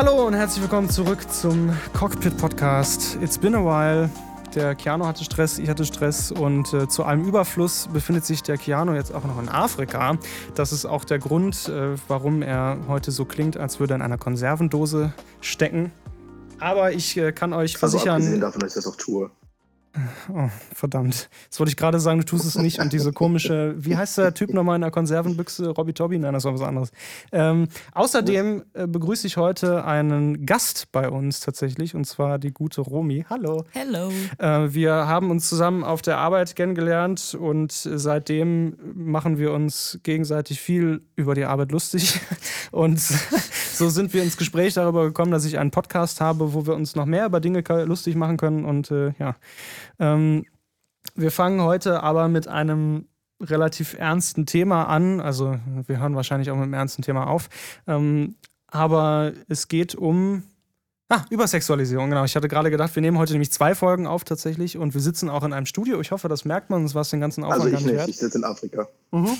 Hallo und herzlich willkommen zurück zum Cockpit Podcast. It's been a while. Der Keanu hatte Stress, ich hatte Stress und äh, zu allem Überfluss befindet sich der Keanu jetzt auch noch in Afrika. Das ist auch der Grund, äh, warum er heute so klingt, als würde er in einer Konservendose stecken. Aber ich äh, kann euch versichern. Also abgesehen davon, dass ich das auch tue. Oh, verdammt. Jetzt wollte ich gerade sagen, du tust es nicht. Und diese komische, wie heißt der Typ nochmal in der Konservenbüchse? Robby Tobby? Nein, das war was anderes. Ähm, außerdem äh, begrüße ich heute einen Gast bei uns tatsächlich, und zwar die gute Romy. Hallo. Hello. Äh, wir haben uns zusammen auf der Arbeit kennengelernt und seitdem machen wir uns gegenseitig viel über die Arbeit lustig. Und so sind wir ins Gespräch darüber gekommen, dass ich einen Podcast habe, wo wir uns noch mehr über Dinge lustig machen können. Und äh, ja, ähm, wir fangen heute aber mit einem relativ ernsten Thema an. Also wir hören wahrscheinlich auch mit einem ernsten Thema auf. Ähm, aber es geht um Ah, Übersexualisierung, genau. Ich hatte gerade gedacht, wir nehmen heute nämlich zwei Folgen auf tatsächlich und wir sitzen auch in einem Studio. Ich hoffe, das merkt man, sonst war es den ganzen Aufwand Also ich nicht nicht, wert. ich sitze in Afrika. Mhm.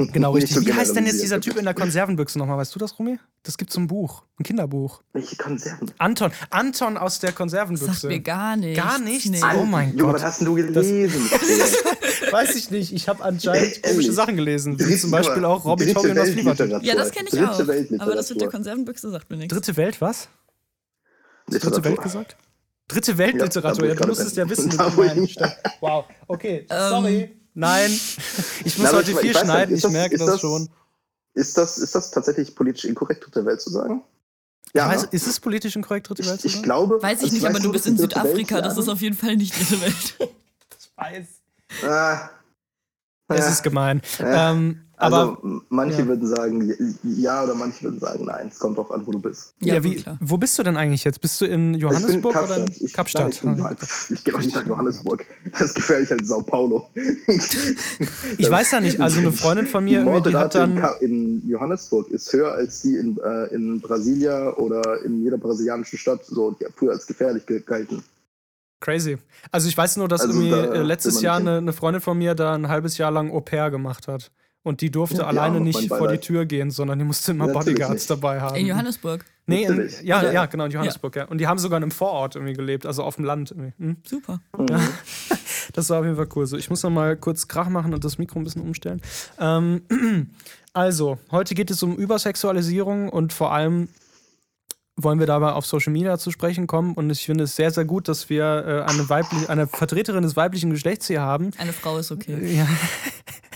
Genau, richtig. so Wie heißt denn jetzt dieser. Typ in der Konservenbüchse nochmal? Weißt du das, Rumi? Das gibt's ein Buch, ein Kinderbuch. Welche Konserven? Anton, Anton aus der Konservenbüchse. Sagt mir gar nichts. Gar nichts? Nee. Oh mein Junge, Gott. was hast denn du gelesen? Weiß ich nicht. Ich habe anscheinend komische Sachen gelesen. Wie zum Beispiel auch Robby dritte Tobby und das. Ja, das kenne ich Dritte auch. Aber das mit der Konservenbüchse sagt mir nichts. Dritte Welt, was? Dritte. Welt gesagt? Dritte Weltliteratur, Ja, ja, du wo ich musstest ja wissen. Wow, okay, Ähm. sorry. Nein, ich muss Na, heute ich- viel ich nicht, schneiden, ist ich das- merke das das- schon. Ist das, ist das tatsächlich politisch inkorrekt, dritte Welt zu sagen? Ja, Weiß, ne? ist es politisch inkorrekt, dritte Welt ich, zu ich sagen? glaube. Weiß ich also nicht, aber du bist in Südafrika, Welt das ist sagen. auf jeden Fall nicht dritte Welt. Ich weiß. Ah, Es ja. ist gemein. Ja. Ähm, aber m- manche ja. würden sagen ja oder manche würden sagen nein. Es kommt drauf an, wo du bist. ja, gut, wie, klar. wo bist du denn eigentlich jetzt? Bist du in Ich bin Johannesburg oder in Kapstadt. Ich, Kapstadt? Nein, ich, nein, ich gehe auch nicht nach Johannesburg. Das ist gefährlich als Sao Paulo. Ich weiß ja nicht, also eine Freundin von mir, die die hat in, dann. Ka- in Johannesburg ist höher als die in, äh, in Brasilia oder in jeder brasilianischen Stadt so früher als gefährlich gehalten. Crazy. Also ich weiß nur, dass Also irgendwie da äh, letztes Jahr eine, eine Freundin von mir da ein halbes Jahr lang Au pair gemacht hat. Und die durfte Ja, die alleine nicht vor die. Tür gehen, sondern die musste immer Natürlich Bodyguards nicht. dabei haben. In Johannesburg. Nee, in, ja, ja, Ja. genau, in Johannesburg, ja. Und die haben sogar in einem Vorort irgendwie gelebt, also auf dem Land irgendwie. Hm? Super. Ja. Das war auf jeden Fall cool. So, ich muss noch mal kurz Krach machen und das Mikro ein bisschen umstellen. Ähm, also, heute geht es um Übersexualisierung und vor allem wollen wir dabei auf Social Media zu sprechen kommen. Und ich finde es sehr, sehr gut, dass wir äh, eine, weiblich, eine Vertreterin des weiblichen Geschlechts hier haben. Eine Frau ist okay. Ja.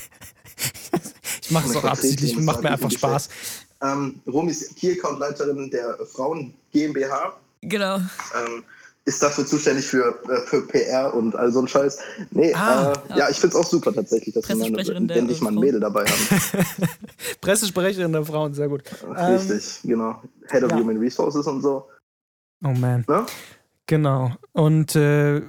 ich mache es auch absichtlich, macht mir einfach Spaß. Ähm, Romy ist Key-Account-Leiterin der Frauen GmbH. Genau. Ähm, ist dafür zuständig für, äh, für PR und all so ein Scheiß. Nee, Ah, äh, ja. ich finde es auch super tatsächlich, dass wir mal endlich mal ein Mädel dabei haben. Pressesprecherin der Frauen, sehr gut. Ähm, Richtig, genau. Head of ja. Human Resources und so. Oh man. Ne? Genau. Und äh,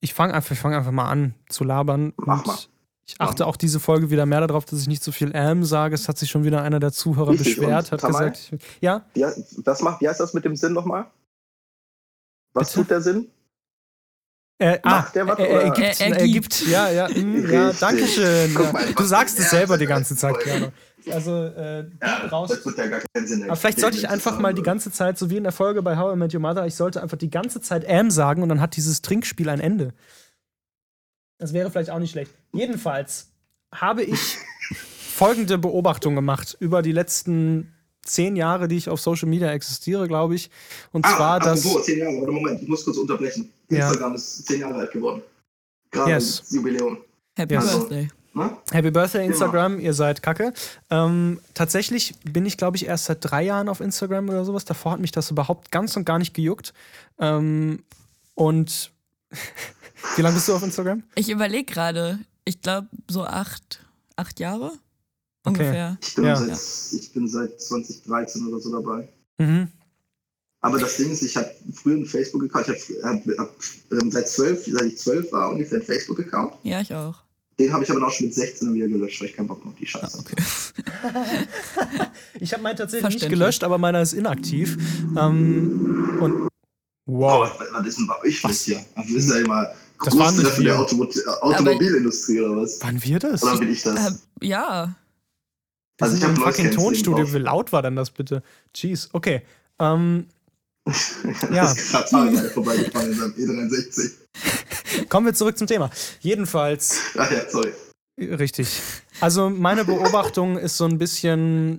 ich fange einfach, ich fang einfach mal an zu labern. Mach und mal. Ich achte auch diese Folge wieder mehr darauf, dass ich nicht so viel ähm sage. Es hat sich schon wieder einer der Zuhörer Richtig, beschwert, hat Tamal? gesagt, ich, ja, Ja, was macht, wie heißt das mit dem Sinn nochmal? Was Bitte? tut der Sinn? äh, ah, Macht der was, er, er, gibt, Er- er gibt. ja, ja, mm, ja, Richtig. danke schön. Ja. mal, Du sagst es selber die ganze Zeit. Keanu. Also, äh, Ja, raus. das wird ja gar keinen Sinn Aber vielleicht sollte ich einfach mal die ganze Zeit, so wie in der Folge bei How I Met Your Mother, ich sollte einfach die ganze Zeit ähm sagen und dann hat dieses Trinkspiel ein Ende. Das wäre vielleicht auch nicht schlecht. Jedenfalls habe ich folgende Beobachtung gemacht über die letzten zehn Jahre, die ich auf Social Media existiere, glaube ich. Und Ah, zwar, dass. apropos, zehn Jahre, warte, Moment, ich muss kurz unterbrechen. Ja. Instagram ist zehn Jahre alt geworden. Gerade Yes. das Jubiläum. Happy Ja. Birthday. Ne? Happy Birthday Genau. Instagram, ihr seid kacke. Ähm, tatsächlich bin ich, glaube ich, erst seit drei Jahren auf Instagram oder sowas. Davor hat mich das überhaupt ganz und gar nicht gejuckt. Ähm, und wie lange bist du auf Instagram? Ich überlege gerade, ich glaube so acht, acht Jahre Okay. ungefähr. Ich bin, Ja. seit, ich bin seit 2013 oder so dabei. Mhm. Aber das Ding ist, ich habe früher einen Facebook-Account, ich habe hab, hab, ähm, seit zwölf, seit ich zwölf war, ungefähr einen Facebook-Account. Ja, ich auch. Den habe ich aber auch schon mit 16 wieder gelöscht, weil ich keinen Bock mehr auf die Ah, Scheiße. okay. Ich habe meinen tatsächlich nicht gelöscht, aber meiner ist inaktiv. Ähm, und Oh, wow. was, was ist denn bei euch los hier? Also, das ist ja immer Das waren nicht Großtreffen der wir. Automo Automobilindustrie oder was? Waren wir das? Oder bin ich das? Äh, ja, Wir Also sind ich hab im Noise fucking Tonstudio. Wie laut war denn das bitte? Jeez, okay. Ähm, ja. Das ist vorbeigefahren in seinem E63. Kommen wir zurück zum Thema. Jedenfalls, Ach ja, sorry. richtig. Also meine Beobachtung ist so ein bisschen,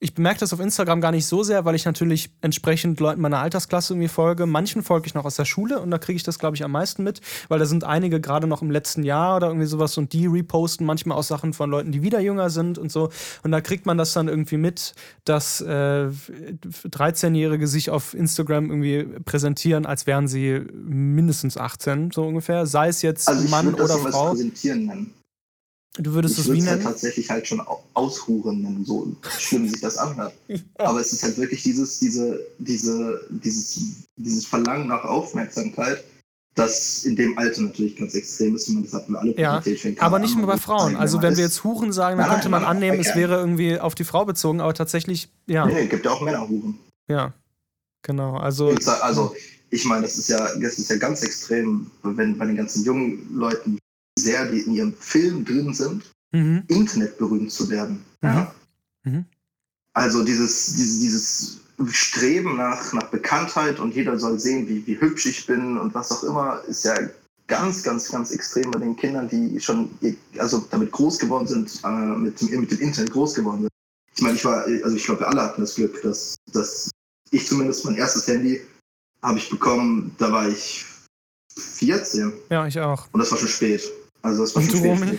ich bemerke das auf Instagram gar nicht so sehr, weil ich natürlich entsprechend Leuten meiner Altersklasse irgendwie folge. Manchen folge ich noch aus der Schule und da kriege ich das, glaube ich, am meisten mit, weil da sind einige gerade noch im letzten Jahr oder irgendwie sowas und die reposten manchmal auch Sachen von Leuten, die wieder jünger sind und so. Und da kriegt man das dann irgendwie mit, dass äh, 13-Jährige sich auf Instagram irgendwie präsentieren, als wären sie mindestens 18, so ungefähr. Sei es jetzt Also Mann oder Frau. präsentieren nennen. Du würdest Ich es wie es halt nennen? tatsächlich halt schon au- aushuren nennen, so schlimm sich das anhört. Aber es ist halt wirklich dieses, diese, diese, dieses, dieses Verlangen nach Aufmerksamkeit, das in dem Alter natürlich ganz extrem ist. Meine, das hatten wir alle Ja, Aber nicht nur bei und Frauen. Also wenn wir jetzt Huren sagen, dann könnte man annehmen, es wäre irgendwie auf die Frau bezogen, aber tatsächlich, ja, Nee, gibt ja auch Männerhuren. ja. Genau. Also Also, ich meine, das ist ja, das ist ja ganz extrem, wenn bei den ganzen jungen Leuten, sehr die in ihrem Film drin sind, mhm. Internet berühmt zu werden. Ja? Mhm. Also dieses, dieses, dieses Streben nach, nach Bekanntheit und jeder soll sehen, wie, wie hübsch ich bin und was auch immer, ist ja ganz, ganz, ganz extrem bei den Kindern, die schon also damit groß geworden sind, äh, mit, dem, mit dem Internet groß geworden sind. Ich meine, ich war, also ich glaube, wir alle hatten das Glück, dass, dass ich zumindest mein erstes Handy habe ich bekommen, da war ich 14 ja, ich auch. und das war schon spät. Also das war Und schon du. Romy?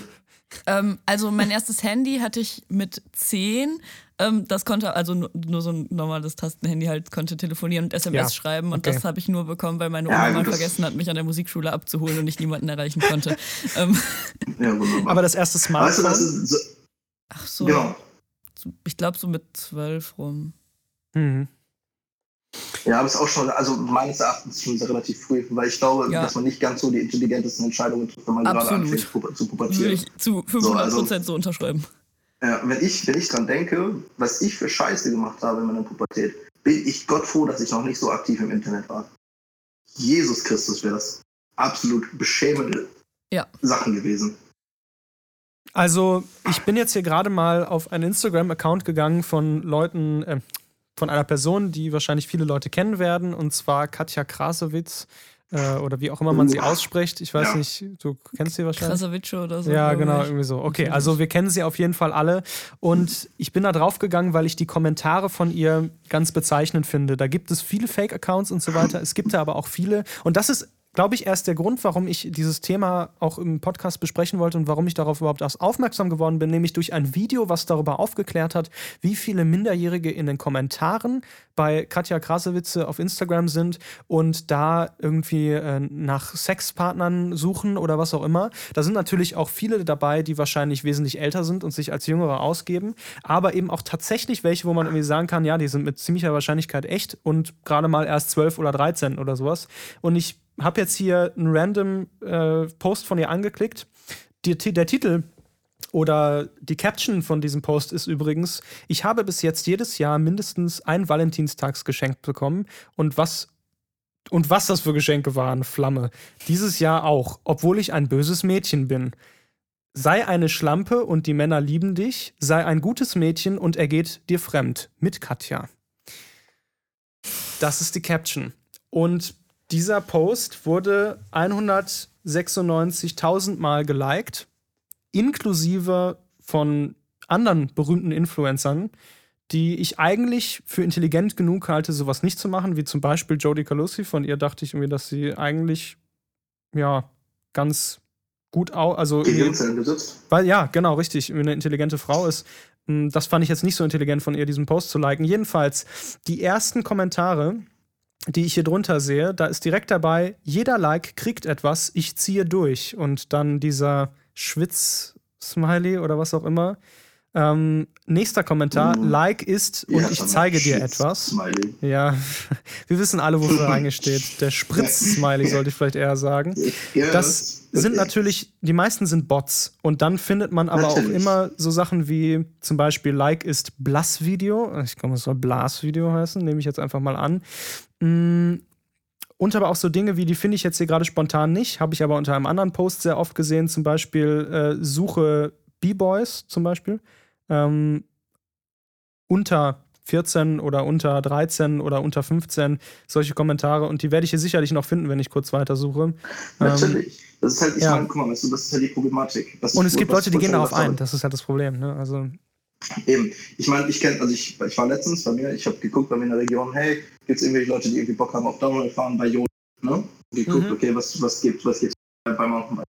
Ähm, also mein erstes Handy hatte ich mit 10. Ähm, das konnte, also nur, nur so ein normales Tastenhandy halt, konnte telefonieren und SMS Ja, schreiben. Und okay. das habe ich nur bekommen, weil meine Ja, Oma mal gut, das- vergessen hat, mich an der Musikschule abzuholen und ich niemanden erreichen konnte. ähm, Ja, wunderbar. Aber das erste weißt du, Smartphone. das ist so, ach so, genau. ich glaube so mit 12 rum. mhm. Ja, aber es ist auch schon, also meines Erachtens schon sehr relativ früh, weil ich glaube, Ja. dass man nicht ganz so die intelligentesten Entscheidungen trifft, wenn man gerade Absolut. anfängt pu- zu Würde pubertieren. ich zu 500 also- Prozent so unterschreiben. Ja, wenn, ich, wenn ich dran denke, was ich für Scheiße gemacht habe in meiner Pubertät, bin ich Gott froh, dass ich noch nicht so aktiv im Internet war. Jesus Christus wäre das absolut beschämende Ja. Sachen gewesen. Also, ich bin jetzt hier gerade mal auf einen Instagram-Account gegangen von Leuten, äh, von einer Person, die wahrscheinlich viele Leute kennen werden, und zwar Katja Krasowitz. Äh, oder wie auch immer man sie ausspricht. Ich weiß Ja. nicht, du kennst sie wahrscheinlich. Krasavitsche oder so. Ja, genau, ich. irgendwie so. Okay, also wir kennen sie auf jeden Fall alle. Und ich bin da drauf gegangen, weil ich die Kommentare von ihr ganz bezeichnend finde. Da gibt es viele Fake-Accounts und so weiter. Es gibt da aber auch viele. Und das ist, glaube ich, erst der Grund, warum ich dieses Thema auch im Podcast besprechen wollte und warum ich darauf überhaupt erst aufmerksam geworden bin, nämlich durch ein Video, was darüber aufgeklärt hat, wie viele Minderjährige in den Kommentaren bei Katja Krasewitze auf Instagram sind und da irgendwie äh, nach Sexpartnern suchen oder was auch immer. Da sind natürlich auch viele dabei, die wahrscheinlich wesentlich älter sind und sich als Jüngere ausgeben, aber eben auch tatsächlich welche, wo man irgendwie sagen kann, ja, die sind mit ziemlicher Wahrscheinlichkeit echt und gerade mal erst 12 oder 13 oder sowas. Und ich habe jetzt hier einen random äh, Post von ihr angeklickt. Die, der Titel oder die Caption von diesem Post ist übrigens: Ich habe bis jetzt jedes Jahr mindestens ein Valentinstagsgeschenk bekommen und was und was das für Geschenke waren, Flamme. Dieses Jahr auch, obwohl ich ein böses Mädchen bin. Sei eine Schlampe und die Männer lieben dich, sei ein gutes Mädchen und er geht dir fremd. Mit Katja. Das ist die Caption. Und dieser Post wurde 196.000 Mal geliked, inklusive von anderen berühmten Influencern, die ich eigentlich für intelligent genug halte, sowas nicht zu machen, wie zum Beispiel Jodie Calusi. Von ihr dachte ich irgendwie, dass sie eigentlich ja ganz gut au also weil, ja, genau, richtig, eine intelligente Frau ist. Mm, Das fand ich jetzt nicht so intelligent von ihr, diesen Post zu liken. Jedenfalls, die ersten Kommentare, die ich hier drunter sehe, da ist direkt dabei, jeder Like kriegt etwas, ich ziehe durch. Und dann dieser Schwitz-Smiley oder was auch immer. Ähm, nächster Kommentar, Mhm. Like ist und Ja, ich zeige dir etwas. Smiley. Ja, wir wissen alle, wofür er eigentlich steht. Der Spritz-Smiley sollte ich vielleicht eher sagen. Ja, Das sind natürlich, die meisten sind Bots. Und dann findet man aber auch Natürlich. immer so Sachen wie zum Beispiel Like ist Blass-Video. Ich glaube, es soll Blas-Video heißen, nehme ich jetzt einfach mal an. Mm, Und aber auch so Dinge wie, die finde ich jetzt hier gerade spontan nicht, habe ich aber unter einem anderen Post sehr oft gesehen, zum Beispiel äh, Suche B-Boys zum Beispiel. Ähm, unter 14 oder unter 13 oder unter 15, solche Kommentare. Und die werde ich hier sicherlich noch finden, wenn ich kurz weitersuche. Natürlich. Ähm, das ist halt, ich ja. meine, guck mal, das ist halt die Problematik. und es gibt Leute, die gehen darauf ein. Das ist halt das Problem. Ne? Also Eben. Ich meine, ich kenne, also ich, ich war letztens bei mir, ich habe geguckt bei mir in der Region, hey, gibt es irgendwelche Leute, die irgendwie Bock haben auf Downhill fahren bei Jod, ne? Geguckt, mhm. okay, was, was gibt, was gibt bei Mountainbike.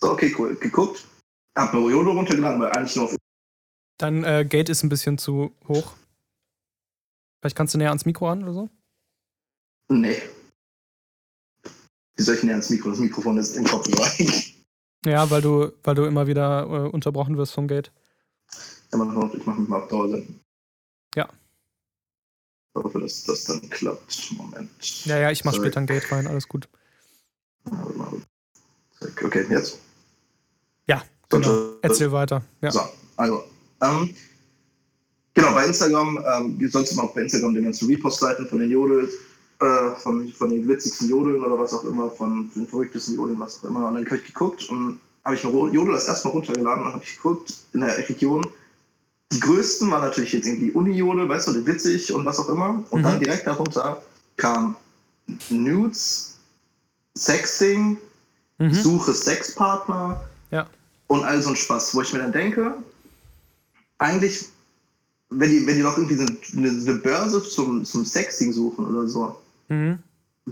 So, okay, cool. Geguckt, hab mir Jodo runtergeladen, weil eigentlich nur auf. Dein äh, Gate ist ein bisschen zu hoch. Vielleicht kannst du näher ans Mikro an oder so? Nee. Wie soll ich näher ans Mikro? Das Mikrofon ist im Kopf Ja, weil du, weil du immer wieder äh, unterbrochen wirst vom Gate. Ja, man, ich mache mich mal auf Dauer Ja. Ich hoffe, dass das dann klappt. Moment. Ja, ja, ich mache später ein Gate rein, alles gut. Okay, jetzt? Ja, genau. Erzähl weiter. Ja. So, also, ähm, genau, bei Instagram, ähm, sollst du mal auch bei Instagram den ganzen Repost-Seiten von den Jodels, äh, von, von den witzigsten Jodeln oder was auch immer, von den verrücktesten Jodeln, was auch immer. Und dann habe ich geguckt und habe ich Jodel das erstmal runtergeladen und habe ich geguckt in der Region. Die größten waren natürlich jetzt irgendwie Uni-Jodel, weißt du, die witzig und was auch immer. Und mhm. dann direkt darunter kam Nudes, Sexting, mhm. Suche Sexpartner ja. und all so ein Spaß, wo ich mir dann denke, eigentlich, wenn die, wenn die noch irgendwie eine, eine Börse zum, zum Sexting suchen oder so, mhm.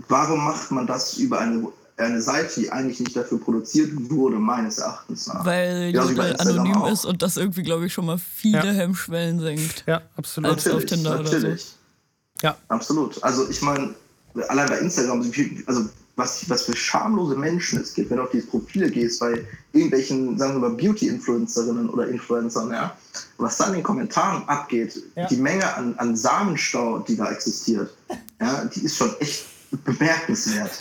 warum macht man das über eine eine Seite, die eigentlich nicht dafür produziert wurde, meines Erachtens nach. Weil ja, Jodel anonym auch. ist und das irgendwie, glaube ich, schon mal viele ja. Hemmschwellen senkt. Ja, absolut. Als natürlich, auf Tinder natürlich. oder so. Ja. Absolut. Also ich meine, allein bei Instagram, also was, was für schamlose Menschen es gibt, wenn du auf diese Profile gehst, bei irgendwelchen, sagen wir mal, Beauty-Influencerinnen oder Influencern, ja, was da in den Kommentaren abgeht, ja. die Menge an, an Samenstau, die da existiert, ja, die ist schon echt bemerkenswert.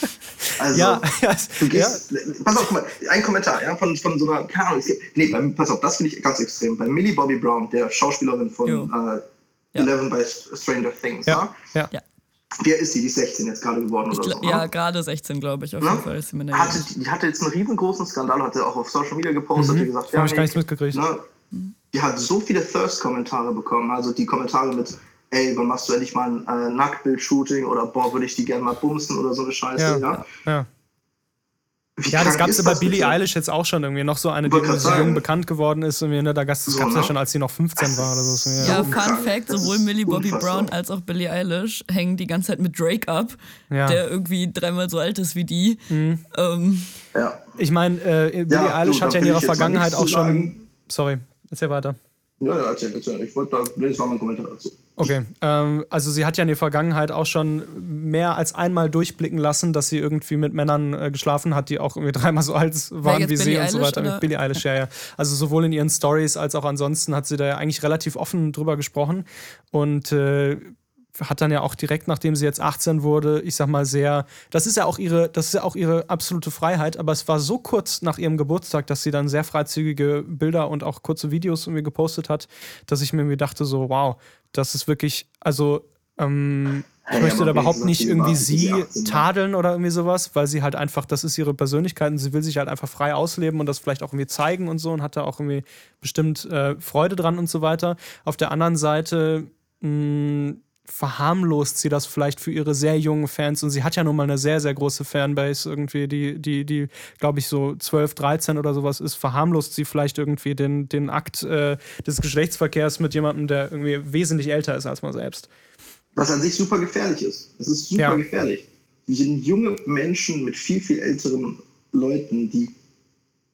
Also, ja, ja, du gehst, ja. pass auf, guck mal, ein Kommentar, ja, von, von so einer, keine Ahnung, nee, bei, pass auf, das finde ich ganz extrem. Bei Millie Bobby Brown, der Schauspielerin von äh, Eleven bei Stranger Things, ja. ja. ja. Wer ist die? Die ist 16 jetzt gerade geworden oder so? Ja, gerade 16, glaube ich. Auf jeden Fall ist sie mit hatte, die, hatte jetzt einen riesengroßen Skandal, hatte auch auf Social Media gepostet, mhm. hat gesagt, ja, habe ich gar nichts mitgekriegt. Ne, die hat so viele Thirst-Kommentare bekommen, also die Kommentare mit, ey, wann machst du endlich mal ein äh, Nacktbild-Shooting oder boah, würde ich die gerne mal bumsen oder so eine Scheiße, ja. ja. ja. ja das gab es bei Billie Eilish jetzt auch schon irgendwie. Noch so eine, die so jung bekannt geworden ist. Irgendwie, ne? Das gab es ja ne? schon, als sie noch 15 war oder so. Ja, ja Fun Fact: sowohl Millie Bobby Brown als auch Billie Eilish hängen die ganze Zeit mit Drake ab, ja. der irgendwie dreimal so alt ist wie die. Mhm. Ähm, ja. Ich meine, äh, Billie Eilish du, hat ja in ihrer Vergangenheit auch schon. Sorry, erzähl weiter. Ja, ja, erzähl, erzähl. Ich wollte da, das war mein Kommentar dazu. Okay, ähm, also sie hat ja in der Vergangenheit auch schon mehr als einmal durchblicken lassen, dass sie irgendwie mit Männern äh, geschlafen hat, die auch irgendwie dreimal so alt waren wie Billie sie Eilish, und so weiter. Oder? Mit Billie Eilish, ja, ja. Also sowohl in ihren Stories als auch ansonsten hat sie da ja eigentlich relativ offen drüber gesprochen und äh, hat dann ja auch direkt, nachdem sie jetzt 18 wurde, ich sag mal sehr, das ist ja auch ihre, das ist ja auch ihre absolute Freiheit, aber es war so kurz nach ihrem Geburtstag, dass sie dann sehr freizügige Bilder und auch kurze Videos irgendwie gepostet hat, dass ich mir irgendwie dachte so, wow, das ist wirklich, also ähm, ich möchte da überhaupt nicht irgendwie sie tadeln oder irgendwie sowas, weil sie halt einfach, das ist ihre Persönlichkeit und sie will sich halt einfach frei ausleben und das vielleicht auch irgendwie zeigen und so und hat da auch irgendwie bestimmt äh, Freude dran und so weiter. Auf der anderen Seite mh, mm, verharmlost sie das vielleicht für ihre sehr jungen Fans und sie hat ja nun mal eine sehr, sehr große Fanbase irgendwie, die, die, die glaube ich, so 12, 13 oder sowas ist, verharmlost sie vielleicht irgendwie den, den Akt äh, des Geschlechtsverkehrs mit jemandem, der irgendwie wesentlich älter ist als man selbst. Was an sich super gefährlich ist. Es ist super ja. gefährlich. Die sind junge Menschen mit viel, viel älteren Leuten, die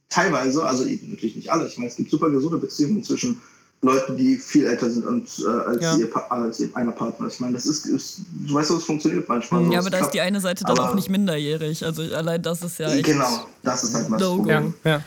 teilweise, also natürlich nicht alle, ich meine, es gibt super gesunde Beziehungen zwischen Leuten, die viel älter sind und, äh, als, ja. ihr, als ihr einer Partner. Ich meine, das ist, ist du weißt, es funktioniert manchmal. Ja, aber da ist die eine Seite dann auch nicht minderjährig. Also allein das ist ja echt Genau, das ist halt. Ja, ja.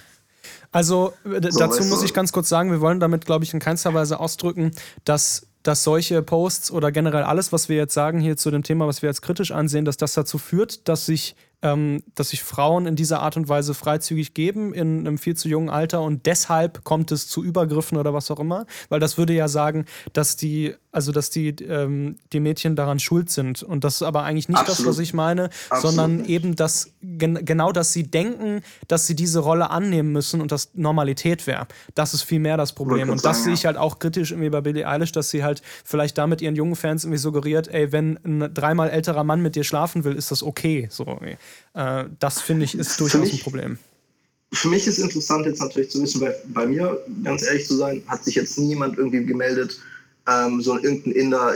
Also so, dazu muss ich ganz kurz sagen, wir wollen damit, glaube ich, in keinster Weise ausdrücken, dass dass solche Posts oder generell alles, was wir jetzt sagen hier zu dem Thema, was wir jetzt kritisch ansehen, dass das dazu führt, dass sich ähm, dass sich Frauen in dieser Art und Weise freizügig geben in einem viel zu jungen Alter und deshalb kommt es zu Übergriffen oder was auch immer, weil das würde ja sagen, dass die, also dass die, ähm, die Mädchen daran schuld sind und das ist aber eigentlich nicht Absolut. das, was ich meine, Absolut sondern eben das gen genau, dass sie denken, dass sie diese Rolle annehmen müssen und das Normalität wäre. Das ist viel mehr das Problem und das sagen, sehe ich halt auch kritisch irgendwie bei Billie Eilish, dass sie halt vielleicht damit ihren jungen Fans irgendwie suggeriert, ey, wenn ein dreimal älterer Mann mit dir schlafen will, ist das okay. So, äh, das finde ich ist durchaus mich, ein Problem. Für mich ist interessant jetzt natürlich zu wissen, weil bei mir, ganz ehrlich zu sein, hat sich jetzt niemand irgendwie gemeldet, ähm, so irgendein Inder,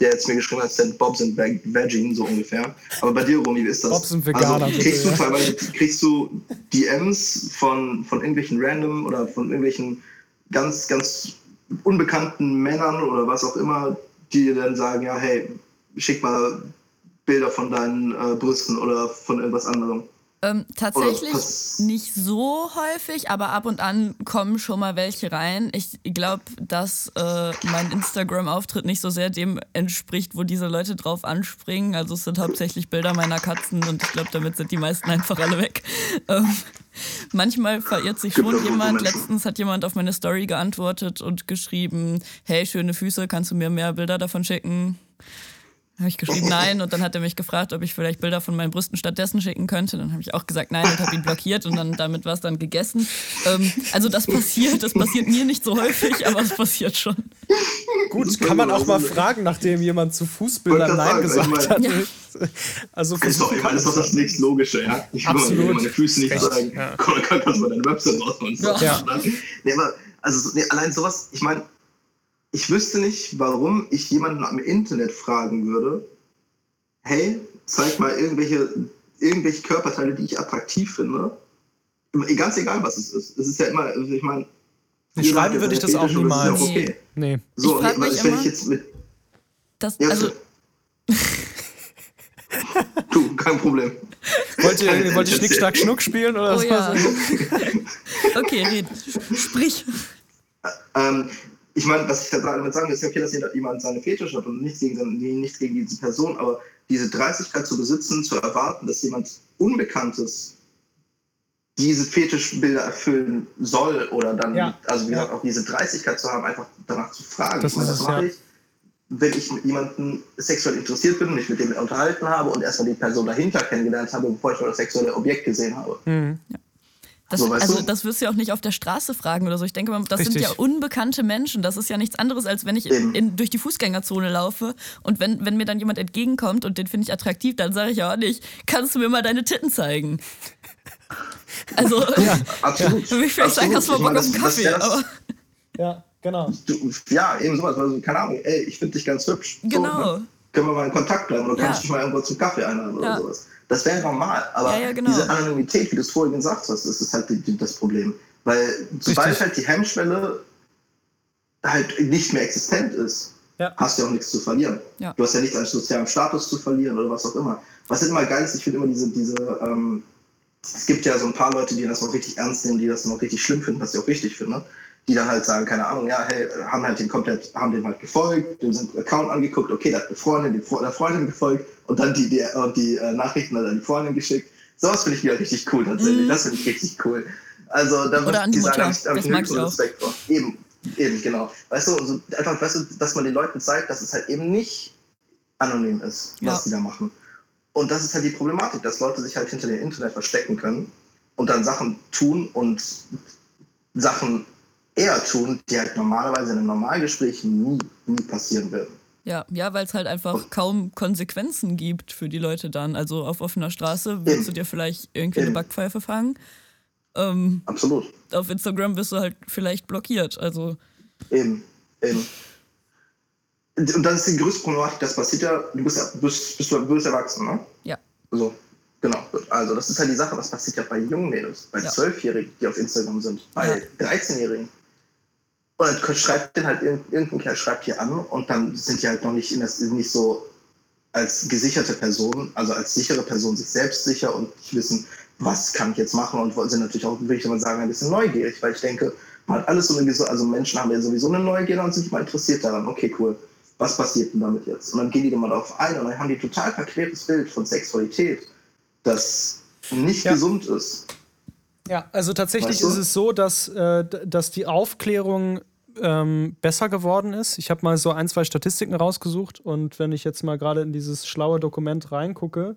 der jetzt mir geschrieben hat, sind Bobs and Veggie, so ungefähr. Aber bei dir, Romy, wie ist das? Bobs and Veganer. Also, kriegst, bitte, du teilweise, kriegst du DMs von, von irgendwelchen random oder von irgendwelchen ganz, ganz unbekannten Männern oder was auch immer, die dir dann sagen, ja, hey, schick mal Bilder von deinen äh, Brüsten oder von irgendwas anderem. Ähm, tatsächlich nicht so häufig, aber ab und an kommen schon mal welche rein. Ich glaube, dass äh, mein Instagram-Auftritt nicht so sehr dem entspricht, wo diese Leute drauf anspringen. Also es sind hauptsächlich Bilder meiner Katzen und ich glaube, damit sind die meisten einfach alle weg. Ähm, manchmal verirrt sich schon jemand. Letztens hat jemand auf meine Story geantwortet und geschrieben, hey, schöne Füße, kannst du mir mehr Bilder davon schicken? Habe ich geschrieben nein und dann hat er mich gefragt, ob ich vielleicht Bilder von meinen Brüsten stattdessen schicken könnte. Dann habe ich auch gesagt nein und habe ihn blockiert und dann damit war es dann gegessen. Ähm, also das passiert, das passiert mir nicht so häufig, aber es passiert schon. Gut, kann man auch mal fragen, nachdem jemand zu Fußbildern Nein gesagt ich hat. Ja. Also ist doch, ich meine, ist doch das nächste Logische, ja. Ich will meine Füße nicht Recht, sagen, ja. kannst du deine Website rausmachen. Ja. ja. Nee, aber, also nee, allein sowas, ich meine, ich wüsste nicht, warum ich jemanden am Internet fragen würde, hey, zeig mal irgendwelche, irgendwelche Körperteile, die ich attraktiv finde. Ganz egal, was es ist. Es ist ja immer, also ich meine. Schreiben würde ich das auch niemals. Ja okay. Nee. So, ich nee, wenn ich jetzt mit. Das, ja, also, du, kein Problem. Wollt ihr, wollt ihr Schnick, Schnack, Schnuck spielen oder oh, so? Ja. okay, red. Sprich. Ähm, ich meine, was ich damit sagen will, ist ja okay, dass jemand seine Fetisch hat und nichts gegen, nichts gegen diese Person, aber diese Dreistigkeit zu besitzen, zu erwarten, dass jemand Unbekanntes diese Fetischbilder erfüllen soll oder dann, ja. also wie gesagt, ja. auch diese Dreistigkeit zu haben, einfach danach zu fragen. Das, ich meine, das mache ja. ich, wenn ich mit jemandem sexuell interessiert bin und mich mit dem unterhalten habe und erstmal die Person dahinter kennengelernt habe, bevor ich nur das sexuelle Objekt gesehen habe. Mhm. Ja. Das, so, also du? das wirst du ja auch nicht auf der Straße fragen oder so. Ich denke mal, das Richtig. sind ja unbekannte Menschen. Das ist ja nichts anderes, als wenn ich in, in, durch die Fußgängerzone laufe und wenn, wenn mir dann jemand entgegenkommt und den finde ich attraktiv, dann sage ich ja auch nicht, kannst du mir mal deine Titten zeigen? Also, ja, absolut. Vielleicht sagen, hast du mal Bock auf einen Kaffee. aber ja, genau. Du, ja, eben sowas. Also, keine Ahnung, ey, ich finde dich ganz hübsch. Genau. So, ne? Können wir mal in Kontakt bleiben oder ja. kannst du dich mal irgendwo zum Kaffee einladen oder ja. sowas. Das wäre normal. Aber ja, ja, genau. diese Anonymität, wie du es vorhin gesagt hast, das ist halt das Problem. Weil sobald Richtig. halt die Hemmschwelle halt nicht mehr existent ist, ja. hast du ja auch nichts zu verlieren. Ja. Du hast ja nichts an sozialem Status zu verlieren oder was auch immer. Was halt immer geil ist, ich finde immer diese, diese ähm, es gibt ja so ein paar Leute, die das noch richtig ernst nehmen, die das noch richtig schlimm finden, was ich auch richtig finde die dann halt sagen, keine Ahnung, ja, hey, haben halt den komplett, haben dem halt gefolgt, dem sind Account angeguckt, okay, der hat eine Freundin, der Freundin gefolgt und dann die, die, die äh, Nachrichten an die Freundin geschickt. Sowas finde ich wieder richtig cool tatsächlich. Mm. Das finde ich richtig cool. Also da Oder an die Mutter, sagen, hab ich, mag ich auch. Respekt vor. Eben, eben, genau. Weißt du, also einfach, weißt du, dass man den Leuten zeigt, dass es halt eben nicht anonym ist, was ja. sie da machen. Und das ist halt die Problematik, dass Leute sich halt hinter dem Internet verstecken können und dann Sachen tun und Sachen eher tun, die halt normalerweise in einem Normalgespräch nie, nie passieren würden. Ja, ja, weil es halt einfach kaum Konsequenzen gibt für die Leute dann. Also auf offener Straße willst du dir vielleicht irgendwie eine Backpfeife fangen. Ähm, Absolut. Auf Instagram wirst du halt vielleicht blockiert. Also. Eben, eben. Und das ist die größte Problematik, das passiert ja, du bist, bist, bist, du bist erwachsen, ne? Ja. So, genau. Also das ist halt die Sache, was passiert ja bei jungen Mädels, bei Zwölfjährigen, ja. die auf Instagram sind, bei ja. 13-Jährigen. Und dann schreibt den halt irgendein Kerl schreibt hier an und dann sind die halt noch nicht in das nicht so als gesicherte Person, also als sichere Person sich selbst sicher und nicht wissen, was kann ich jetzt machen und sind natürlich auch, würde ich mal sagen, ein bisschen neugierig, weil ich denke, man hat alles so eine, also Menschen haben ja sowieso eine Neugier und sind mal interessiert daran, okay, cool, was passiert denn damit jetzt? Und dann gehen die dann mal darauf ein und dann haben die total verquertes Bild von Sexualität das nicht ja. gesund ist. Ja, also tatsächlich weißt du? ist es so, dass, äh, dass die Aufklärung ähm, besser geworden ist. Ich habe mal so ein, zwei Statistiken rausgesucht und wenn ich jetzt mal gerade in dieses schlaue Dokument reingucke,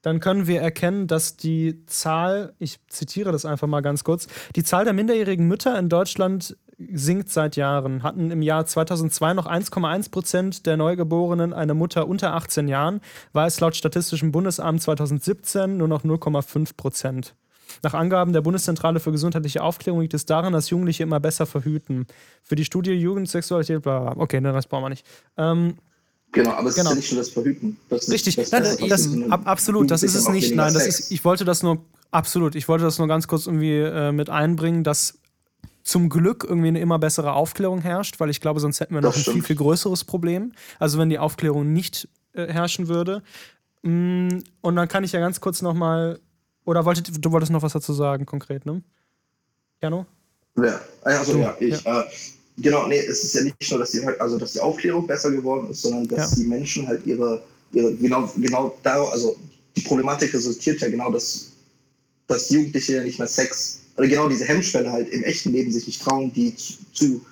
dann können wir erkennen, dass die Zahl, ich zitiere das einfach mal ganz kurz, die Zahl der minderjährigen Mütter in Deutschland sinkt seit Jahren. Hatten im Jahr 2002 noch 1,1 Prozent der Neugeborenen eine Mutter unter 18 Jahren, war es laut Statistischem Bundesamt 2017 nur noch 0,5 Prozent. Nach Angaben der Bundeszentrale für gesundheitliche Aufklärung liegt es daran, dass Jugendliche immer besser verhüten. Für die Studie Jugendsexualität, bla, bla. okay, den Rest brauchen wir nicht. Ähm, Genau, aber es genau. ist ja nicht nur das Verhüten. Das Richtig, das, das, das, ab, absolut, das ist es nicht. Nein, das ist, ich wollte das nur, absolut, ich wollte das nur ganz kurz irgendwie äh, mit einbringen, dass zum Glück irgendwie eine immer bessere Aufklärung herrscht, weil ich glaube, sonst hätten wir noch ein viel, viel größeres Problem. Also wenn die Aufklärung nicht äh, herrschen würde. Mm, und dann kann ich ja ganz kurz nochmal oder wolltet, du wolltest noch was dazu sagen, konkret, ne? Jano? Ja, also ja, ich. Ja. Äh, genau, nee, es ist ja nicht nur, dass die, also, dass die Aufklärung besser geworden ist, sondern dass ja. die Menschen halt ihre, ihre, genau, genau da, also die Problematik resultiert ja genau, dass, dass Jugendliche ja nicht mehr Sex, oder genau diese Hemmschwelle halt im echten Leben sich nicht trauen, die zu, zu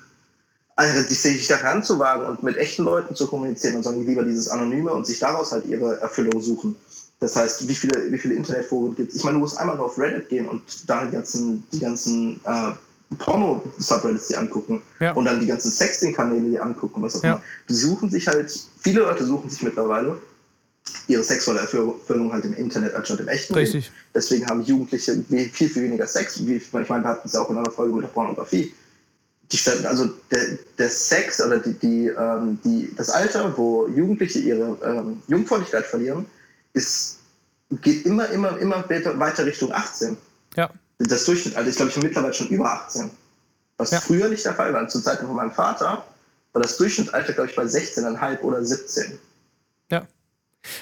also sich da ranzuwagen und mit echten Leuten zu kommunizieren und sagen lieber dieses Anonyme und sich daraus halt ihre Erfüllung suchen. Das heißt, wie viele, wie viele Internetforen gibt es? Ich meine, du musst einmal nur auf Reddit gehen und da die ganzen, die ganzen äh, Porno-Subreddits die angucken ja. und dann die ganzen Sexting-Kanäle die angucken, was auch immer. Ja. Die suchen sich halt, viele Leute suchen sich mittlerweile ihre sexuelle Erfüllung halt im Internet anstatt im echten Richtig. Leben. Deswegen haben Jugendliche viel, viel weniger Sex. Wie, ich meine, wir hatten es ja auch in einer Folge mit der Pornografie. Die standen, also der, der Sex oder die, die, ähm, die, das Alter, wo Jugendliche ihre ähm, Jungfräulichkeit verlieren, ist, geht immer, immer, immer weiter Richtung 18. Ja. Das Durchschnitt, ist, glaube ich, mittlerweile schon über 18. Was ja. früher nicht der Fall war. Zu Zeiten von meinem Vater war das Durchschnittsalter, glaube ich, bei 16,5 oder 17. Ja.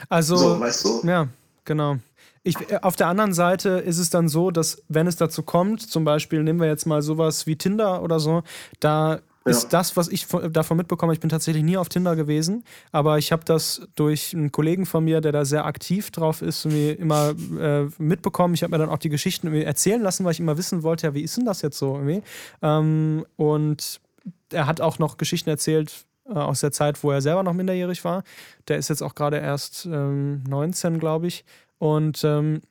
Also, so, weißt du? Ja, genau. Ich, äh, auf der anderen Seite ist es dann so, dass wenn es dazu kommt, zum Beispiel nehmen wir jetzt mal sowas wie Tinder oder so, da ist das, was ich davon mitbekomme. Ich bin tatsächlich nie auf Tinder gewesen, aber ich habe das durch einen Kollegen von mir, der da sehr aktiv drauf ist, immer äh, mitbekommen. Ich habe mir dann auch die Geschichten erzählen lassen, weil ich immer wissen wollte, ja, wie ist denn das jetzt so irgendwie? Ähm, und er hat auch noch Geschichten erzählt äh, aus der Zeit, wo er selber noch minderjährig war. Der ist jetzt auch gerade erst ähm, 19, glaube ich. Und ähm,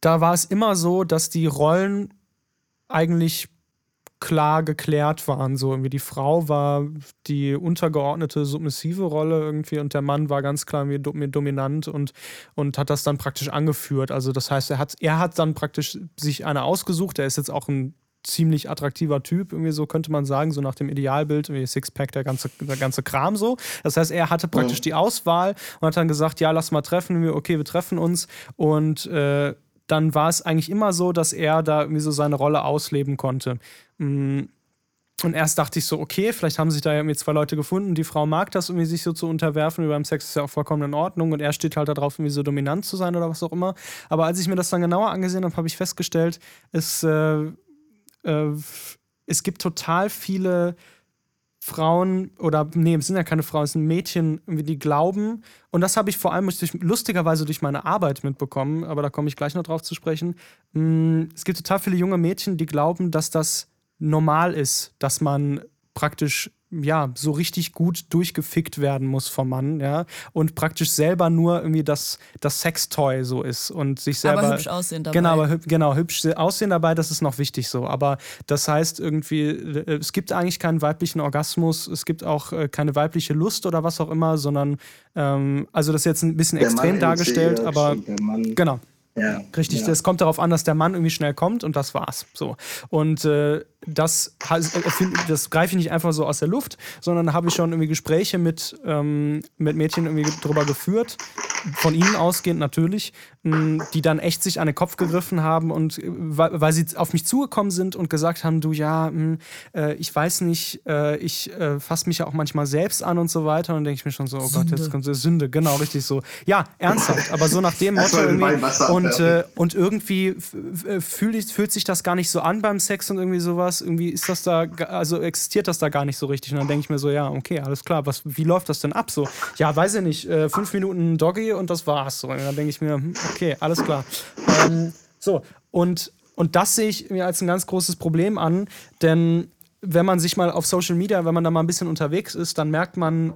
da war es immer so, dass die Rollen eigentlich klar geklärt waren. So irgendwie die Frau war die untergeordnete submissive Rolle irgendwie und der Mann war ganz klar mir dominant und, und hat das dann praktisch angeführt. Also das heißt, er hat, er hat dann praktisch sich eine ausgesucht. Er ist jetzt auch ein ziemlich attraktiver Typ, irgendwie so könnte man sagen, so nach dem Idealbild, wie Sixpack, der ganze, der ganze Kram so. Das heißt, er hatte praktisch die Auswahl und hat dann gesagt, ja, lass mal treffen, wir, okay, wir treffen uns und äh, dann war es eigentlich immer so, dass er da irgendwie so seine Rolle ausleben konnte. Mm. Und erst dachte ich so, okay, vielleicht haben sich da irgendwie zwei Leute gefunden, die Frau mag das irgendwie, sich so zu unterwerfen, wie beim Sex ist ja auch vollkommen in Ordnung und er steht halt darauf, irgendwie so dominant zu sein oder was auch immer. Aber als ich mir das dann genauer angesehen habe, habe ich festgestellt, es, äh, äh, es gibt total viele Frauen oder nee, es sind ja keine Frauen, es sind Mädchen, die glauben. Und das habe ich vor allem durch, lustigerweise durch meine Arbeit mitbekommen, aber da komme ich gleich noch drauf zu sprechen. Mm, es gibt total viele junge Mädchen, die glauben, dass das normal ist, dass man praktisch ja, so richtig gut durchgefickt werden muss vom Mann, ja, und praktisch selber nur irgendwie das, das Sextoy so ist und sich selber. Aber hübsch aussehen dabei. Genau, aber, genau, hübsch aussehen dabei, das ist noch wichtig so. Aber das heißt irgendwie, äh, es gibt eigentlich keinen weiblichen Orgasmus, es gibt auch äh, keine weibliche Lust oder was auch immer, sondern, ähm, also das ist jetzt ein bisschen der extrem dargestellt, aber. Genau. Ja, Richtig, ja. es kommt darauf an, dass der Mann irgendwie schnell kommt und das war's. So. Und äh, das, das greife ich nicht einfach so aus der Luft, sondern habe ich schon irgendwie Gespräche mit, ähm, mit Mädchen irgendwie drüber geführt, von ihnen ausgehend natürlich, mh, die dann echt sich an den Kopf gegriffen haben und weil, weil sie auf mich zugekommen sind und gesagt haben, du ja, mh, äh, ich weiß nicht, äh, ich äh, fasse mich ja auch manchmal selbst an und so weiter und denke ich mir schon so, oh Sünde. Gott, jetzt kommt so Sünde, genau, richtig so. Ja, ernsthaft, aber so nach dem Motto irgendwie und, äh, und irgendwie fühlt, fühlt sich das gar nicht so an beim Sex und irgendwie sowas irgendwie ist das da, also existiert das da gar nicht so richtig. Und dann denke ich mir so, ja, okay, alles klar, was, wie läuft das denn ab so? Ja, weiß ich nicht, äh, fünf Minuten Doggy und das war's. So, und dann denke ich mir, hm, okay, alles klar. Ähm, so, und, und das sehe ich mir als ein ganz großes Problem an, denn wenn man sich mal auf Social Media, wenn man da mal ein bisschen unterwegs ist, dann merkt man,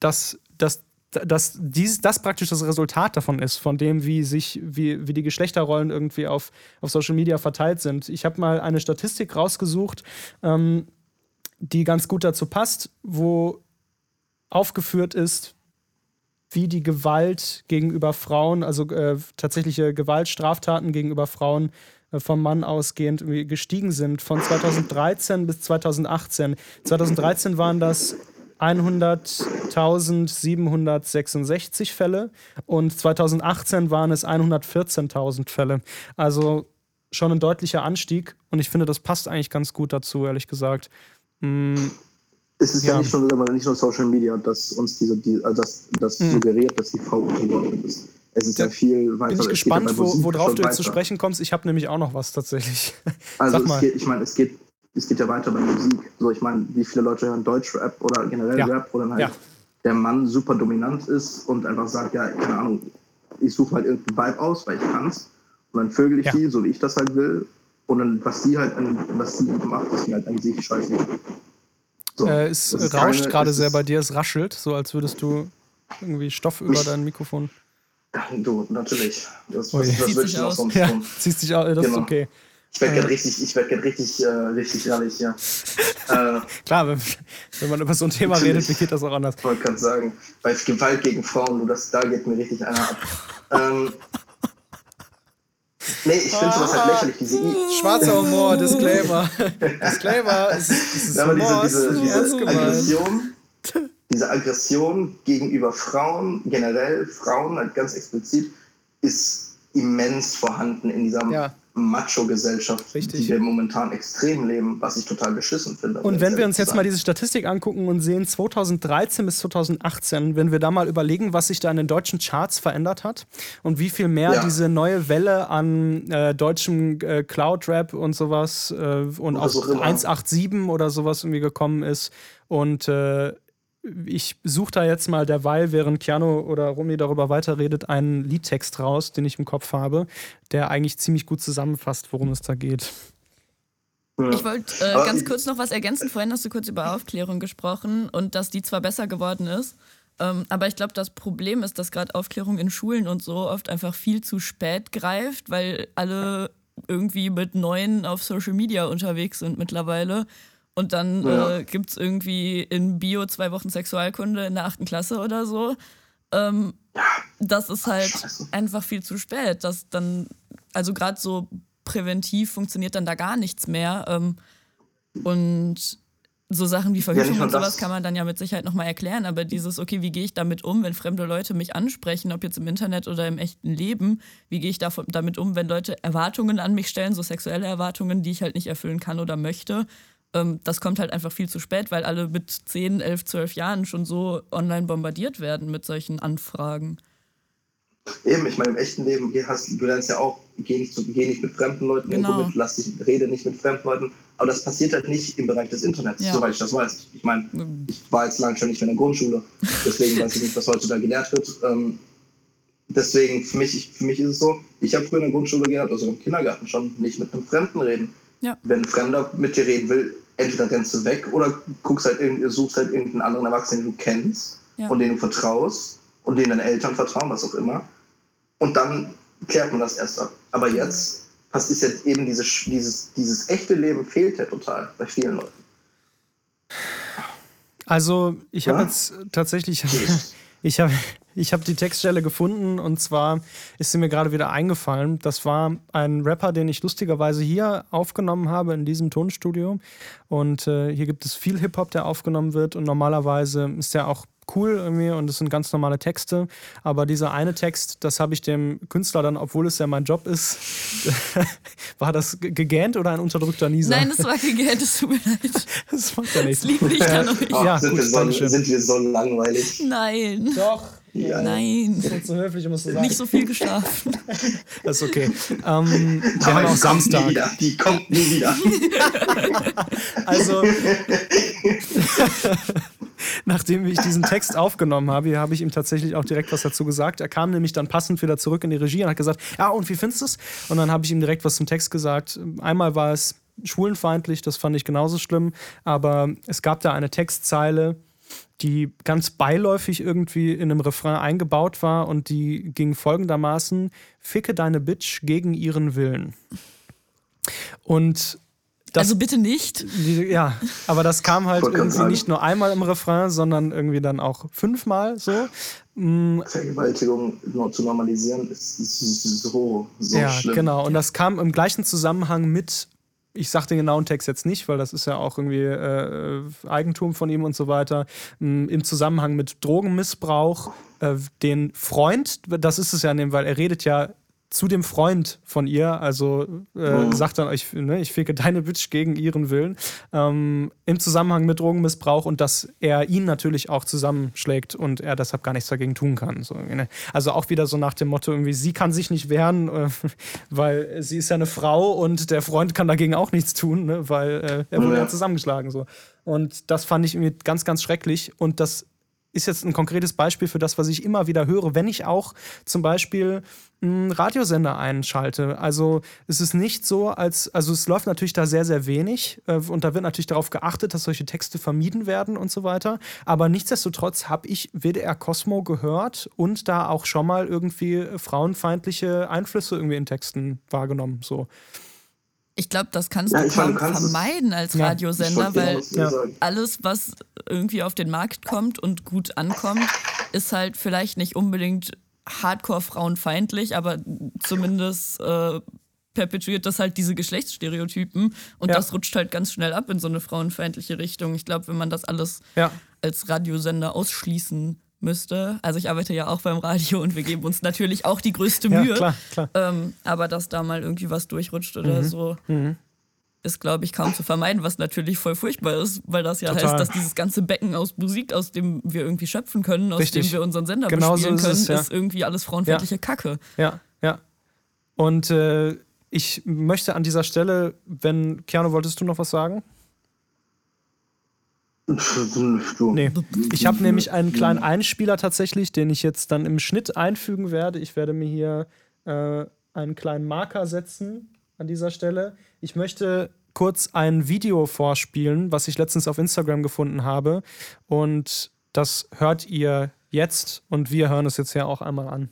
dass, dass dass dies, das praktisch das Resultat davon ist, von dem, wie sich, wie, wie die Geschlechterrollen irgendwie auf, auf Social Media verteilt sind. Ich habe mal eine Statistik rausgesucht, ähm, die ganz gut dazu passt, wo aufgeführt ist, wie die Gewalt gegenüber Frauen, also äh, tatsächliche Gewaltstraftaten gegenüber Frauen äh, vom Mann ausgehend gestiegen sind von 2013 bis 2018. 2013 waren das 100.766 Fälle und 2018 waren es 114.000 Fälle. Also schon ein deutlicher Anstieg und ich finde, das passt eigentlich ganz gut dazu, ehrlich gesagt. Mm, es ist ja, ja nicht, nur, nicht, nur, Social Media, das uns diese, die, also das, das mm. suggeriert, dass die Frau untergeordnet ist. Es ist ja, ja viel weiter. Bin ich gespannt, ja wo, worauf du jetzt zu sprechen kommst. Ich habe nämlich auch noch was tatsächlich. Also geht, ich meine, es geht es geht ja weiter bei Musik. So, ich meine, wie viele Leute hören Deutschrap oder generell ja. Rap, wo dann halt ja. der Mann super dominant ist und einfach sagt, ja, keine Ahnung, ich suche halt irgendeinen Vibe aus, weil ich kann's. Und dann vögel ich die, so wie ich das halt will. Und dann, was die halt, was die macht, ist mir halt an sich scheiße. So, äh, es rauscht gerade sehr bei dir, es raschelt, so als würdest du irgendwie Stoff über dein Mikrofon. Du, natürlich. Das, das, das, das wird schon aus. Ja, ziehst dich aus, das genau. ist okay. Ich werde gerade richtig, ich werde richtig, äh, richtig rallig, ja. äh, Klar, wenn, wenn, man über so ein Thema redet, wie geht das auch anders? Ich wollte gerade sagen, bei Gewalt gegen Frauen, du, das, da geht mir richtig einer ab. ähm, nee, ich finde sowas halt lächerlich. Diese Schwarzer Humor, Disclaimer. Disclaimer, es, es ist Aber diese, diese, diese Aggression, diese Aggression gegenüber Frauen, generell Frauen halt ganz explizit, ist immens vorhanden in dieser ja. Macho-Gesellschaft, die wir momentan extrem leben, was ich total beschissen finde. Und wenn wir uns jetzt mal diese Statistik angucken und sehen, 2013 bis 2018, wenn wir da mal überlegen, was sich da in den deutschen Charts verändert hat und wie viel mehr ja. diese neue Welle an äh, deutschem äh, Cloud-Rap und sowas äh, und auch 187 oder sowas irgendwie gekommen ist und äh, ich suche da jetzt mal derweil, während Keanu oder Romy darüber weiterredet, einen Liedtext raus, den ich im Kopf habe, der eigentlich ziemlich gut zusammenfasst, worum es da geht. Ich wollte äh, ganz kurz noch was ergänzen. Vorhin hast du kurz über Aufklärung gesprochen und dass die zwar besser geworden ist, ähm, aber ich glaube, das Problem ist, dass gerade Aufklärung in Schulen und so oft einfach viel zu spät greift, weil alle irgendwie mit Neuen auf Social Media unterwegs sind mittlerweile und dann ja. äh, gibt es irgendwie in Bio zwei Wochen Sexualkunde in der achten Klasse oder so. Ähm, ja. Das ist halt Scheiße. einfach viel zu spät. Das dann, also gerade so präventiv funktioniert dann da gar nichts mehr. Ähm, und so Sachen wie Verhütung ja, und sowas kann man dann ja mit Sicherheit nochmal erklären, aber dieses, okay, wie gehe ich damit um, wenn fremde Leute mich ansprechen, ob jetzt im Internet oder im echten Leben, wie gehe ich damit um, wenn Leute Erwartungen an mich stellen, so sexuelle Erwartungen, die ich halt nicht erfüllen kann oder möchte das kommt halt einfach viel zu spät, weil alle mit 10, 11, 12 Jahren schon so online bombardiert werden mit solchen Anfragen. Eben, ich meine, im echten Leben hast, du lernst ja auch, geh nicht, geh nicht mit fremden Leuten genau. mit, lass dich, rede nicht mit fremden Leuten. Aber das passiert halt nicht im Bereich des Internets, ja. soweit ich das weiß. Ich meine, ich war jetzt lange schon nicht mehr in der Grundschule, deswegen weiß ich nicht, was heute da gelehrt wird. Ähm, deswegen, für mich, für mich ist es so, ich habe früher in der Grundschule gelernt, also im Kindergarten schon, nicht mit einem Fremden reden. Ja. Wenn ein Fremder mit dir reden will, entweder rennst du weg oder guckst halt, suchst halt irgendeinen anderen Erwachsenen, den du kennst ja. und den du vertraust und den deine Eltern vertrauen, was auch immer. Und dann klärt man das erst ab. Aber jetzt was ist jetzt eben diese, dieses, dieses echte Leben fehlt ja total bei vielen Leuten. Also ich habe ja? jetzt tatsächlich, ich habe ich habe die Textstelle gefunden und zwar ist sie mir gerade wieder eingefallen. Das war ein Rapper, den ich lustigerweise hier aufgenommen habe in diesem Tonstudio. Und äh, hier gibt es viel Hip-Hop, der aufgenommen wird und normalerweise ist der auch cool irgendwie und es sind ganz normale Texte. Aber dieser eine Text, das habe ich dem Künstler dann, obwohl es ja mein Job ist, war das gegähnt oder ein unterdrückter Nieser? Nein, es war gegähnt, es tut mir leid. Das macht ja nichts. Das liegt nicht an euch. ja, sind, gut, wir so, sind wir so langweilig? Nein. Doch. Ja. Nein. Ist so höflich, um es zu sagen. Nicht so viel geschlafen. das ist okay. Ähm, wir Aber haben auch Samstag. Wieder. Die kommt nie wieder. also. nachdem ich diesen Text aufgenommen habe, habe ich ihm tatsächlich auch direkt was dazu gesagt. Er kam nämlich dann passend wieder zurück in die Regie und hat gesagt, ja, und wie findest du es? Und dann habe ich ihm direkt was zum Text gesagt. Einmal war es schwulenfeindlich, das fand ich genauso schlimm, aber es gab da eine Textzeile, die ganz beiläufig irgendwie in einem Refrain eingebaut war und die ging folgendermaßen: Ficke deine Bitch gegen ihren Willen. Und das, also bitte nicht. Ja, aber das kam halt irgendwie nicht nur einmal im Refrain, sondern irgendwie dann auch fünfmal so. Mm. Vergewaltigung zu normalisieren ist, so, so ja, schlimm. Genau, und das kam im gleichen Zusammenhang mit ich sage den genauen Text jetzt nicht, weil das ist ja auch irgendwie äh, Eigentum von ihm und so weiter, im Zusammenhang mit Drogenmissbrauch, äh, den Freund, das ist es ja, weil er redet ja zu dem Freund von ihr, also äh, mhm. sagt dann, ich, ne, ich ficke deine Bitch gegen ihren Willen, ähm, im Zusammenhang mit Drogenmissbrauch und dass er ihn natürlich auch zusammenschlägt und er deshalb gar nichts dagegen tun kann. So, ne? Also auch wieder so nach dem Motto, irgendwie, sie kann sich nicht wehren, äh, weil sie ist ja eine Frau und der Freund kann dagegen auch nichts tun, ne? weil äh, er wurde ja. ja zusammengeschlagen. So. Und das fand ich irgendwie ganz, ganz schrecklich und das ist jetzt ein konkretes Beispiel für das, was ich immer wieder höre, wenn ich auch zum Beispiel einen Radiosender einschalte. Also es ist nicht so, als, also es läuft natürlich da sehr, sehr wenig äh, und da wird natürlich darauf geachtet, dass solche Texte vermieden werden und so weiter. Aber nichtsdestotrotz habe ich WDR Cosmo gehört und da auch schon mal irgendwie frauenfeindliche Einflüsse irgendwie in Texten wahrgenommen. So. Ich glaube, das kannst ja, du kaum vermeiden als ja, Radiosender, weil ja. alles, was irgendwie auf den Markt kommt und gut ankommt, ist halt vielleicht nicht unbedingt hardcore frauenfeindlich, aber zumindest äh, perpetuiert das halt diese Geschlechtsstereotypen und das rutscht halt ganz schnell ab in so eine frauenfeindliche Richtung. Ich glaube, wenn man das alles als Radiosender ausschließen müsste. Also ich arbeite ja auch beim Radio und wir geben uns natürlich auch die größte Mühe. Ja, klar, klar. Ähm, aber dass da mal irgendwie was durchrutscht oder mhm. so, mhm. Ist, glaube ich, kaum zu vermeiden, was natürlich voll furchtbar ist, weil das ja Total. heißt, dass dieses ganze Becken aus Musik, aus dem wir irgendwie schöpfen können, aus Richtig. dem wir unseren Sender genau bespielen so ist können, es, ja. ist irgendwie alles frauenfeindliche ja. Kacke. Ja, ja. Und äh, ich möchte an dieser Stelle, wenn, Keanu, wolltest du noch was sagen? Nee. Ich habe nämlich einen kleinen Einspieler tatsächlich, den ich jetzt dann im Schnitt einfügen werde. Ich werde mir hier äh, einen kleinen Marker setzen an dieser Stelle. Ich möchte kurz ein Video vorspielen, was ich letztens auf Instagram gefunden habe. Und das hört ihr jetzt und wir hören es jetzt ja auch einmal an.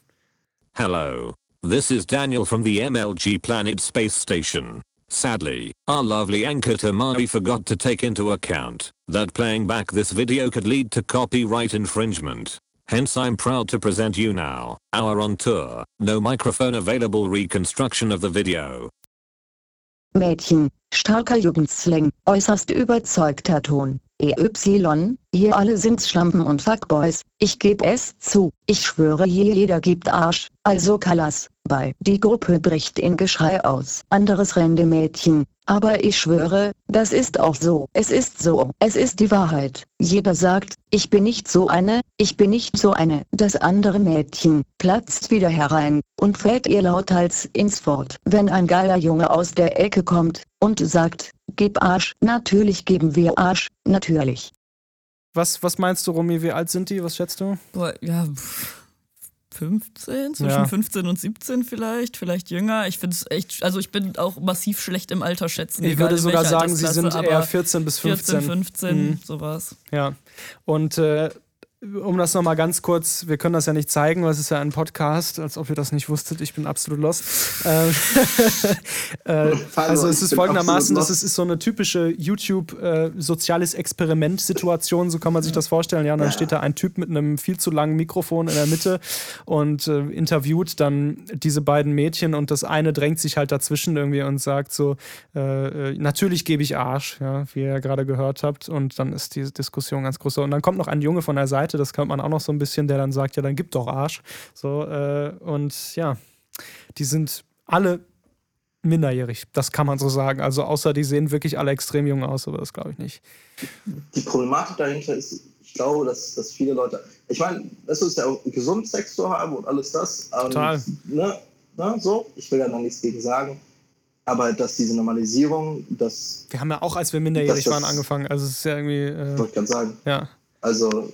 Hello, this is Daniel from the MLG Planet Space Station. Sadly, our lovely anchor Tamari forgot to take into account that playing back this video could lead to copyright infringement. Hence I'm proud to present you now, our on tour, no microphone available reconstruction of the video. Mädchen, starker Jugendslang, äußerst überzeugter Ton. EY, ihr alle sind Schlampen und Fuckboys, ich geb es zu, ich schwöre je jeder gibt Arsch, also Kalas, bei. Die Gruppe bricht in Geschrei aus. Anderes Rendemädchen, aber ich schwöre, das ist auch so. Es ist so, es ist die Wahrheit. Jeder sagt, ich bin nicht so eine, ich bin nicht so eine. Das andere Mädchen platzt wieder herein und fällt ihr lauthals ins Wort. Wenn ein geiler Junge aus der Ecke kommt und sagt, Gib Arsch. Natürlich geben wir Arsch. Natürlich. Was, was meinst du, Romy? Wie alt sind die? Was schätzt du? Boah, ja, 15, zwischen ja. 15 und 17 vielleicht, vielleicht jünger. Ich finde es echt, also ich bin auch massiv schlecht im Alter schätzen. Ich würde sogar sagen, sie sind eher 14 bis 15. 14, 15, mhm. sowas. Ja. Und äh, um das nochmal ganz kurz, wir können das ja nicht zeigen, weil es ist ja ein Podcast, als ob ihr das nicht wusstet, ich bin absolut lost. Ähm, äh, also es ist folgendermaßen, das ist, ist, so eine typische YouTube-soziales äh, Experiment-Situation, so kann man sich das vorstellen. Ja, und dann steht da ein Typ mit einem viel zu langen Mikrofon in der Mitte und äh, interviewt dann diese beiden Mädchen und das eine drängt sich halt dazwischen irgendwie und sagt so, äh, äh natürlich gebe ich Arsch, ja, wie ihr ja gerade gehört habt und dann ist die Diskussion ganz groß. Und dann kommt noch ein Junge von der Seite Seite, das kennt man auch noch so ein bisschen, der dann sagt, ja, dann gib doch Arsch. So, äh, und ja, die sind alle minderjährig, das kann man so sagen. Also außer die sehen wirklich alle extrem jung aus, aber das glaube ich nicht. Die Problematik dahinter ist, ich glaube, dass, dass viele Leute, ich meine, es ist ja auch gesund, Sex zu haben und alles das. Total. ne, ne, so, ich will da noch nichts gegen sagen. Aber dass diese Normalisierung, dass. Wir haben ja auch, als wir minderjährig waren, angefangen. Also es ist ja irgendwie. Äh, wollte ich gerade sagen. Ja. Also,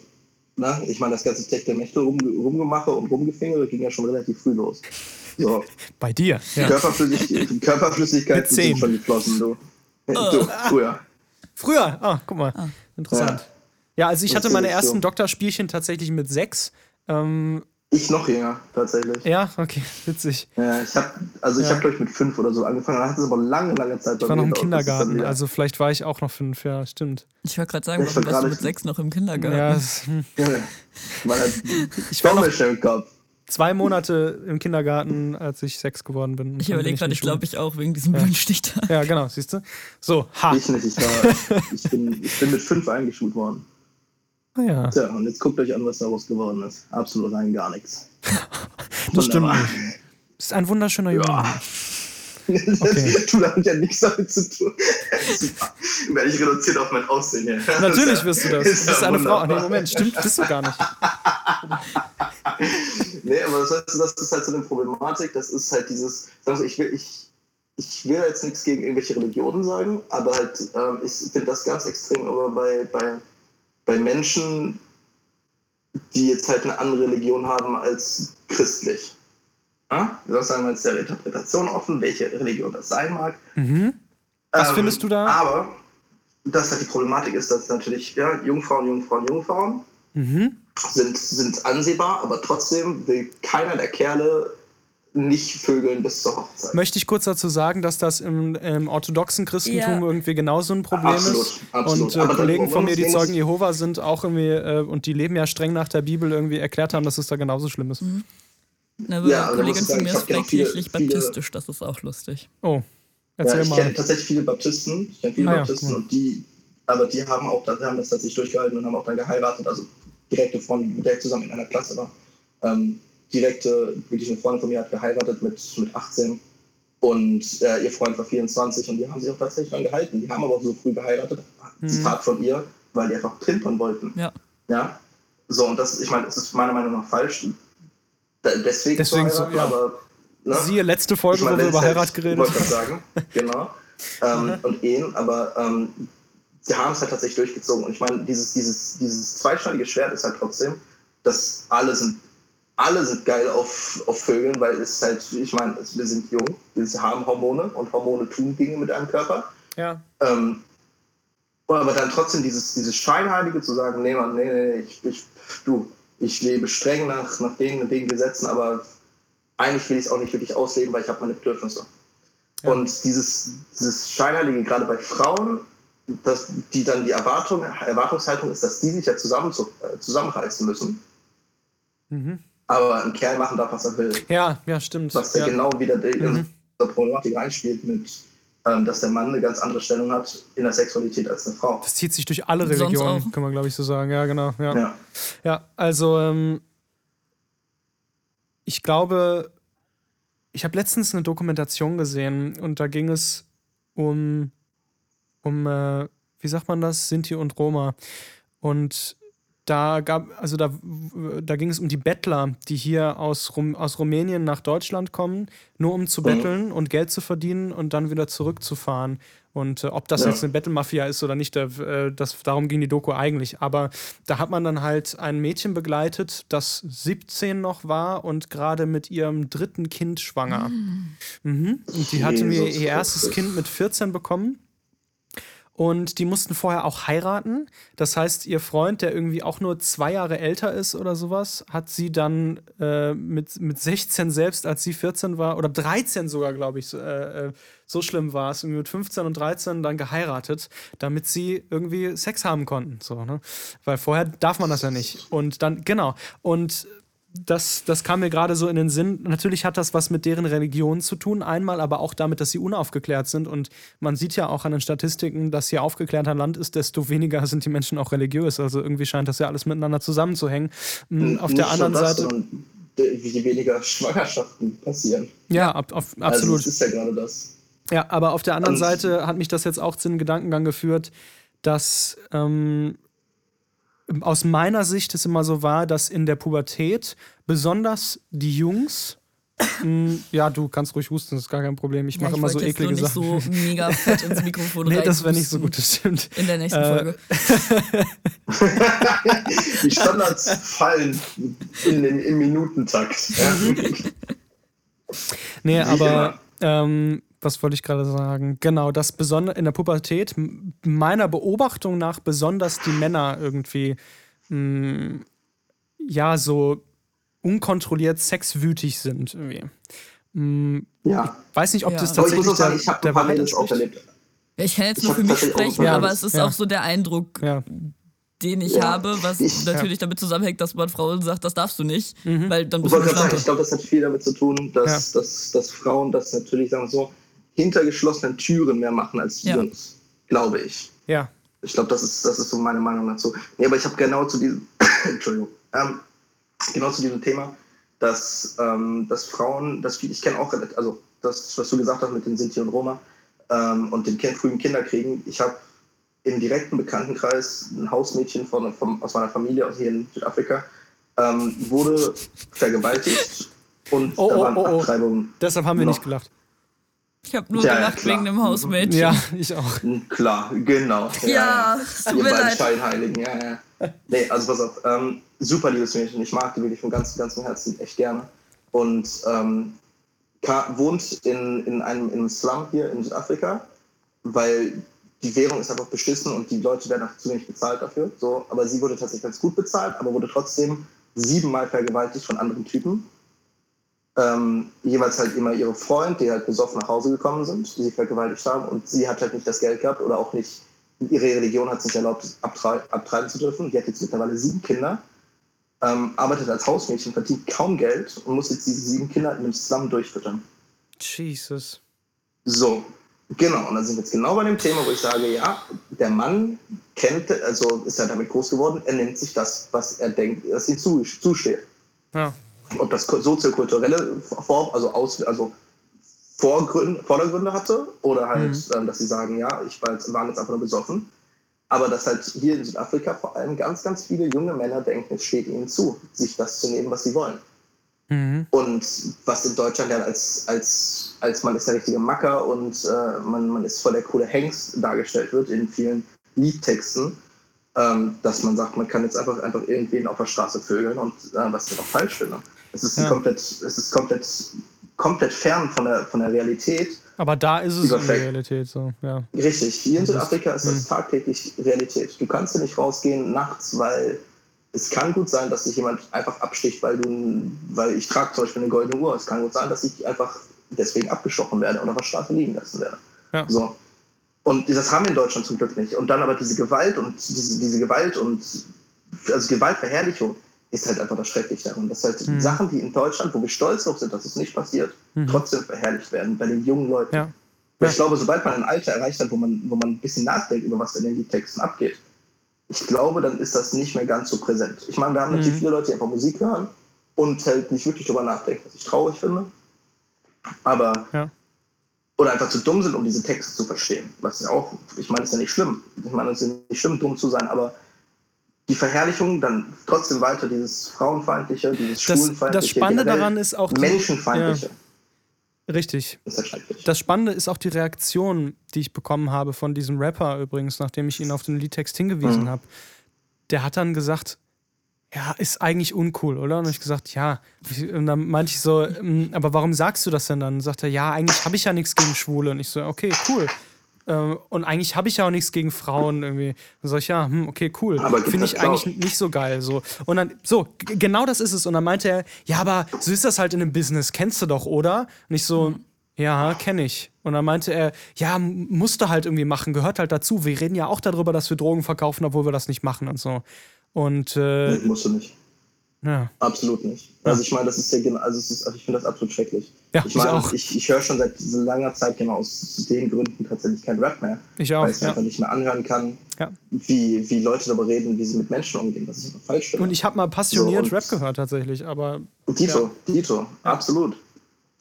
na, ich meine, das ganze Tech der Mächte rum, rumgemache und rumgefingere ging ja schon relativ früh los. So. Bei dir. Ja. Körperflüssig Körperflüssigkeit sind schon geflossen, du. Oh. du. Früher. Früher? Ah, guck mal. Ah. Interessant. Ja. ja, also ich hatte meine ersten so. Doktorspielchen tatsächlich mit sechs. Ähm, ich noch jünger, tatsächlich. Ja, okay, witzig. Ja, ich habe, also ich ja. habe glaube ich mit fünf oder so angefangen, dann hat es aber lange, lange Zeit Ich war noch im Kindergarten, also vielleicht war ich auch noch fünf, ja, stimmt. Ich wollte gerade sagen, warum warst du mit sechs noch im Kindergarten? Ja, das, hm. ich war noch im Kopf. zwei Monate im Kindergarten, als ich sechs geworden bin. Ich überlege gerade, ich glaube ich auch wegen diesem ja. Ja, genau, siehst du. So, ha. Ich nicht, ich, war, ich, bin, ich bin mit fünf eingeschult worden. Ah, ja. Tja, und jetzt guckt euch an, was daraus geworden ist. Absolut rein gar nichts. das stimmt nicht. Das ist ein wunderschöner Junge. Ja. Okay. du hast ja nichts damit zu tun. Werde ich reduziert auf mein Aussehen hier. Natürlich wirst du das. Du bist eine Frau. Nee, Moment, stimmt, bist du gar nicht. nee, aber das, heißt, das ist halt so eine Problematik. Das ist halt dieses, also ich will, ich, ich will jetzt nichts gegen irgendwelche Religionen sagen, aber halt, ähm, ich finde das ganz extrem aber bei, bei bei Menschen, die jetzt halt eine andere Religion haben als christlich. Ja? Das sagen wir jetzt der Interpretation offen, welche Religion das sein mag. Mhm. Was ähm, findest du da? Aber dass halt die Problematik ist, dass natürlich ja, Jungfrauen, Jungfrauen, Jungfrauen mhm. sind, sind ansehbar, aber trotzdem will keiner der Kerle nicht vögeln bis zur Hochzeit. Möchte ich kurz dazu sagen, dass das im, im orthodoxen Christentum ja. irgendwie genauso ein Problem absolut, ist. Absolut. Und äh, Kollegen von mir, die Zeugen Jehova sind, auch irgendwie, äh, und die leben ja streng nach der Bibel, irgendwie erklärt haben, dass es da genauso schlimm ist. Mhm. Na, ja, Kollegin von mir ist freikirchlich baptistisch, das ist auch lustig. Oh, erzähl ja, ich mal. Ich kenne tatsächlich viele Baptisten, ich kenne viele ah, Baptisten ja. und die, aber die haben auch, haben das tatsächlich durchgehalten und haben auch dann geheiratet, also direkte Freunde, mit der zusammen in einer Klasse war. Ähm, direkte, wirklich eine Freundin von mir hat geheiratet mit, mit 18 und äh, ihr Freund war 24 und die haben sich auch tatsächlich dann gehalten. Die haben aber auch so früh geheiratet, mhm. Zitat von ihr, weil die einfach pimpern wollten. Ja. Ja. So, und das, ich meine, das ist meiner Meinung nach falsch. Deswegen, Deswegen so, ja. aber. Ne? Siehe letzte Folge, ich mein, wo wir über Heirat geredet haben. Wollte ich sagen, genau. ähm, und Ehen, aber ähm, sie haben es halt tatsächlich durchgezogen. Und ich meine, dieses, dieses, dieses zweischneidige Schwert ist halt trotzdem, dass alle sind alle sind geil auf, auf Vögeln, weil es halt, ich meine, wir sind jung, wir haben Hormone und Hormone tun Dinge mit einem Körper. Ja. Ähm, aber dann trotzdem dieses, dieses Scheinheilige zu sagen, nee, Mann, nee, nee, ich, ich, du, ich lebe streng nach, nach den und den Gesetzen, aber eigentlich will ich es auch nicht wirklich ausleben, weil ich habe meine Bedürfnisse. Ja. Und dieses, dieses Scheinheilige, gerade bei Frauen, dass die dann die Erwartung, Erwartungshaltung ist, dass die sich ja zusammen, äh, zusammenreißen müssen. Mhm aber ein Kerl machen darf, was er will. Ja, ja, stimmt. Was ja. genau wieder die, mhm. in der Problematik reinspielt mit, ähm, dass der Mann eine ganz andere Stellung hat in der Sexualität als eine Frau. Das zieht sich durch alle Religionen, kann man glaube ich so sagen. Ja, genau. Ja, ja. ja also ähm, ich glaube, ich habe letztens eine Dokumentation gesehen und da ging es um, um äh, wie sagt man das, Sinti und Roma. Und da gab, also da, da ging es um die Bettler, die hier aus, Rum, aus Rumänien nach Deutschland kommen, nur um zu mhm. betteln und Geld zu verdienen und dann wieder zurückzufahren. Und äh, ob das ja. jetzt eine Bettelmafia ist oder nicht, äh, das, darum ging die Doku eigentlich. Aber da hat man dann halt ein Mädchen begleitet, das 17 noch war und gerade mit ihrem dritten Kind schwanger. Mhm. Mhm. Und die hatte mir ihr erstes Kind mit 14 bekommen. Und die mussten vorher auch heiraten. Das heißt, ihr Freund, der irgendwie auch nur zwei Jahre älter ist oder sowas, hat sie dann äh, mit, mit 16 selbst, als sie 14 war, oder 13 sogar, glaube ich, äh, äh, so schlimm war es, mit 15 und 13 dann geheiratet, damit sie irgendwie Sex haben konnten. So, ne? Weil vorher darf man das ja nicht. Und dann, genau. Und das, das kam mir gerade so in den Sinn. Natürlich hat das was mit deren Religion zu tun, einmal, aber auch damit, dass sie unaufgeklärt sind. Und man sieht ja auch an den Statistiken, dass je aufgeklärter Land ist, desto weniger sind die Menschen auch religiös. Also irgendwie scheint das ja alles miteinander zusammenzuhängen. Hm, auf Nicht der anderen das, Seite. Wie weniger Schwangerschaften passieren. Ja, ab, ab, absolut. Also das ist ja gerade das. Ja, aber auf der anderen Und Seite hat mich das jetzt auch zu einem Gedankengang geführt, dass ähm, aus meiner Sicht es immer so war, dass in der Pubertät besonders die Jungs hm, ja, du kannst ruhig husten, das ist gar kein Problem. Ich mache ja, immer so eklige nicht Sachen. nicht so mega fett ins Mikrofon Nee, das wäre nicht so gut, das stimmt. In der nächsten äh, Folge. die Standards fallen in den, im Minutentakt. Ja. nee, aber ähm, was wollte ich gerade sagen? Genau, das besonders in der Pubertät, meiner Beobachtung nach besonders die Männer irgendwie mh, ja so unkontrolliert sexwütig sind irgendwie. Mh, ja. Ich weiß nicht, ob ja. das tatsächlich aber ich muss sagen, ich habe der Wahrheit auch erlebt. Ich kann jetzt nur für mich sprechen, ja, aber es ist ja. auch so der Eindruck, ja. den ich habe, was ich, natürlich damit zusammenhängt, dass man Frauen sagt, das darfst du nicht, mhm. weil dann bist du sagen, Ich glaube, das hat viel damit zu tun, dass, dass, dass Frauen das natürlich, sagen so, hinter geschlossenen Türen mehr machen als Jungs, glaube ich. Ja. Ich glaube, das ist, das ist so meine Meinung dazu. Nee, aber ich habe genau zu diesem, Entschuldigung, ähm, genau zu diesem Thema, dass, ähm, dass Frauen, dass ich kenne auch, also das, was du gesagt hast mit den Sinti und Roma, ähm, und den frühen Kinderkriegen. Ich habe im direkten Bekanntenkreis ein Hausmädchen von, von, aus meiner Familie aus hier in Südafrika ähm, wurde vergewaltigt und oh, da waren oh, oh, Abtreibungen. Deshalb haben wir noch. nicht gelacht. Ich habe nur ja, gelacht ja, wegen dem Hausmädchen. Ja, ich auch. Klar, genau. Ja, ja tut mir leid. Scheinheiligen, ja, ja. Nee, also pass auf, ähm, super liebes Mädchen. Ich mag die wirklich von ganzem, ganzem Herzen echt gerne. Und ähm, wohnt in, in, einem, in einem Slum hier in Südafrika, weil die Währung ist einfach beschissen und die Leute werden auch zu wenig bezahlt dafür. So, aber sie wurde tatsächlich ganz gut bezahlt, aber wurde trotzdem siebenmal vergewaltigt von anderen Typen. Ähm, jeweils halt immer ihre Freund, die halt besoffen nach Hause gekommen sind, die sie vergewaltigt haben und sie hat halt nicht das Geld gehabt oder auch nicht, ihre Religion hat sich erlaubt, abtreiben zu dürfen. Die hat jetzt mittlerweile sieben Kinder ähm, arbeitet als Hausmädchen, verdient kaum Geld und muss jetzt diese sieben Kinder in einem Slum durchfüttern. Jesus. So, genau. Und dann sind wir jetzt genau bei dem Thema, wo ich sage, ja, der Mann kennt, also ist er damit groß geworden, er nimmt sich das, was er denkt, dass ihm zusteht. Ja. Ob das soziokulturelle Vor also, aus, also Vorgründe, Vordergründe hatte oder halt, mhm. ähm, dass sie sagen, ja, ich war jetzt, war jetzt einfach nur besoffen aber dass halt hier in Südafrika vor allem ganz, ganz viele junge Männer denken, es steht ihnen zu, sich das zu nehmen, was sie wollen. Mhm. Und was in Deutschland ja als, als, als man ist der richtige Macker und äh, man, man ist voll der coole Hengst dargestellt wird in vielen Liedtexten, ähm, dass man sagt, man kann jetzt einfach, einfach irgendwen auf der Straße vögeln und äh, was ich auch falsch finde. Es ist ja. komplett, es ist komplett, komplett fern von der, von der Realität aber da ist es der Realität so, ja. Richtig. Hier in Südafrika ist das mhm. tagtäglich Realität. Du kannst ja nicht rausgehen nachts, weil es kann gut sein, dass sich jemand einfach absticht, weil du, weil ich trage zum Beispiel eine goldene Uhr. Es kann gut sein, dass ich einfach deswegen abgestochen werde oder auf der Straße liegen lassen werde. Ja. So. Und das haben wir in Deutschland zum Glück nicht. Und dann aber diese Gewalt und diese, diese Gewalt und also Gewaltverherrlichung ist halt einfach das Schreckliche daran. Dass halt mhm. Sachen, die in Deutschland, wo wir stolz drauf sind, dass es nicht passiert, mhm. trotzdem verherrlicht werden bei den jungen Leuten. Ja. Ja. Ich glaube, sobald man ein Alter erreicht hat, wo man, wo man ein bisschen nachdenkt über was in den Texten abgeht, ich glaube, dann ist das nicht mehr ganz so präsent. Ich meine, wir haben natürlich mhm. viele Leute, die einfach Musik hören und halt nicht wirklich darüber nachdenken, was ich traurig finde. Aber ja. oder einfach zu dumm sind, um diese Texte zu verstehen. Was ja auch, ich meine, es ist ja nicht schlimm. Ich meine, es ist ja nicht schlimm, dumm zu sein, aber die Verherrlichung dann trotzdem weiter, dieses Frauenfeindliche, dieses Schwulenfeindliche. Das Spannende daran ist auch. Die, Menschenfeindliche. Ja, richtig. Das, das Spannende ist auch die Reaktion, die ich bekommen habe von diesem Rapper übrigens, nachdem ich ihn auf den Liedtext hingewiesen mhm. habe. Der hat dann gesagt, ja, ist eigentlich uncool, oder? Und ich gesagt, ja. Und dann meinte ich so, ähm, aber warum sagst du das denn dann? Und sagt er, ja, eigentlich habe ich ja nichts gegen Schwule. Und ich so, okay, cool. Ähm, und eigentlich habe ich ja auch nichts gegen Frauen irgendwie. Dann sag ich, ja, hm, okay, cool. Finde ich eigentlich nicht so geil. So. Und dann, so, genau das ist es. Und dann meinte er, ja, aber so ist das halt in einem Business, kennst du doch, oder? Und ich so, mhm. ja, kenne ich. Und dann meinte er, ja, musst du halt irgendwie machen, gehört halt dazu. Wir reden ja auch darüber, dass wir Drogen verkaufen, obwohl wir das nicht machen und so. Und äh, nee, musst du nicht. Ja. Absolut nicht. Also ich meine, das ist ja genau, also, ist, also ich finde das absolut schrecklich. Ja, ich meine, ich, ich, ich höre schon seit langer Zeit genau aus den Gründen tatsächlich kein Rap mehr. Ich auch. Weil ich ja. einfach nicht mehr anhören kann, ja. wie, wie Leute darüber reden, wie sie mit Menschen umgehen. Das ist falsch. Finde. Und ich habe mal passioniert so, Rap gehört tatsächlich, aber. Dito, ja. Dito, absolut.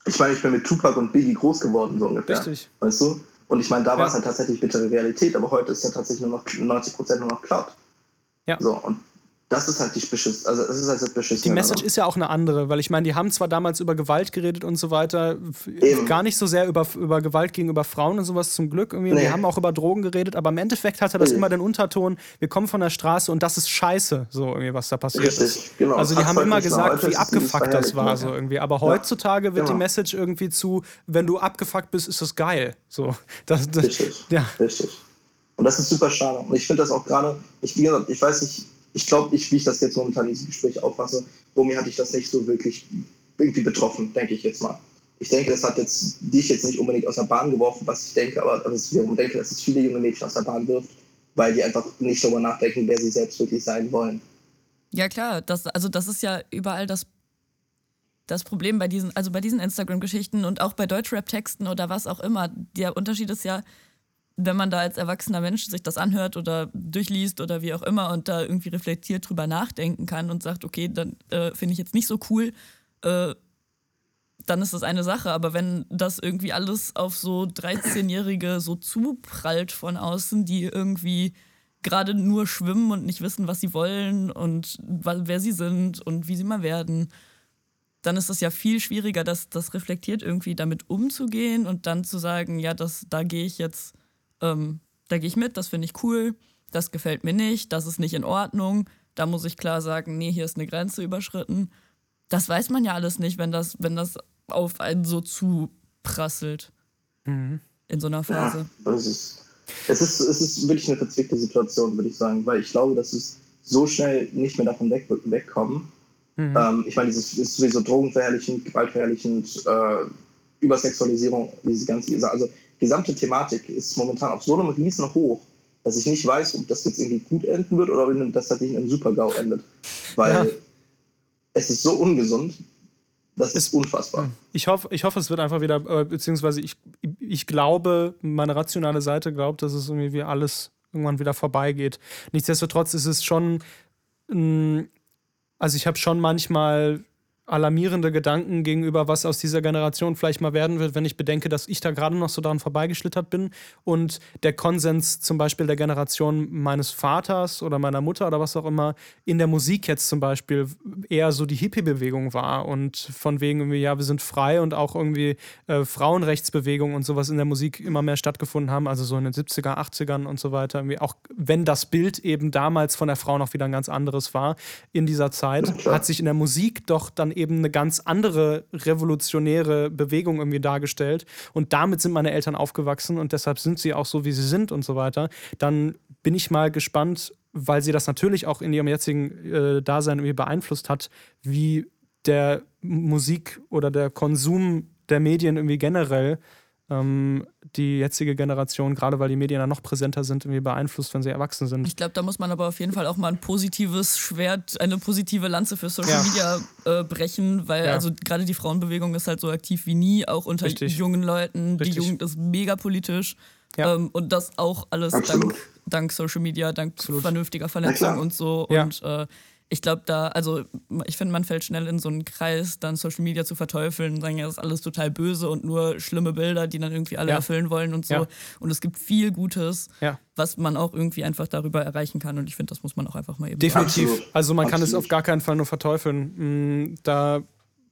Ich meine, ich bin mit Tupac und Biggie groß geworden, so ungefähr. Richtig. Weißt du? Und ich meine, da war es halt tatsächlich bittere Realität, aber heute ist ja tatsächlich nur noch 90% nur noch Cloud. Ja. So, und das ist halt die beschiss also das ist halt das beschissen. Die Message ist ja auch eine andere, weil ich meine, die haben zwar damals über Gewalt geredet und so weiter, Eben. gar nicht so sehr über, über Gewalt gegenüber Frauen und sowas zum Glück irgendwie. Nee. Wir haben auch über Drogen geredet, aber im Endeffekt hatte das nee. immer den Unterton, wir kommen von der Straße und das ist scheiße, so irgendwie, was da passiert Richtig, ist. Genau. Also die Hat's haben immer gesagt, wie abgefuckt das war, so irgendwie. Aber heutzutage wird genau. die Message irgendwie zu, wenn du abgefuckt bist, ist das geil. So, das, das, Richtig. Ja. Richtig. Und das ist super schade. Und ich finde das auch gerade, ich, ich weiß nicht, ich glaube, ich, wie ich das jetzt momentan in diesem Gespräch auffasse, Romy hatte ich das nicht so wirklich irgendwie betroffen, denke ich jetzt mal. Ich denke, das hat jetzt dich jetzt nicht unbedingt aus der Bahn geworfen, was ich denke, aber also ich denke, dass es viele junge Mädchen aus der Bahn wirft, weil die einfach nicht darüber nachdenken, wer sie selbst wirklich sein wollen. Ja klar, das, also das ist ja überall das, das Problem bei diesen, also bei diesen Instagram-Geschichten und auch bei Deutschrap-Texten oder was auch immer. Der Unterschied ist ja, wenn man da als erwachsener Mensch sich das anhört oder durchliest oder wie auch immer und da irgendwie reflektiert drüber nachdenken kann und sagt, okay, dann äh, finde ich jetzt nicht so cool, äh, dann ist das eine Sache. Aber wenn das irgendwie alles auf so 13-Jährige so zuprallt von außen, die irgendwie gerade nur schwimmen und nicht wissen, was sie wollen und wer sie sind und wie sie mal werden, dann ist es ja viel schwieriger, das, das reflektiert irgendwie damit umzugehen und dann zu sagen, ja, das, da gehe ich jetzt ähm, da gehe ich mit, das finde ich cool, das gefällt mir nicht, das ist nicht in Ordnung, da muss ich klar sagen, nee, hier ist eine Grenze überschritten. Das weiß man ja alles nicht, wenn das, wenn das auf einen so zuprasselt. Mhm. In so einer Phase. Ja, das ist, es, ist, es ist wirklich eine verzwickte Situation, würde ich sagen, weil ich glaube, dass es so schnell nicht mehr davon weg, wegkommen. Mhm. Ähm, ich meine, es ist sowieso drogenverherrlichend, gewaltverherrlichend, äh, Übersexualisierung, diese ganze, also gesamte Thematik ist momentan auf so einem riesen Hoch, dass ich nicht weiß, ob das jetzt irgendwie gut enden wird oder ob das tatsächlich in einem Super-GAU endet. Weil ja. es ist so ungesund, das ist unfassbar. Ich hoffe, ich hoffe, es wird einfach wieder, äh, beziehungsweise ich, ich glaube, meine rationale Seite glaubt, dass es irgendwie alles irgendwann wieder vorbeigeht. Nichtsdestotrotz ist es schon, also ich habe schon manchmal alarmierende Gedanken gegenüber, was aus dieser Generation vielleicht mal werden wird, wenn ich bedenke, dass ich da gerade noch so daran vorbeigeschlittert bin und der Konsens zum Beispiel der Generation meines Vaters oder meiner Mutter oder was auch immer in der Musik jetzt zum Beispiel eher so die Hippie-Bewegung war und von wegen irgendwie, ja, wir sind frei und auch irgendwie äh, Frauenrechtsbewegung und sowas in der Musik immer mehr stattgefunden haben, also so in den 70er, 80ern und so weiter. Irgendwie auch wenn das Bild eben damals von der Frau noch wieder ein ganz anderes war in dieser Zeit, hat sich in der Musik doch dann eben eine ganz andere revolutionäre Bewegung irgendwie dargestellt. Und damit sind meine Eltern aufgewachsen und deshalb sind sie auch so, wie sie sind und so weiter. Dann bin ich mal gespannt, weil sie das natürlich auch in ihrem jetzigen äh, Dasein irgendwie beeinflusst hat, wie der Musik oder der Konsum der Medien irgendwie generell ähm, die jetzige Generation, gerade weil die Medien da noch präsenter sind, irgendwie beeinflusst, wenn sie erwachsen sind. Ich glaube, da muss man aber auf jeden Fall auch mal ein positives Schwert, eine positive Lanze für Social ja. Media äh, brechen, weil ja. also gerade die Frauenbewegung ist halt so aktiv wie nie, auch unter Richtig. jungen Leuten. Richtig. Die Jugend ist mega politisch. Ja. Ähm, und das auch alles dank, dank, Social Media, dank Absolut. vernünftiger Vernetzung und so. Und äh, ich glaube, da, also ich finde, man fällt schnell in so einen Kreis, dann Social Media zu verteufeln und sagen, ja, das ist alles total böse und nur schlimme Bilder, die dann irgendwie alle ja. erfüllen wollen und so. Ja. Und es gibt viel Gutes, ja. was man auch irgendwie einfach darüber erreichen kann. Und ich finde, das muss man auch einfach mal eben Definitiv. Sagen. Also man Absolut. kann es auf gar keinen Fall nur verteufeln. Mm, da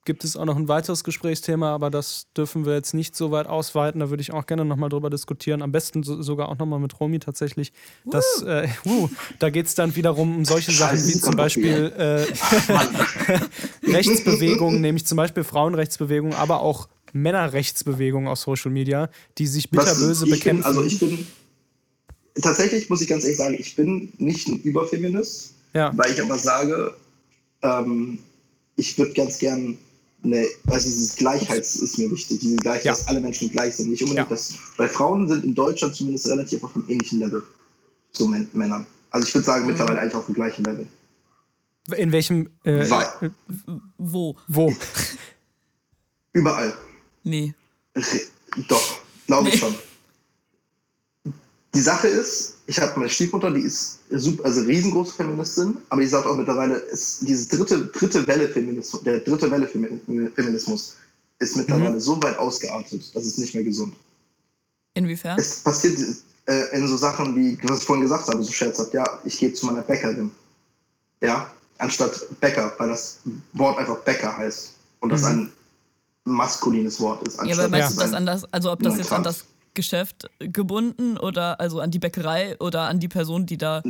gibt es auch noch ein weiteres Gesprächsthema, aber das dürfen wir jetzt nicht so weit ausweiten. Da würde ich auch gerne nochmal drüber diskutieren. Am besten so, sogar auch nochmal mit Romy tatsächlich. Das, äh, uh, da geht es dann wiederum um solche Sachen wie zum Beispiel äh, Rechtsbewegungen, nämlich zum Beispiel Frauenrechtsbewegungen, aber auch Männerrechtsbewegungen auf Social Media, die sich bitterböse bekämpfen. Bin, also ich bin tatsächlich, muss ich ganz ehrlich sagen, ich bin nicht ein Überfeminist, ja. weil ich aber sage, ähm, ich würde ganz gern eine, also dieses Gleichheits ist mir wichtig, diese Gleichheit, ja. dass alle Menschen gleich sind. Nicht unbedingt, ja. dass, weil Frauen sind in Deutschland zumindest relativ auf einem ähnlichen Level zu Männern. Also ich würde sagen, mittlerweile eigentlich auf dem gleichen Level. In welchem? Äh, weil. Wo? Wo? Überall. Nee. Doch, glaube nee. ich schon. Die Sache ist, ich habe meine Stiefmutter, die ist super, also riesengroße Feministin, aber die sagt auch mittlerweile, ist diese dritte, dritte Welle Feminismus, der dritte Welle Feminismus ist mittlerweile mhm. so weit ausgeartet, dass es nicht mehr gesund. Inwiefern? Es passiert äh, in so Sachen wie, was ich vorhin gesagt habe, so scherzhaft, ja, ich gehe zu meiner Bäckerin. Ja, anstatt Bäcker, weil das Wort einfach Bäcker heißt und das mhm. ein maskulines Wort ist. Ja, aber meinst du das anders, also ob das jetzt an das Geschäft gebunden oder also an die Bäckerei oder an die Person, die da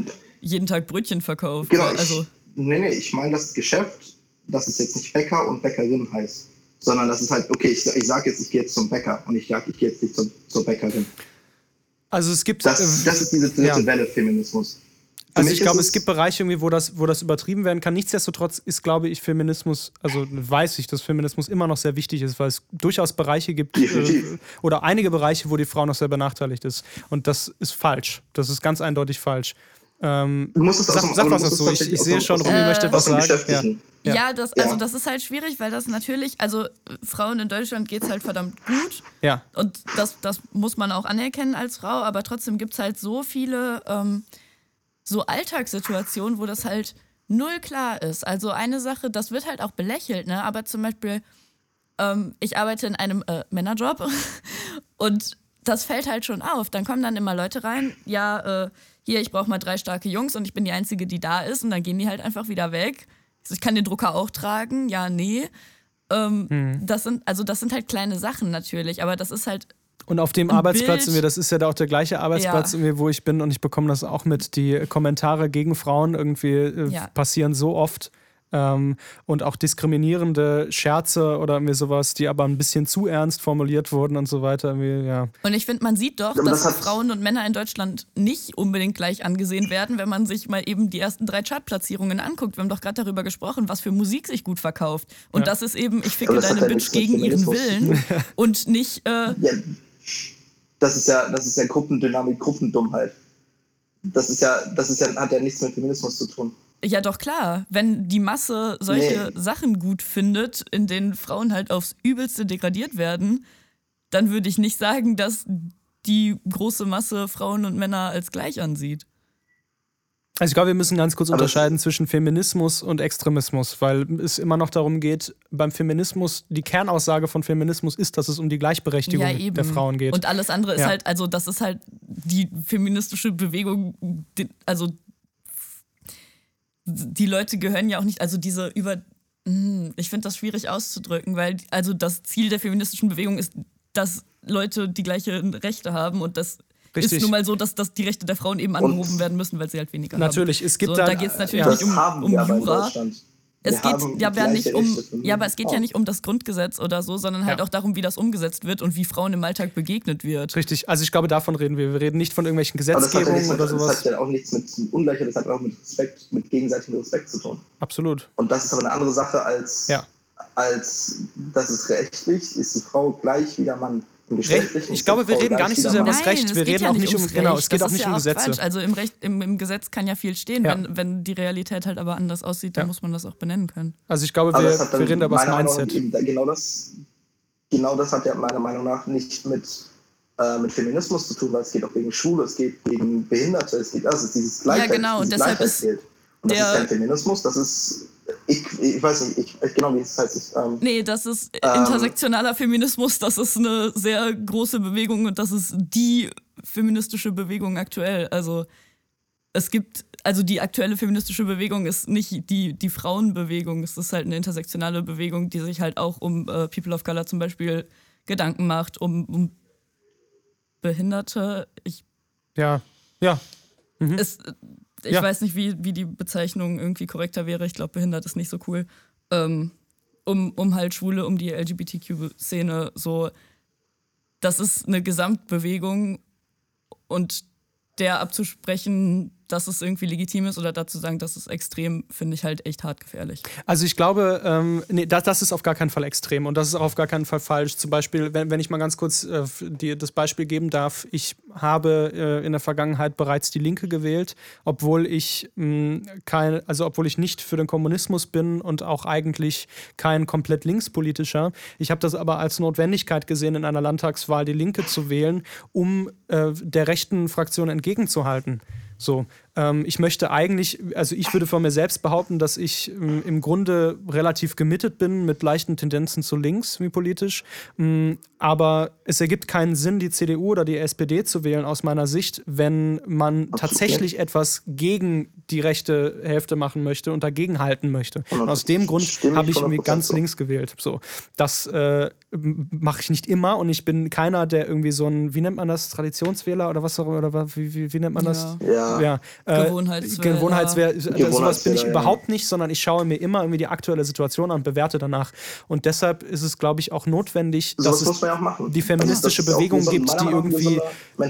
jeden Tag Brötchen verkauft? Genau, also, ich, nee, nee, ich meine das Geschäft, dass es jetzt nicht Bäcker und Bäckerin heißt, sondern das ist halt, okay, ich, ich sage jetzt, ich gehe jetzt zum Bäcker und ich sage, ich gehe jetzt nicht zum, zur Bäckerin. Also es gibt... Das, äh, das ist diese dritte ja. Welle Feminismus. Also ich glaube, es, es gibt Bereiche, irgendwie, wo das, wo das übertrieben werden kann. Nichtsdestotrotz ist, glaube ich, Feminismus, also weiß ich, dass Feminismus immer noch sehr wichtig ist, weil es durchaus Bereiche gibt äh, oder einige Bereiche, wo die Frau noch sehr benachteiligt ist. Und das ist falsch. Das ist ganz eindeutig falsch. Ähm, sag, dem, sag was dazu. Ich, ich sehe schon, Rumi äh, möchte was sagen. Ja, ja das, also das ist halt schwierig, weil das natürlich, also Frauen in Deutschland geht es halt verdammt gut. Ja. Und das, das muss man auch anerkennen als Frau, aber trotzdem gibt es halt so viele ähm, so Alltagssituationen, wo das halt null klar ist. Also eine Sache, das wird halt auch belächelt, ne? Aber zum Beispiel, ähm, ich arbeite in einem äh, Männerjob und das fällt halt schon auf. Dann kommen dann immer Leute rein, ja, äh, hier, ich brauche mal drei starke Jungs und ich bin die Einzige, die da ist und dann gehen die halt einfach wieder weg. Ich kann den Drucker auch tragen, ja, nee. Ähm, hm. Das sind, also das sind halt kleine Sachen natürlich, aber das ist halt und auf dem Arbeitsplatz, Bild. das ist ja da auch der gleiche Arbeitsplatz, ja. wo ich bin und ich bekomme das auch mit. Die Kommentare gegen Frauen irgendwie äh, ja. passieren so oft. Ähm, und auch diskriminierende Scherze oder irgendwie sowas, die aber ein bisschen zu ernst formuliert wurden und so weiter. Ja. Und ich finde, man sieht doch, dass das Frauen und Männer in Deutschland nicht unbedingt gleich angesehen werden, wenn man sich mal eben die ersten drei Chartplatzierungen anguckt. Wir haben doch gerade darüber gesprochen, was für Musik sich gut verkauft. Und ja. das ist eben, ich ficke deine Bitch gegen ihren Willen und nicht. Äh, das ist ja, das ist ja Gruppendynamik, Gruppendummheit. Das ist ja, das ist ja, hat ja nichts mit Feminismus zu tun. Ja, doch klar. Wenn die Masse solche nee. Sachen gut findet, in denen Frauen halt aufs Übelste degradiert werden, dann würde ich nicht sagen, dass die große Masse Frauen und Männer als gleich ansieht. Also ich glaube, wir müssen ganz kurz Aber unterscheiden zwischen Feminismus und Extremismus, weil es immer noch darum geht, beim Feminismus, die Kernaussage von Feminismus ist, dass es um die Gleichberechtigung ja, der Frauen geht. Und alles andere ist ja. halt, also das ist halt die feministische Bewegung, also die Leute gehören ja auch nicht, also diese über, hm, ich finde das schwierig auszudrücken, weil also das Ziel der feministischen Bewegung ist, dass Leute die gleichen Rechte haben und das Richtig. ist nun mal so, dass, dass die Rechte der Frauen eben angehoben werden müssen, weil sie halt weniger natürlich, haben. Es gibt so, da, da geht es natürlich ja. nicht um, um Jura. Es geht ja, ja nicht um, ja, aber es geht ja nicht um das Grundgesetz oder so, sondern halt ja. auch darum, wie das umgesetzt wird und wie Frauen im Alltag begegnet wird. Richtig, also ich glaube, davon reden wir. Wir reden nicht von irgendwelchen Gesetzgebungen ja oder sowas. Das hat ja auch nichts mit Ungleichheit, das hat auch mit Respekt, mit gegenseitigem Respekt zu tun. Absolut. Und das ist aber eine andere Sache als, als das ist rechtlich, ist die Frau gleich wie der Mann. Recht, ich glaube, wir reden gar nicht so sehr um das Recht. Wir reden auch nicht um, genau, es geht das auch nicht ja um Gesetze. Quatsch. Also im, Recht, im, im, Gesetz kann ja viel stehen. Ja. Wenn, wenn die Realität halt aber anders aussieht, dann ja. muss man das auch benennen können. Also ich glaube, wir, wir reden aber das Mindset. genau, das, genau das hat ja meiner Meinung nach nicht mit, äh, mit Feminismus zu tun, weil es geht auch gegen Schule, es geht gegen Behinderte, es geht, also dieses Gleichheit, ja, genau, und deshalb ist und das ist kein Feminismus, das ist ich, ich weiß nicht, ich, ich genau wie es heißt. Ähm, nee, das ist ähm, intersektionaler Feminismus, das ist eine sehr große Bewegung und das ist die feministische Bewegung aktuell. Also es gibt, also die aktuelle feministische Bewegung ist nicht die, die Frauenbewegung, es ist halt eine intersektionale Bewegung, die sich halt auch um äh, People of Color zum Beispiel Gedanken macht, um, um Behinderte. Ich, ja, ja. Mhm. Es, ich ja. weiß nicht, wie, wie die Bezeichnung irgendwie korrekter wäre. Ich glaube, behindert ist nicht so cool. Ähm, um, um halt Schwule, um die LGBTQ-Szene so. Das ist eine Gesamtbewegung und der abzusprechen, dass es irgendwie legitim ist oder dazu sagen, dass es extrem, finde ich halt echt hart gefährlich. Also ich glaube, ähm, nee, das, das, ist auf gar keinen Fall extrem und das ist auch auf gar keinen Fall falsch. Zum Beispiel, wenn, wenn ich mal ganz kurz äh, die, das Beispiel geben darf, ich habe äh, in der Vergangenheit bereits die Linke gewählt, obwohl ich mh, kein, also obwohl ich nicht für den Kommunismus bin und auch eigentlich kein komplett linkspolitischer. Ich habe das aber als Notwendigkeit gesehen, in einer Landtagswahl die Linke zu wählen, um äh, der rechten Fraktion entgegenzuhalten. So. Ähm, ich möchte eigentlich, also ich würde von mir selbst behaupten, dass ich ähm, im Grunde relativ gemittet bin mit leichten Tendenzen zu links, wie politisch. Ähm, aber es ergibt keinen Sinn, die CDU oder die SPD zu wählen, aus meiner Sicht, wenn man tatsächlich etwas gegen die rechte Hälfte machen möchte und dagegen halten möchte. Und aus dem Grund habe ich mir ganz links gewählt. So, das äh, mache ich nicht immer und ich bin keiner, der irgendwie so ein, wie nennt man das, Traditionswähler oder was auch immer, oder wie, wie, wie nennt man das? Ja. ja. Äh, Gewohnheitswähler. Gewohnheitswähler. Also sowas bin ich überhaupt nicht, sondern ich schaue mir immer irgendwie die aktuelle Situation an und bewerte danach. Und deshalb ist es, glaube ich, auch notwendig, so dass es ja die feministische Bewegung gibt, die irgendwie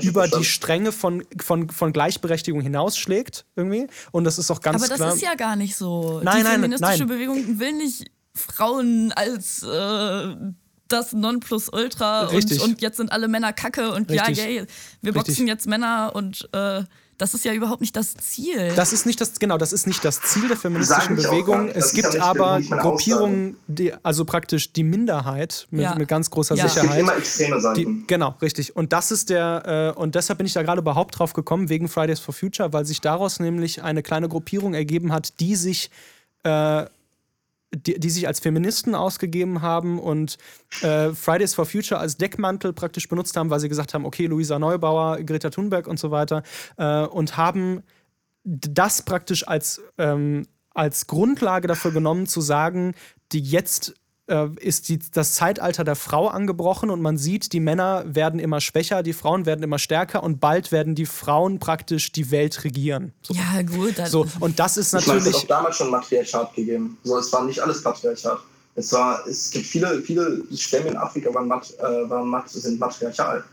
über die Stränge von, von, von Gleichberechtigung hinausschlägt, irgendwie. Und das ist auch ganz klar. Aber das klar. ist ja gar nicht so. Nein, die nein, feministische nein. Bewegung will nicht Frauen als äh, das Nonplusultra und, Richtig. und jetzt sind alle Männer kacke und Richtig. ja, yay, wir Richtig. boxen jetzt Männer und äh, das ist ja überhaupt nicht das Ziel. Das ist nicht das, genau, das ist nicht das Ziel der feministischen Bewegung. Es gibt aber Gruppierungen, die, also praktisch die Minderheit mit, Ja. mit ganz großer Ja. Es gibt Sicherheit. immer extreme Die, Seiten. genau, richtig. Und das ist der, äh, und deshalb bin ich da gerade überhaupt drauf gekommen, wegen Fridays for Future, weil sich daraus nämlich eine kleine Gruppierung ergeben hat, die sich, äh, die, die sich als Feministen ausgegeben haben und äh, Fridays for Future als Deckmantel praktisch benutzt haben, weil sie gesagt haben, okay, Luisa Neubauer, Greta Thunberg und so weiter, äh, und haben das praktisch als, ähm, als Grundlage dafür genommen, zu sagen, die jetzt äh, ist die, das Zeitalter der Frau angebrochen und man sieht, die Männer werden immer schwächer, die Frauen werden immer stärker und bald werden die Frauen praktisch die Welt regieren. So. ja, gut. Dann, So, und das ist Ich meine, es hat natürlich. auch damals schon Matriarchat gegeben. So, es war nicht alles Patriarchat. Es, war, es gibt viele, viele Stämme in Afrika waren, mat, äh, waren mat, sind matriarchal.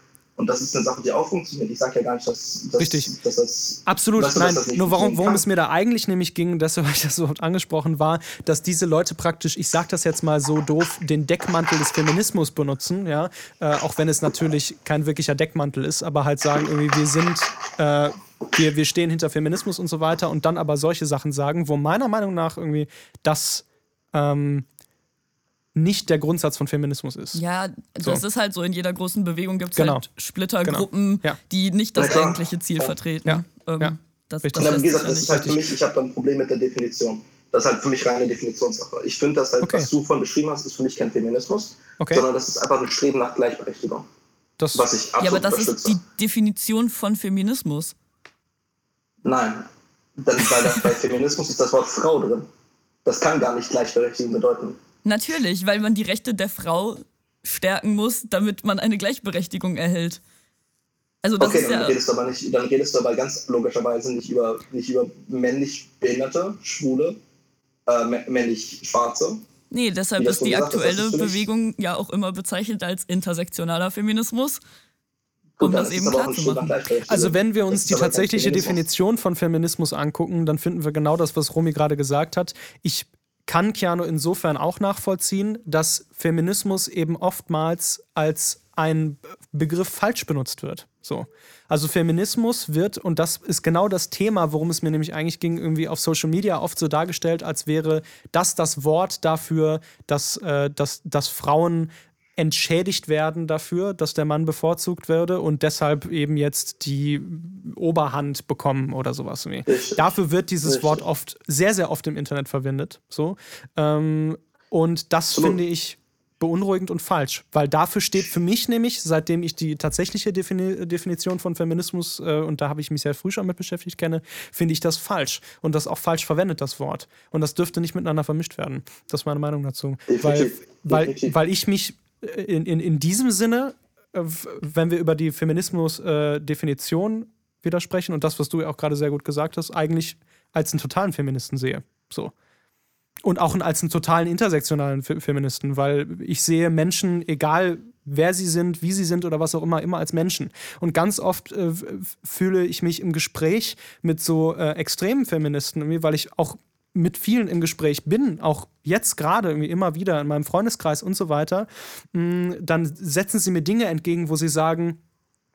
Und das ist eine Sache, die auch funktioniert. Ich sage ja gar nicht, dass, dass, Richtig. dass das. Absolut, dass nein. das Nur warum, worum es mir da eigentlich nämlich ging, deshalb habe ich das so oft angesprochen, war, dass diese Leute praktisch, ich sage das jetzt mal so doof, den Deckmantel des Feminismus benutzen, ja, äh, auch wenn es natürlich kein wirklicher Deckmantel ist, aber halt sagen irgendwie, wir sind, äh, wir, wir stehen hinter Feminismus und so weiter und dann aber solche Sachen sagen, wo meiner Meinung nach irgendwie das ähm, nicht der Grundsatz von Feminismus ist. ja, das So. ist halt so, in jeder großen Bewegung gibt es Genau. halt Splittergruppen, Genau. Ja. die nicht das Ja, eigentliche Ziel Ja. vertreten. Ja. Ähm, Ja. Das, das Ja, wie gesagt, das ist halt für mich, ich habe da ein Problem mit der Definition. Das ist halt für mich reine Definitionssache. Ich finde, dass halt, Okay. was du von beschrieben hast, ist für mich kein Feminismus, Okay. sondern das ist einfach ein Streben nach Gleichberechtigung. Das, Was ich absolut Ja, aber das ist die Definition von Feminismus. Nein. Dann, weil das bei Feminismus ist das Wort Frau drin. Das kann gar nicht Gleichberechtigung bedeuten. Natürlich, weil man die Rechte der Frau stärken muss, damit man eine Gleichberechtigung erhält. Also das okay, ist dann ja. redest du aber nicht, dann redest du aber ganz logischerweise nicht über, nicht über männlich Behinderte, Schwule, äh, mä- männlich Schwarze. Nee, deshalb das ist die gesagt das aktuelle ist Bewegung ja auch immer bezeichnet als intersektionaler Feminismus. Gut, Um das ist eben klar zu machen. Also wenn wir Das uns die tatsächliche. Definition von Feminismus angucken, dann finden wir genau das, was Romy gerade gesagt hat. Ich kann Keanu insofern auch nachvollziehen, dass Feminismus eben oftmals als ein Begriff falsch benutzt wird. So. Also Feminismus wird, und das ist genau das Thema, worum es mir nämlich eigentlich ging, irgendwie auf Social Media oft so dargestellt, als wäre das das Wort dafür, dass, äh, dass, dass Frauen entschädigt werden dafür, dass der Mann bevorzugt werde und deshalb eben jetzt die Oberhand bekommen oder sowas. Richtig. Dafür wird dieses Richtig. Wort oft, sehr, sehr oft im Internet verwendet. So. Ähm, und das Absolut. finde ich beunruhigend und falsch, weil dafür steht für mich nämlich, seitdem ich die tatsächliche Defini Definition von Feminismus, äh, und da habe ich mich sehr früh schon mit beschäftigt, kenne, finde ich das falsch und das auch falsch verwendet, das Wort. Und das dürfte nicht miteinander vermischt werden. Das ist meine Meinung dazu. Weil, Definitiv. weil, Definitiv. weil ich mich in, in, in diesem Sinne, äh, wenn wir über die Feminismus-Definition widersprechen und das, was du ja auch gerade sehr gut gesagt hast, eigentlich als einen totalen Feministen sehe. So. Und auch als einen totalen intersektionalen Fe- Feministen, weil ich sehe Menschen, egal wer sie sind, wie sie sind oder was auch immer, immer als Menschen. Und ganz oft äh, fühle ich mich im Gespräch mit so äh, extremen Feministen, weil ich auch mit vielen im Gespräch bin, auch jetzt gerade irgendwie immer wieder in meinem Freundeskreis und so weiter, mh, dann setzen sie mir Dinge entgegen, wo sie sagen,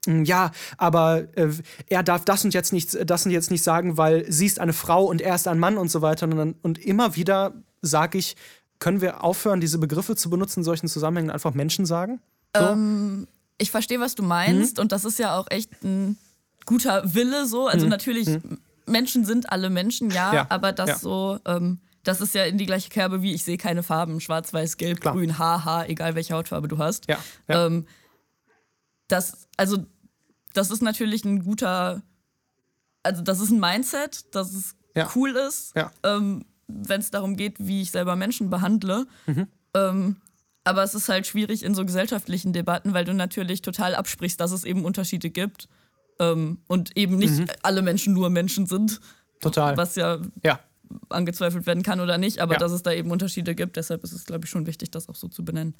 Mm, ja, aber äh, er darf das und jetzt nicht, das und jetzt nicht sagen, weil sie ist eine Frau und er ist ein Mann und so weiter. Und, dann, und immer wieder sage ich, können wir aufhören, diese Begriffe zu benutzen in solchen Zusammenhängen, einfach Menschen sagen? So? Ähm, ich verstehe, was du meinst, und das ist ja auch echt ein guter Wille so. Also natürlich Menschen sind alle Menschen, ja, Ja, aber das ja. so, ähm, das ist ja in die gleiche Kerbe wie ich sehe keine Farben, schwarz, weiß, gelb, Klar. grün, haha, egal welche Hautfarbe du hast. Ja, ja. Ähm, das, also, das ist natürlich ein guter, also das ist ein Mindset, dass es cool ist, ähm, wenn es darum geht, wie ich selber Menschen behandle. Mhm. Ähm, aber es ist halt schwierig in so gesellschaftlichen Debatten, weil du natürlich total absprichst, dass es eben Unterschiede gibt ähm, und eben nicht Mhm. alle Menschen nur Menschen sind, Total. was ja Ja. angezweifelt werden kann oder nicht, aber Ja. dass es da eben Unterschiede gibt. Deshalb ist es, glaube ich, schon wichtig, das auch so zu benennen.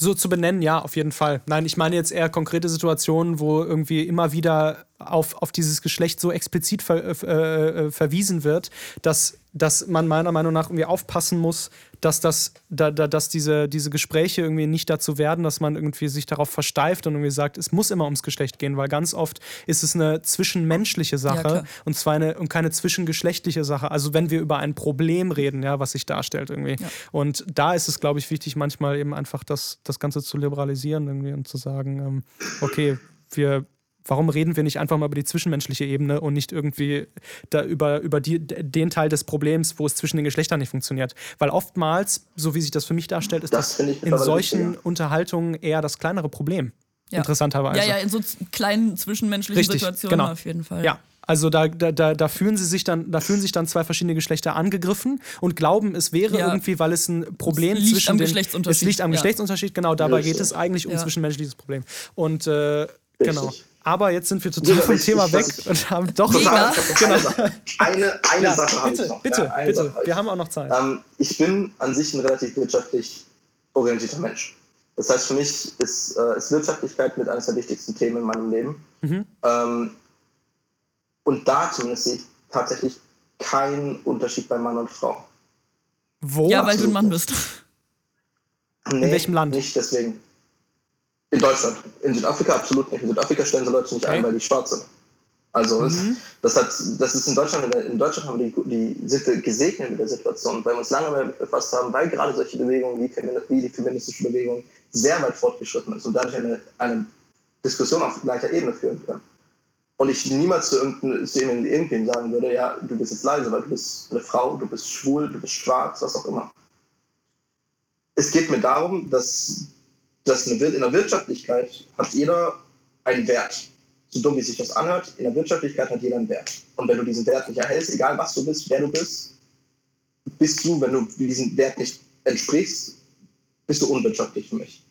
So zu benennen, ja, auf jeden Fall. Nein, ich meine jetzt eher konkrete Situationen, wo irgendwie immer wieder auf, auf dieses Geschlecht so explizit ver, äh, äh, verwiesen wird, dass, dass man meiner Meinung nach irgendwie aufpassen muss, dass, das, da, da, dass diese, diese Gespräche irgendwie nicht dazu werden, dass man irgendwie sich darauf versteift und irgendwie sagt, es muss immer ums Geschlecht gehen, weil ganz oft ist es eine zwischenmenschliche Sache klar. und zwar eine und keine zwischengeschlechtliche Sache. Also wenn wir über ein Problem reden, ja, was sich darstellt irgendwie. Und da ist es, glaube ich, wichtig, manchmal eben einfach das, das Ganze zu liberalisieren irgendwie und zu sagen, ähm, okay, wir Warum reden wir nicht einfach mal über die zwischenmenschliche Ebene und nicht irgendwie da über, über die, den Teil des Problems, wo es zwischen den Geschlechtern nicht funktioniert? Weil oftmals, so wie sich das für mich darstellt, ist Das das, in solchen wichtiger. Unterhaltungen eher das kleinere Problem. Ja. Interessanterweise. Ja, ja, in so kleinen zwischenmenschlichen Richtig, Situationen genau. auf jeden Fall. Ja, also da, da, da, da fühlen sie sich dann, da fühlen sich dann zwei verschiedene Geschlechter angegriffen und glauben, es wäre Ja. irgendwie, weil es ein Problem Es liegt zwischen am den, Geschlechtsunterschied, Es liegt am ja. Geschlechtsunterschied, genau. Dabei Richtig. geht es eigentlich um Ja. zwischenmenschliches Problem. Und äh, genau. Aber jetzt sind wir total Ja, vom richtig, Thema weg was ich- und haben doch Mega. Eine Sache, eine, eine Ja, Sache ich bitte, noch. bitte, ja, bitte. Sache ich Wir haben auch noch Zeit. Ähm, ich bin an sich ein relativ wirtschaftlich orientierter Mensch. Das heißt, für mich ist, äh, ist Wirtschaftlichkeit mit eines der wichtigsten Themen in meinem Leben. Mhm. Ähm, und da zumindest sehe ich tatsächlich keinen Unterschied bei Mann und Frau. Wo? Ja, weil du ein Mann bist. Nee, welchem Land? Nicht deswegen. In Deutschland. In Südafrika absolut nicht. In Südafrika stellen sie Leute nicht Okay. ein, weil die schwarz sind. Also Mhm. das, hat, das ist in Deutschland, in Deutschland haben wir die, die sind wir gesegnet mit der Situation, weil wir uns lange damit befasst haben, weil gerade solche Bewegungen wie, wie die feministische Bewegung sehr weit fortgeschritten ist und dadurch eine, eine Diskussion auf gleicher Ebene führen können. Und ich niemals zu irgendeinem irgendwem sagen würde, ja, du bist jetzt leise, weil du bist eine Frau, du bist schwul, du bist schwarz, was auch immer. Es geht mir darum, dass, dass in der Wirtschaftlichkeit hat jeder einen Wert. So dumm wie sich das anhört, in der Wirtschaftlichkeit hat jeder einen Wert. Und wenn du diesen Wert nicht erhältst, egal was du bist, wer du bist, bist du, wenn du diesem Wert nicht entsprichst, bist du unwirtschaftlich für mich.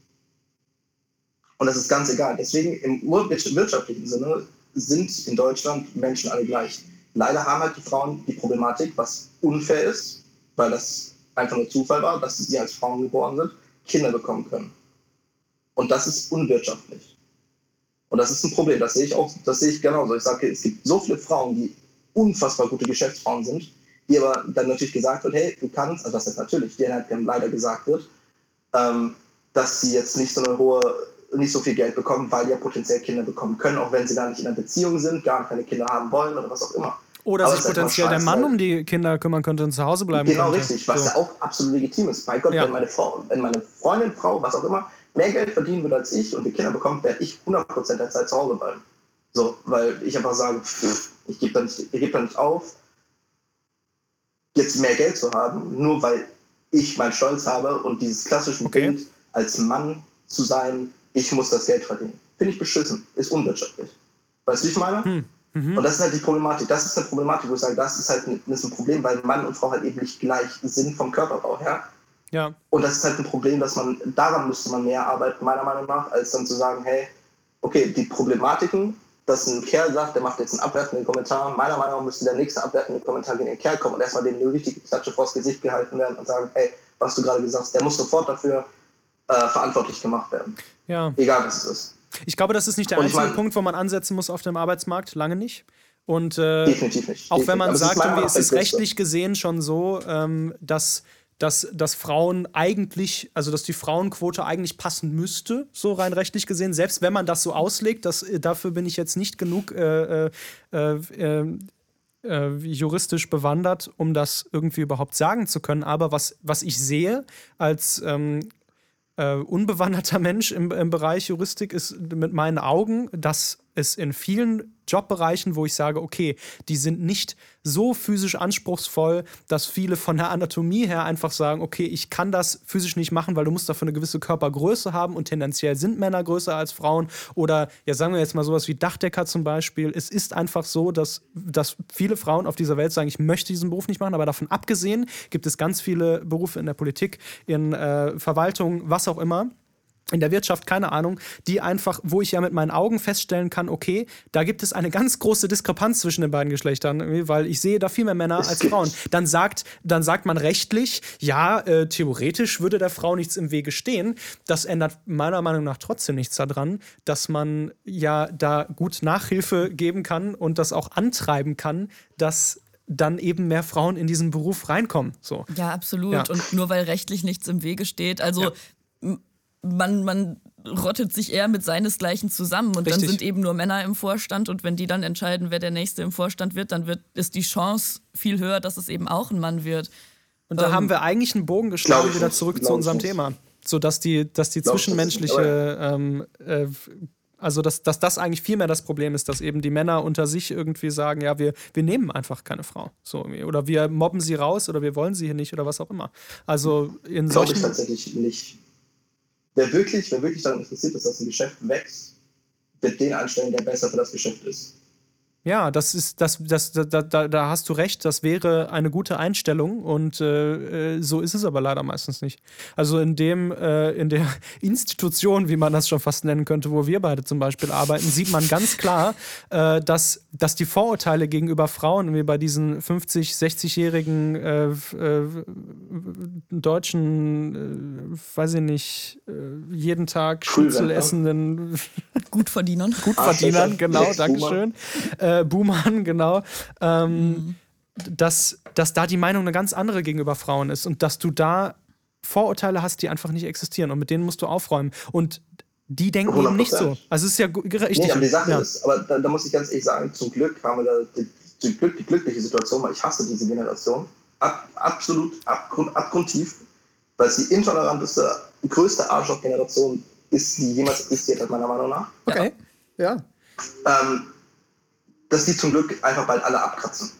Und das ist ganz egal. Deswegen im wirtschaftlichen Sinne sind in Deutschland Menschen alle gleich. Leider haben halt die Frauen die Problematik, was unfair ist, weil das einfach nur Zufall war, dass sie als Frauen geboren sind, Kinder bekommen können. Und das ist unwirtschaftlich. Und das ist ein Problem. Das sehe ich auch, das sehe ich genauso. Ich sage, es gibt so viele Frauen, die unfassbar gute Geschäftsfrauen sind, die aber dann natürlich gesagt wird, hey, du kannst, also das ist natürlich, denen halt leider gesagt wird, ähm, dass sie jetzt nicht so eine hohe, nicht so viel Geld bekommen, weil ja potenziell Kinder bekommen können, auch wenn sie gar nicht in einer Beziehung sind, gar keine Kinder haben wollen oder was auch immer. Oder Aber sich einfach potenziell der Mann weil- um die Kinder kümmern könnte und zu Hause bleiben Genau könnte. richtig, was So. ja auch absolut legitim ist. Bei Gott, Ja. wenn, meine Frau, wenn meine Freundin, Frau, was auch immer, mehr Geld verdienen würde als ich und die Kinder bekommt, werde ich 100% der Zeit zu Hause bleiben. So, weil ich einfach sage, ich gebe da, nicht- ich geb da nicht auf, jetzt mehr Geld zu haben, nur weil ich meinen Stolz habe und dieses klassische Okay. Bild, als Mann zu sein, ich muss das Geld verdienen. Finde ich beschissen, ist unwirtschaftlich. Weißt du, wie ich meine? Hm. Mhm. Und das ist halt die Problematik. Das ist eine Problematik, wo ich sage, das ist halt ein, ist ein Problem, weil Mann und Frau halt eben nicht gleich sind vom Körperbau her. Ja. Und das ist halt ein Problem, dass man, daran müsste man mehr arbeiten, meiner Meinung nach, als dann zu sagen, hey, okay, die Problematiken, dass ein Kerl sagt, der macht jetzt einen abwertenden Kommentar, meiner Meinung nach müsste der nächste abwertende Kommentar gegen den Kerl kommen und erstmal dem eine richtige Klatsche vors Gesicht gehalten werden und sagen, hey, was du gerade gesagt hast, der muss sofort dafür äh, verantwortlich gemacht werden. ja. Egal was es ist. Ich glaube, das ist nicht der einzige mein- Punkt, wo man ansetzen muss auf dem Arbeitsmarkt. Lange nicht. Und äh, Definitiv nicht. auch wenn Definitiv. man es ist sagt, irgendwie ist es größte. rechtlich gesehen schon so, ähm, dass, dass, dass Frauen eigentlich, also dass die Frauenquote eigentlich passen müsste, so rein rechtlich gesehen, selbst wenn man das so auslegt, das, äh, dafür bin ich jetzt nicht genug äh, äh, äh, äh, juristisch bewandert, um das irgendwie überhaupt sagen zu können. Aber was, was ich sehe als ähm, äh, unbewanderter Mensch im, im Bereich Juristik ist mit meinen Augen, dass es in vielen Jobbereichen, wo ich sage, okay, die sind nicht so physisch anspruchsvoll, dass viele von der Anatomie her einfach sagen, okay, ich kann das physisch nicht machen, weil du musst dafür eine gewisse Körpergröße haben und tendenziell sind Männer größer als Frauen. Oder ja, sagen wir jetzt mal sowas wie Dachdecker zum Beispiel. Es ist einfach so, dass, dass viele Frauen auf dieser Welt sagen, ich möchte diesen Beruf nicht machen, aber davon abgesehen gibt es ganz viele Berufe in der Politik, in äh, Verwaltung, was auch immer in der Wirtschaft, keine Ahnung, die einfach, wo ich ja mit meinen Augen feststellen kann, okay, da gibt es eine ganz große Diskrepanz zwischen den beiden Geschlechtern, weil ich sehe da viel mehr Männer als Frauen. Dann sagt, dann sagt man rechtlich, ja, äh, theoretisch würde der Frau nichts im Wege stehen. Das ändert meiner Meinung nach trotzdem nichts daran, dass man ja da gut Nachhilfe geben kann und das auch antreiben kann, dass dann eben mehr Frauen in diesen Beruf reinkommen. So. Ja, absolut. Ja. Und nur weil rechtlich nichts im Wege steht, also ja man, man rottet sich eher mit seinesgleichen zusammen und Richtig. dann sind eben nur Männer im Vorstand und wenn die dann entscheiden, wer der Nächste im Vorstand wird, dann wird, ist die Chance viel höher, dass es eben auch ein Mann wird. Und da ähm, haben wir eigentlich einen Bogen geschlagen wieder zurück zu unserem Thema. So dass die, dass die zwischenmenschliche, ähm, äh, also dass, dass das eigentlich viel mehr das Problem ist, dass eben die Männer unter sich irgendwie sagen, ja, wir, wir nehmen einfach keine Frau. So, oder wir mobben sie raus oder wir wollen sie hier nicht oder was auch immer. Also in solchen. Ich tatsächlich nicht wer wirklich, wer wirklich daran interessiert ist, dass ein Geschäft wächst, wird den einstellen, der besser für das Geschäft ist. Ja, das ist, das, das, da, da, da hast du recht, das wäre eine gute Einstellung und äh, äh, so ist es aber leider meistens nicht. Also in dem, äh, in der Institution, wie man das schon fast nennen könnte, wo wir beide zum Beispiel arbeiten, sieht man ganz klar, äh, dass, dass die Vorurteile gegenüber Frauen, wie bei diesen 50, 60-jährigen äh, äh, deutschen, weiß ich nicht, jeden Tag Schnitzel essenden Gutverdienern. Gutverdienern, genau, Dankeschön. Äh, äh, Buhmann, genau, ähm, mhm. dass, dass da die Meinung eine ganz andere gegenüber Frauen ist und dass du da Vorurteile hast, die einfach nicht existieren und mit denen musst du aufräumen. Und die denken 100%. eben nicht so. Also es ist ja richtig. Nee, aber die Sache ja. ist, aber da, da, muss ich ganz ehrlich sagen, zum Glück haben wir da die, die, die glückliche Situation, weil ich hasse diese Generation. Ab, absolut abgrund, abgrundtief, weil es die intoleranteste, größte Arschloch-Generation ist, die jemals existiert hat, meiner Meinung nach. Okay, ja. ja. Ähm, dass die zum Glück einfach bald alle abkratzen.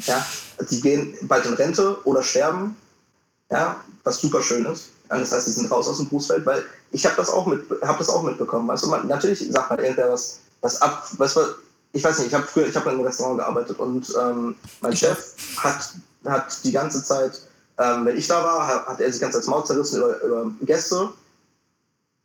Ja, die gehen bald in Rente oder sterben, ja, was super schön ist. Das heißt, die sind raus aus dem Berufsfeld, weil ich habe das auch mit, habe das auch mitbekommen. Weißt du, man, natürlich sagt man irgendwer was, was ab, was ich weiß nicht, ich habe früher, ich habe in einem Restaurant gearbeitet und ähm, mein Chef hat, hat die ganze Zeit, ähm, wenn ich da war, hat, hat er sich ganz als Maut zerrissen über, über Gäste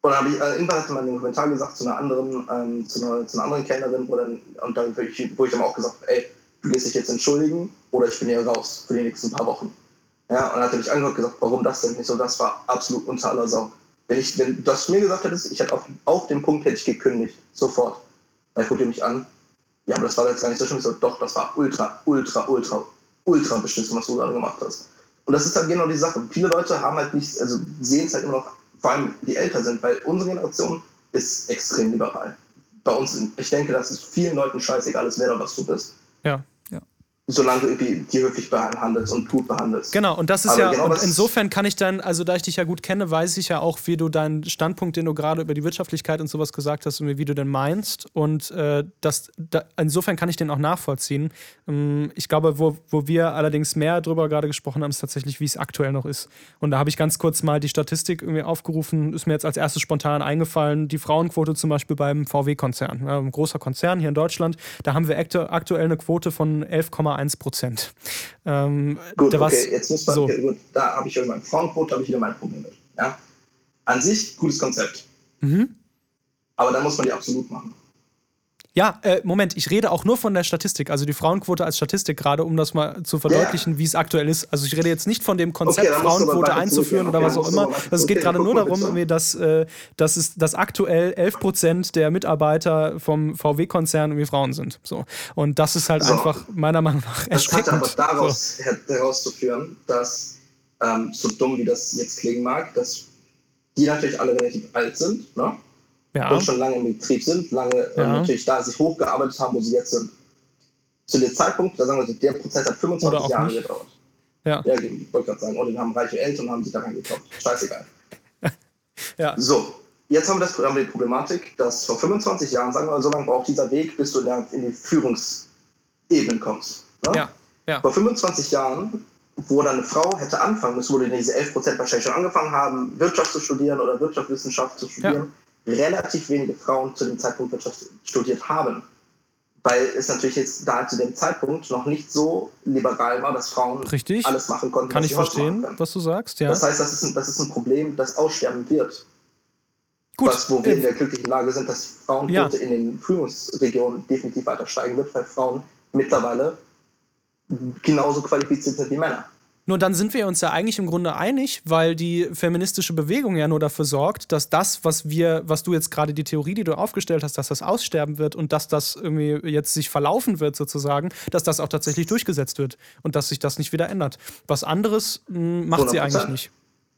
und dann habe ich, äh, irgendwann hat man den Kommentar gesagt zu einer anderen, ähm, zu, einer, zu einer anderen Kellnerin, wo, dann, und dann, wo ich dann auch gesagt habe, ey, du gehst dich jetzt entschuldigen oder ich bin hier raus für die nächsten paar Wochen. Ja, und dann hat er mich angehört gesagt, warum das denn nicht so? Das war absolut unter aller Sau. Wenn, ich, wenn du das mir gesagt hättest, ich hätte auf, auf dem Punkt hätte ich gekündigt, sofort. Dann guckt ihr mich an. Ja, aber das war jetzt gar nicht so schlimm. Ich so, doch, das war ultra, ultra, ultra, ultra beschissen, was du gerade gemacht hast. Und das ist halt genau die Sache. Viele Leute haben halt nicht, also sehen es halt immer noch vor allem die älter sind, weil unsere Generation ist extrem liberal. Bei uns, ich denke, dass es vielen Leuten scheißegal ist, wer da was du bist. Ja solange du irgendwie die höflich behandelst und gut behandelst. Genau, und das ist Aber ja, genau und insofern kann ich dann, also da ich dich ja gut kenne, weiß ich ja auch, wie du deinen Standpunkt, den du gerade über die Wirtschaftlichkeit und sowas gesagt hast, und wie du den meinst. Und äh, das, da, insofern kann ich den auch nachvollziehen. Ähm, ich glaube, wo, wo wir allerdings mehr drüber gerade gesprochen haben, ist tatsächlich, wie es aktuell noch ist. Und da habe ich ganz kurz mal die Statistik irgendwie aufgerufen, ist mir jetzt als erstes spontan eingefallen, die Frauenquote zum Beispiel beim VW-Konzern, ja, ein großer Konzern hier in Deutschland, da haben wir aktuell eine Quote von 11,1 1 Prozent. Ähm, gut, okay, jetzt muss man, so. gut, da habe ich ja mein Frauenquote, habe ich wieder mein Problem mit. Ja? An sich, gutes Konzept. Mhm. Aber dann muss man die absolut machen. Ja, äh, Moment, ich rede auch nur von der Statistik, also die Frauenquote als Statistik gerade, um das mal zu verdeutlichen, yeah. wie es aktuell ist. Also ich rede jetzt nicht von dem Konzept, okay, Frauenquote einzuführen oder was auch immer. Es geht gerade nur darum, dass, äh, dass, es, dass aktuell 11 Prozent der Mitarbeiter vom VW-Konzern irgendwie Frauen sind. So. Und das ist halt so. einfach meiner Meinung nach erschreckend. Das hat aber daraus so. herauszuführen, dass, ähm, so dumm wie das jetzt klingen mag, dass die natürlich alle relativ alt sind, ne? Ja. und schon lange im Betrieb sind, lange äh, ja. natürlich da sich hochgearbeitet haben, wo sie jetzt sind. Zu dem Zeitpunkt, da sagen wir, der Prozess hat 25 Jahre nicht. gedauert. Ja. ja, ich wollte gerade sagen, oh, den haben reiche Eltern und haben sich da reingekauft. Scheißegal. ja. So, jetzt haben wir, das, haben wir die Problematik, dass vor 25 Jahren, sagen wir mal, so lange braucht dieser Weg, bis du in die Führungsebenen kommst. Ne? Ja, ja. Vor 25 Jahren, wo dann eine Frau hätte anfangen müssen, wo die diese 11 Prozent wahrscheinlich schon angefangen haben, Wirtschaft zu studieren oder Wirtschaftswissenschaft zu studieren, ja. Relativ wenige Frauen zu dem Zeitpunkt Wirtschaft studiert haben. Weil es natürlich jetzt da zu dem Zeitpunkt noch nicht so liberal war, dass Frauen Richtig. alles machen konnten. Kann ich verstehen, was du sagst, ja. Das heißt, das ist ein, das ist ein Problem, das aussterben wird. Gut. Was, wo wir in der glücklichen Lage sind, dass Frauenquote ja. in den Führungsregionen definitiv weiter steigen wird, weil Frauen mittlerweile genauso qualifiziert sind wie Männer. Nur dann sind wir uns ja eigentlich im Grunde einig, weil die feministische Bewegung ja nur dafür sorgt, dass das, was wir, was du jetzt gerade die Theorie, die du aufgestellt hast, dass das aussterben wird und dass das irgendwie jetzt sich verlaufen wird sozusagen, dass das auch tatsächlich durchgesetzt wird und dass sich das nicht wieder ändert. Was anderes mh, hm, macht 100%. sie eigentlich nicht.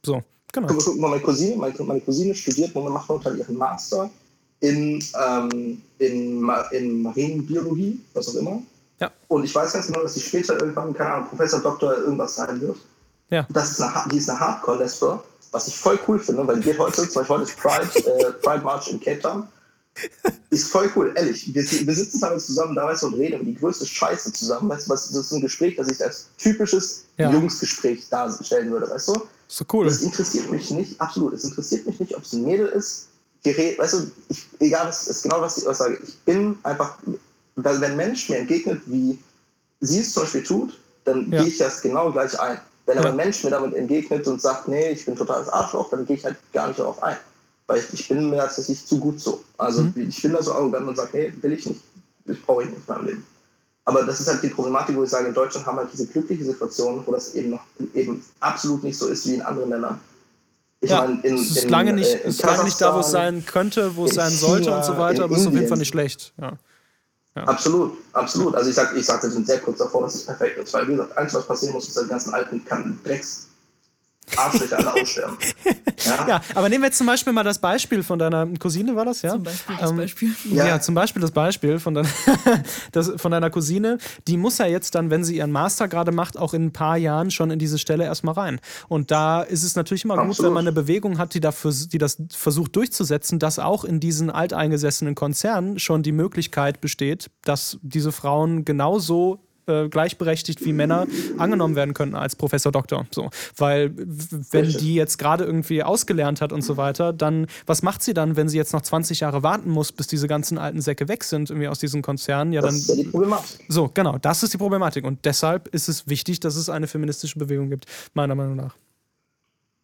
So. Genau. Meine Cousine, meine, meine Cousine studiert momentan ihren Master in, ähm, in, in Marinebiologie, was auch immer. Ja. Und ich weiß ganz genau, dass sie später irgendwann, keine Ahnung, Professor, Doktor, irgendwas sein wird. Ja. Das ist eine, die ist eine Hardcore-Lesbe, was ich voll cool finde, weil die geht heute, zum Beispiel heute ist Pride, äh, Pride March in Cape Town. Ist voll cool, ehrlich. Wir, wir sitzen teilweise zusammen da weißt du, und reden über die größte Scheiße zusammen. Weißt du, was, das ist ein Gespräch, das ich als typisches ja. Jungsgespräch darstellen würde, weißt du? So cool. Das interessiert mich nicht, absolut. Es interessiert mich nicht, ob es ein Mädel ist, Gerät, weißt du, ich, egal, was ist genau, was ich sage. Ich bin einfach, weil wenn ein Mensch mir entgegnet, wie sie es zum Beispiel tut, dann ja. gehe ich das genau gleich ein. Wenn aber ein Mensch mir damit entgegnet und sagt, nee, ich bin totales Arschloch, dann gehe ich halt gar nicht darauf ein. Weil ich, ich bin mir tatsächlich zu gut so. Also mhm. ich bin da so arrogant und sage, nee, will ich nicht. Das brauche ich nicht in meinem Leben. Aber das ist halt die Problematik, wo ich sage, in Deutschland haben wir halt diese glückliche Situation, wo das eben noch eben absolut nicht so ist wie in anderen Ländern. Ich ja, meine, in, es ist in, lange nicht, äh, ist lange nicht da, wo es sein könnte, wo es sein sollte China, und so weiter, aber es ist auf jeden Fall nicht schlecht. Ja. Ja. Absolut, absolut. Also ich sag, ich sagte, wir sind sehr kurz davor, dass es perfekt ist. Weil wie gesagt, eins, was passieren muss, ist, dass die ganzen alten Kanten Drecks Arschlöcher alle aussterben. Ja? ja? aber nehmen wir jetzt zum Beispiel mal das Beispiel von deiner Cousine, war das, ja? Zum Beispiel das ähm, Beispiel. Ja. ja. zum Beispiel das Beispiel von, deiner, das, von deiner Cousine. Die muss ja jetzt dann, wenn sie ihren Master gerade macht, auch in ein paar Jahren schon in diese Stelle erstmal rein. Und da ist es natürlich immer Absolut. gut, wenn man eine Bewegung hat, die, dafür, die das versucht durchzusetzen, dass auch in diesen alteingesessenen Konzernen schon die Möglichkeit besteht, dass diese Frauen genauso äh, gleichberechtigt wie Männer angenommen werden könnten als Professor Doktor. So. Weil wenn die jetzt gerade irgendwie ausgelernt hat und so weiter, dann was macht sie dann, wenn sie jetzt noch 20 Jahre warten muss, bis diese ganzen alten Säcke weg sind, irgendwie aus diesen Konzernen? Ja, das dann, ist ja die Problematik. So, genau, das ist die Problematik. Und deshalb ist es wichtig, dass es eine feministische Bewegung gibt, meiner Meinung nach.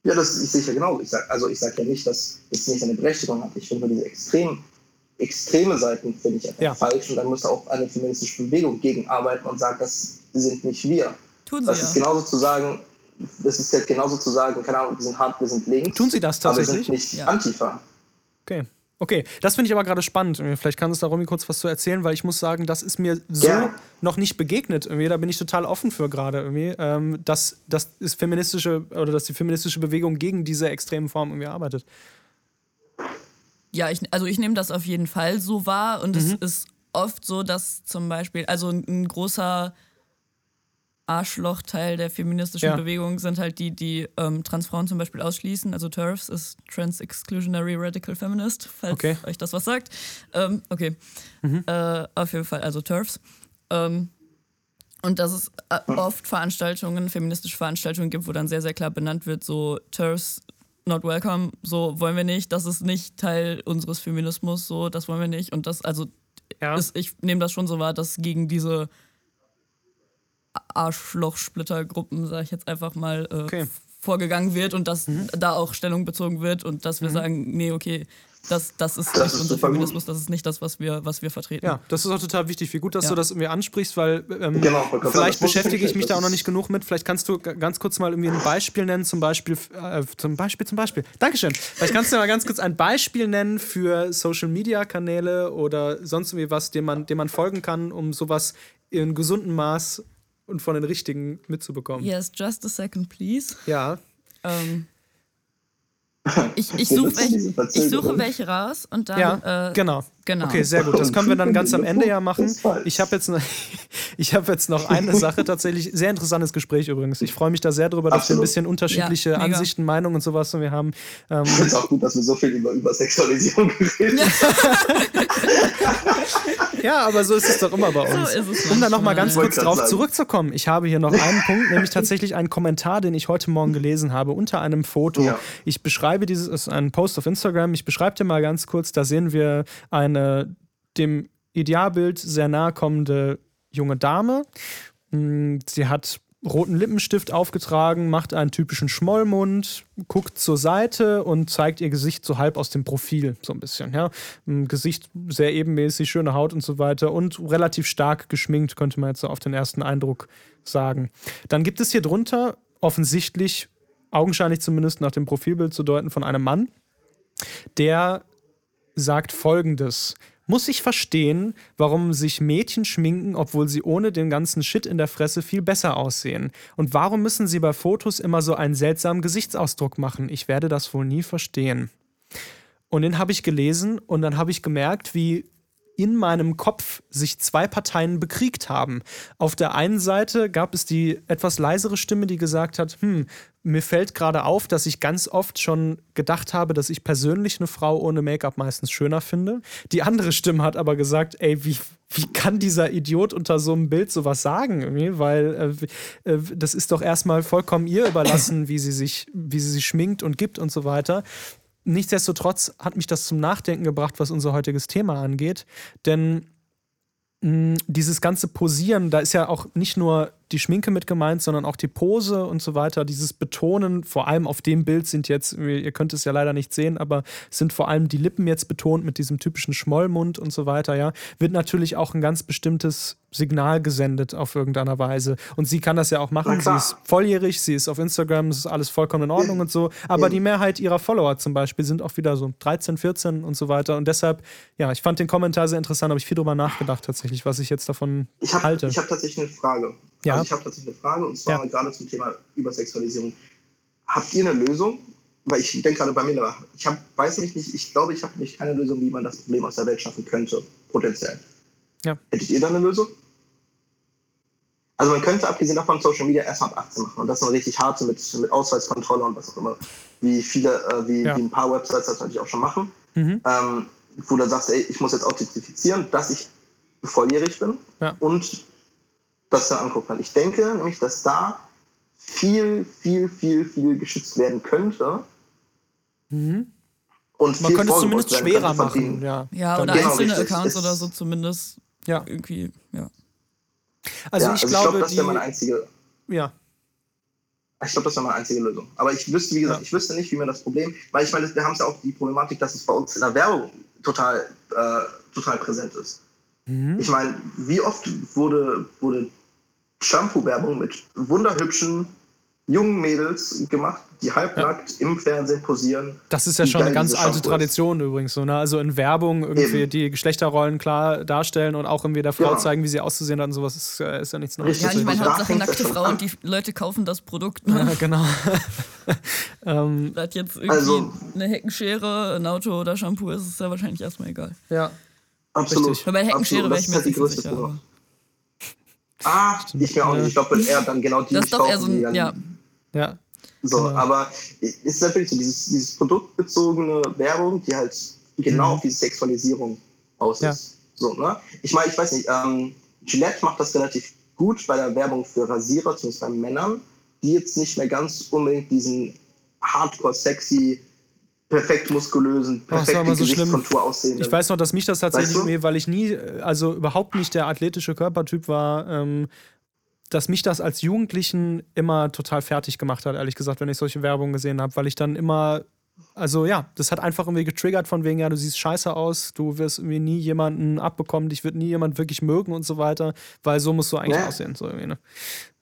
Ja, das ist sicher genau. Ich sag, also ich sage ja nicht, dass es nicht eine Berechtigung hat. Ich finde diese extrem extreme Seiten finde ich einfach ja. falsch und dann muss auch eine feministische Bewegung gegenarbeiten und sagen, das sind nicht wir. Tun sie das ja. ist genauso zu sagen, das ist jetzt genauso zu sagen, keine Ahnung, wir sind hart, wir sind links. Tun sie das tatsächlich? Aber wir sind nicht ja. Antifa. Okay. Okay, das finde ich aber gerade spannend. Vielleicht kannst du da Romy kurz was zu erzählen, weil ich muss sagen, das ist mir so ja. noch nicht begegnet. Irgendwie. Da bin ich total offen für gerade irgendwie, ähm, dass, dass, ist feministische, oder dass die feministische Bewegung gegen diese extremen Formen irgendwie arbeitet. Ja, ich, also ich nehme das auf jeden Fall so wahr und mhm. es ist oft so, dass zum Beispiel, also ein großer Arschlochteil der feministischen ja. Bewegung sind halt die, die ähm, Transfrauen zum Beispiel ausschließen. Also TERFs ist Trans Exclusionary Radical Feminist, falls okay. euch das was sagt. Ähm, okay, mhm. äh, auf jeden Fall, also TERFs. Ähm, und dass es äh, oft Veranstaltungen, feministische Veranstaltungen gibt, wo dann sehr, sehr klar benannt wird, so TERFs not welcome, so wollen wir nicht, das ist nicht Teil unseres Feminismus, so das wollen wir nicht. Und das, also ja. ist, ich nehme das schon so wahr, dass gegen diese Arschloch-Splittergruppen, sage ich jetzt einfach mal, äh, okay. vorgegangen wird und dass mhm. da auch Stellung bezogen wird und dass wir mhm. sagen, nee, okay, das, das ist das nicht ist unser Feminismus, das ist nicht das, was wir, was wir vertreten. Ja, das ist auch total wichtig. Wie gut, dass ja. du das irgendwie ansprichst, weil ähm, genau, vielleicht beschäftige ich mich da auch noch nicht genug mit. Vielleicht kannst du ganz kurz mal irgendwie ein Beispiel nennen, zum Beispiel, äh, zum Beispiel, zum Beispiel. Dankeschön. Vielleicht kannst du mal ganz kurz ein Beispiel nennen für Social Media Kanäle oder sonst irgendwie was, dem man, dem man folgen kann, um sowas in gesundem Maß und von den richtigen mitzubekommen. Yes, just a second, please. Ja. Ähm, Ich, ich, such welch, ich suche welche raus und dann. Ja, äh, genau. Genau. Okay, sehr gut. Das können wir dann ganz am Ende ja machen. Ich habe jetzt, hab jetzt noch eine Sache tatsächlich. Sehr interessantes Gespräch übrigens. Ich freue mich da sehr drüber, dass Absolut. wir ein bisschen unterschiedliche ja, Ansichten, Meinungen und sowas und wir haben. Ähm, ich finde es auch gut, dass wir so viel über, über Sexualisierung geredet haben. ja, aber so ist es doch immer bei uns. So um da nochmal ganz kurz drauf sagen. zurückzukommen. Ich habe hier noch einen Punkt, nämlich tatsächlich einen Kommentar, den ich heute Morgen gelesen habe, unter einem Foto. Ja. Ich beschreibe dieses, ist ein Post auf Instagram, ich beschreibe dir mal ganz kurz, da sehen wir eine dem Idealbild sehr nahe kommende junge Dame. Mm, sie hat roten Lippenstift aufgetragen, macht einen typischen Schmollmund, guckt zur Seite und zeigt ihr Gesicht so halb aus dem Profil, so ein bisschen. Ja. Gesicht sehr ebenmäßig, schöne Haut und so weiter und relativ stark geschminkt, könnte man jetzt so auf den ersten Eindruck sagen. Dann gibt es hier drunter offensichtlich augenscheinlich zumindest nach dem Profilbild zu deuten, von einem Mann, der sagt folgendes. Muss ich verstehen, warum sich Mädchen schminken, obwohl sie ohne den ganzen Shit in der Fresse viel besser aussehen? Und warum müssen sie bei Fotos immer so einen seltsamen Gesichtsausdruck machen? Ich werde das wohl nie verstehen. Und den habe ich gelesen und dann habe ich gemerkt, wie in meinem Kopf sich zwei Parteien bekriegt haben. Auf der einen Seite gab es die etwas leisere Stimme, die gesagt hat, hm, mir fällt gerade auf, dass ich ganz oft schon gedacht habe, dass ich persönlich eine Frau ohne Make-up meistens schöner finde. Die andere Stimme hat aber gesagt, ey, wie, wie kann dieser Idiot unter so einem Bild sowas sagen? Irgendwie? Weil äh, äh, das ist doch erstmal vollkommen ihr überlassen, wie sie sich, wie sie sich schminkt und gibt und so weiter. Nichtsdestotrotz hat mich das zum Nachdenken gebracht, was unser heutiges Thema angeht. Denn mh, dieses ganze Posieren, da ist ja auch nicht nur die Schminke mit gemeint, sondern auch die Pose und so weiter. Dieses Betonen, vor allem auf dem Bild sind jetzt, ihr könnt es ja leider nicht sehen, aber sind vor allem die Lippen jetzt betont mit diesem typischen Schmollmund und so weiter, ja, wird natürlich auch ein ganz bestimmtes Signal gesendet auf irgendeiner Weise. Und sie kann das ja auch machen. Sie ist volljährig, sie ist auf Instagram, es ist alles vollkommen in Ordnung und so. Aber die Mehrheit ihrer Follower zum Beispiel sind auch wieder so 13, 14 und so weiter. Und deshalb, ja, ich fand den Kommentar sehr interessant, habe ich viel drüber nachgedacht tatsächlich, was ich jetzt davon ich hab, halte. Ich habe tatsächlich eine Frage. Ja. Also ich habe tatsächlich eine Frage und zwar ja. gerade zum Thema Übersexualisierung. Habt ihr eine Lösung? Weil ich denke gerade bei mir nach. Ich hab, weiß nicht, nicht ich glaube, ich habe nicht keine Lösung, wie man das Problem aus der Welt schaffen könnte, potenziell. Ja. Hättet ihr da eine Lösung? Also man könnte abgesehen davon Social Media erst ab 18 machen und das ist noch richtig hart mit, mit Ausweiskontrolle und was auch immer, wie viele, äh, wie, ja. wie, ein paar Websites das natürlich auch schon machen, mhm. ähm, wo du sagst, ey, ich muss jetzt authentifizieren, dass ich volljährig bin ja. und das dann angucken kann. Ich denke nämlich, dass da viel, viel, viel, viel geschützt werden könnte. Mhm. Und Man könnte es zumindest schwerer machen. Ja, ja oder genau, einzelne richtig. Accounts oder so zumindest ja. irgendwie, ja. Also, ja, ich, also glaube, ich glaube, das wäre meine einzige. Ja. Ich glaube, das wäre meine einzige Lösung. Aber ich wüsste, wie gesagt, ja. ich wüsste nicht, wie man das Problem, weil ich meine, wir haben es ja auch die Problematik, dass es bei uns in der Werbung total, äh, total präsent ist. Mhm. Ich meine, wie oft wurde, wurde Shampoo-Werbung mit wunderhübschen jungen Mädels gemacht, die halbnackt ja. im Fernsehen posieren. Das ist ja schon eine ganz alte Tradition ist. übrigens. So, ne? Also in Werbung irgendwie Eben. die Geschlechterrollen klar darstellen und auch irgendwie der Frau ja. zeigen, wie sie auszusehen hat und sowas, ist, äh, ist ja nichts Neues. Ja, ich meine, Hauptsache nackte Frau und die Leute kaufen das Produkt. Ne? Ja, genau. ähm, jetzt irgendwie also, eine Heckenschere, ein Auto oder Shampoo ist es ja wahrscheinlich erstmal egal. Ja. Absolut. Richtig. Bei Heckenschere wäre ich mir nicht sicher. Ah, Stimmt, ich mir auch nicht. Ich glaube, wenn er dann genau die Das ist doch eher so ein, ja. Ja. So, genau. aber es ist natürlich so dieses, dieses produktbezogene Werbung, die halt genau mhm. auf diese Sexualisierung aus ja. ist. So, ne? Ich meine, ich weiß nicht, ähm, Gillette macht das relativ gut bei der Werbung für Rasierer, zumindest bei Männern, die jetzt nicht mehr ganz unbedingt diesen hardcore sexy perfekt muskulösen, perfekt so Gesichtskontur aussehen. Ich weiß noch, dass mich das tatsächlich, weißt du? weil ich nie, also überhaupt nicht der athletische Körpertyp war, ähm, dass mich das als Jugendlichen immer total fertig gemacht hat, ehrlich gesagt, wenn ich solche Werbung gesehen habe, weil ich dann immer, also ja, das hat einfach irgendwie getriggert von wegen, ja, du siehst scheiße aus, du wirst irgendwie nie jemanden abbekommen, dich wird nie jemand wirklich mögen und so weiter, weil so musst du eigentlich ja. aussehen, so irgendwie, ne?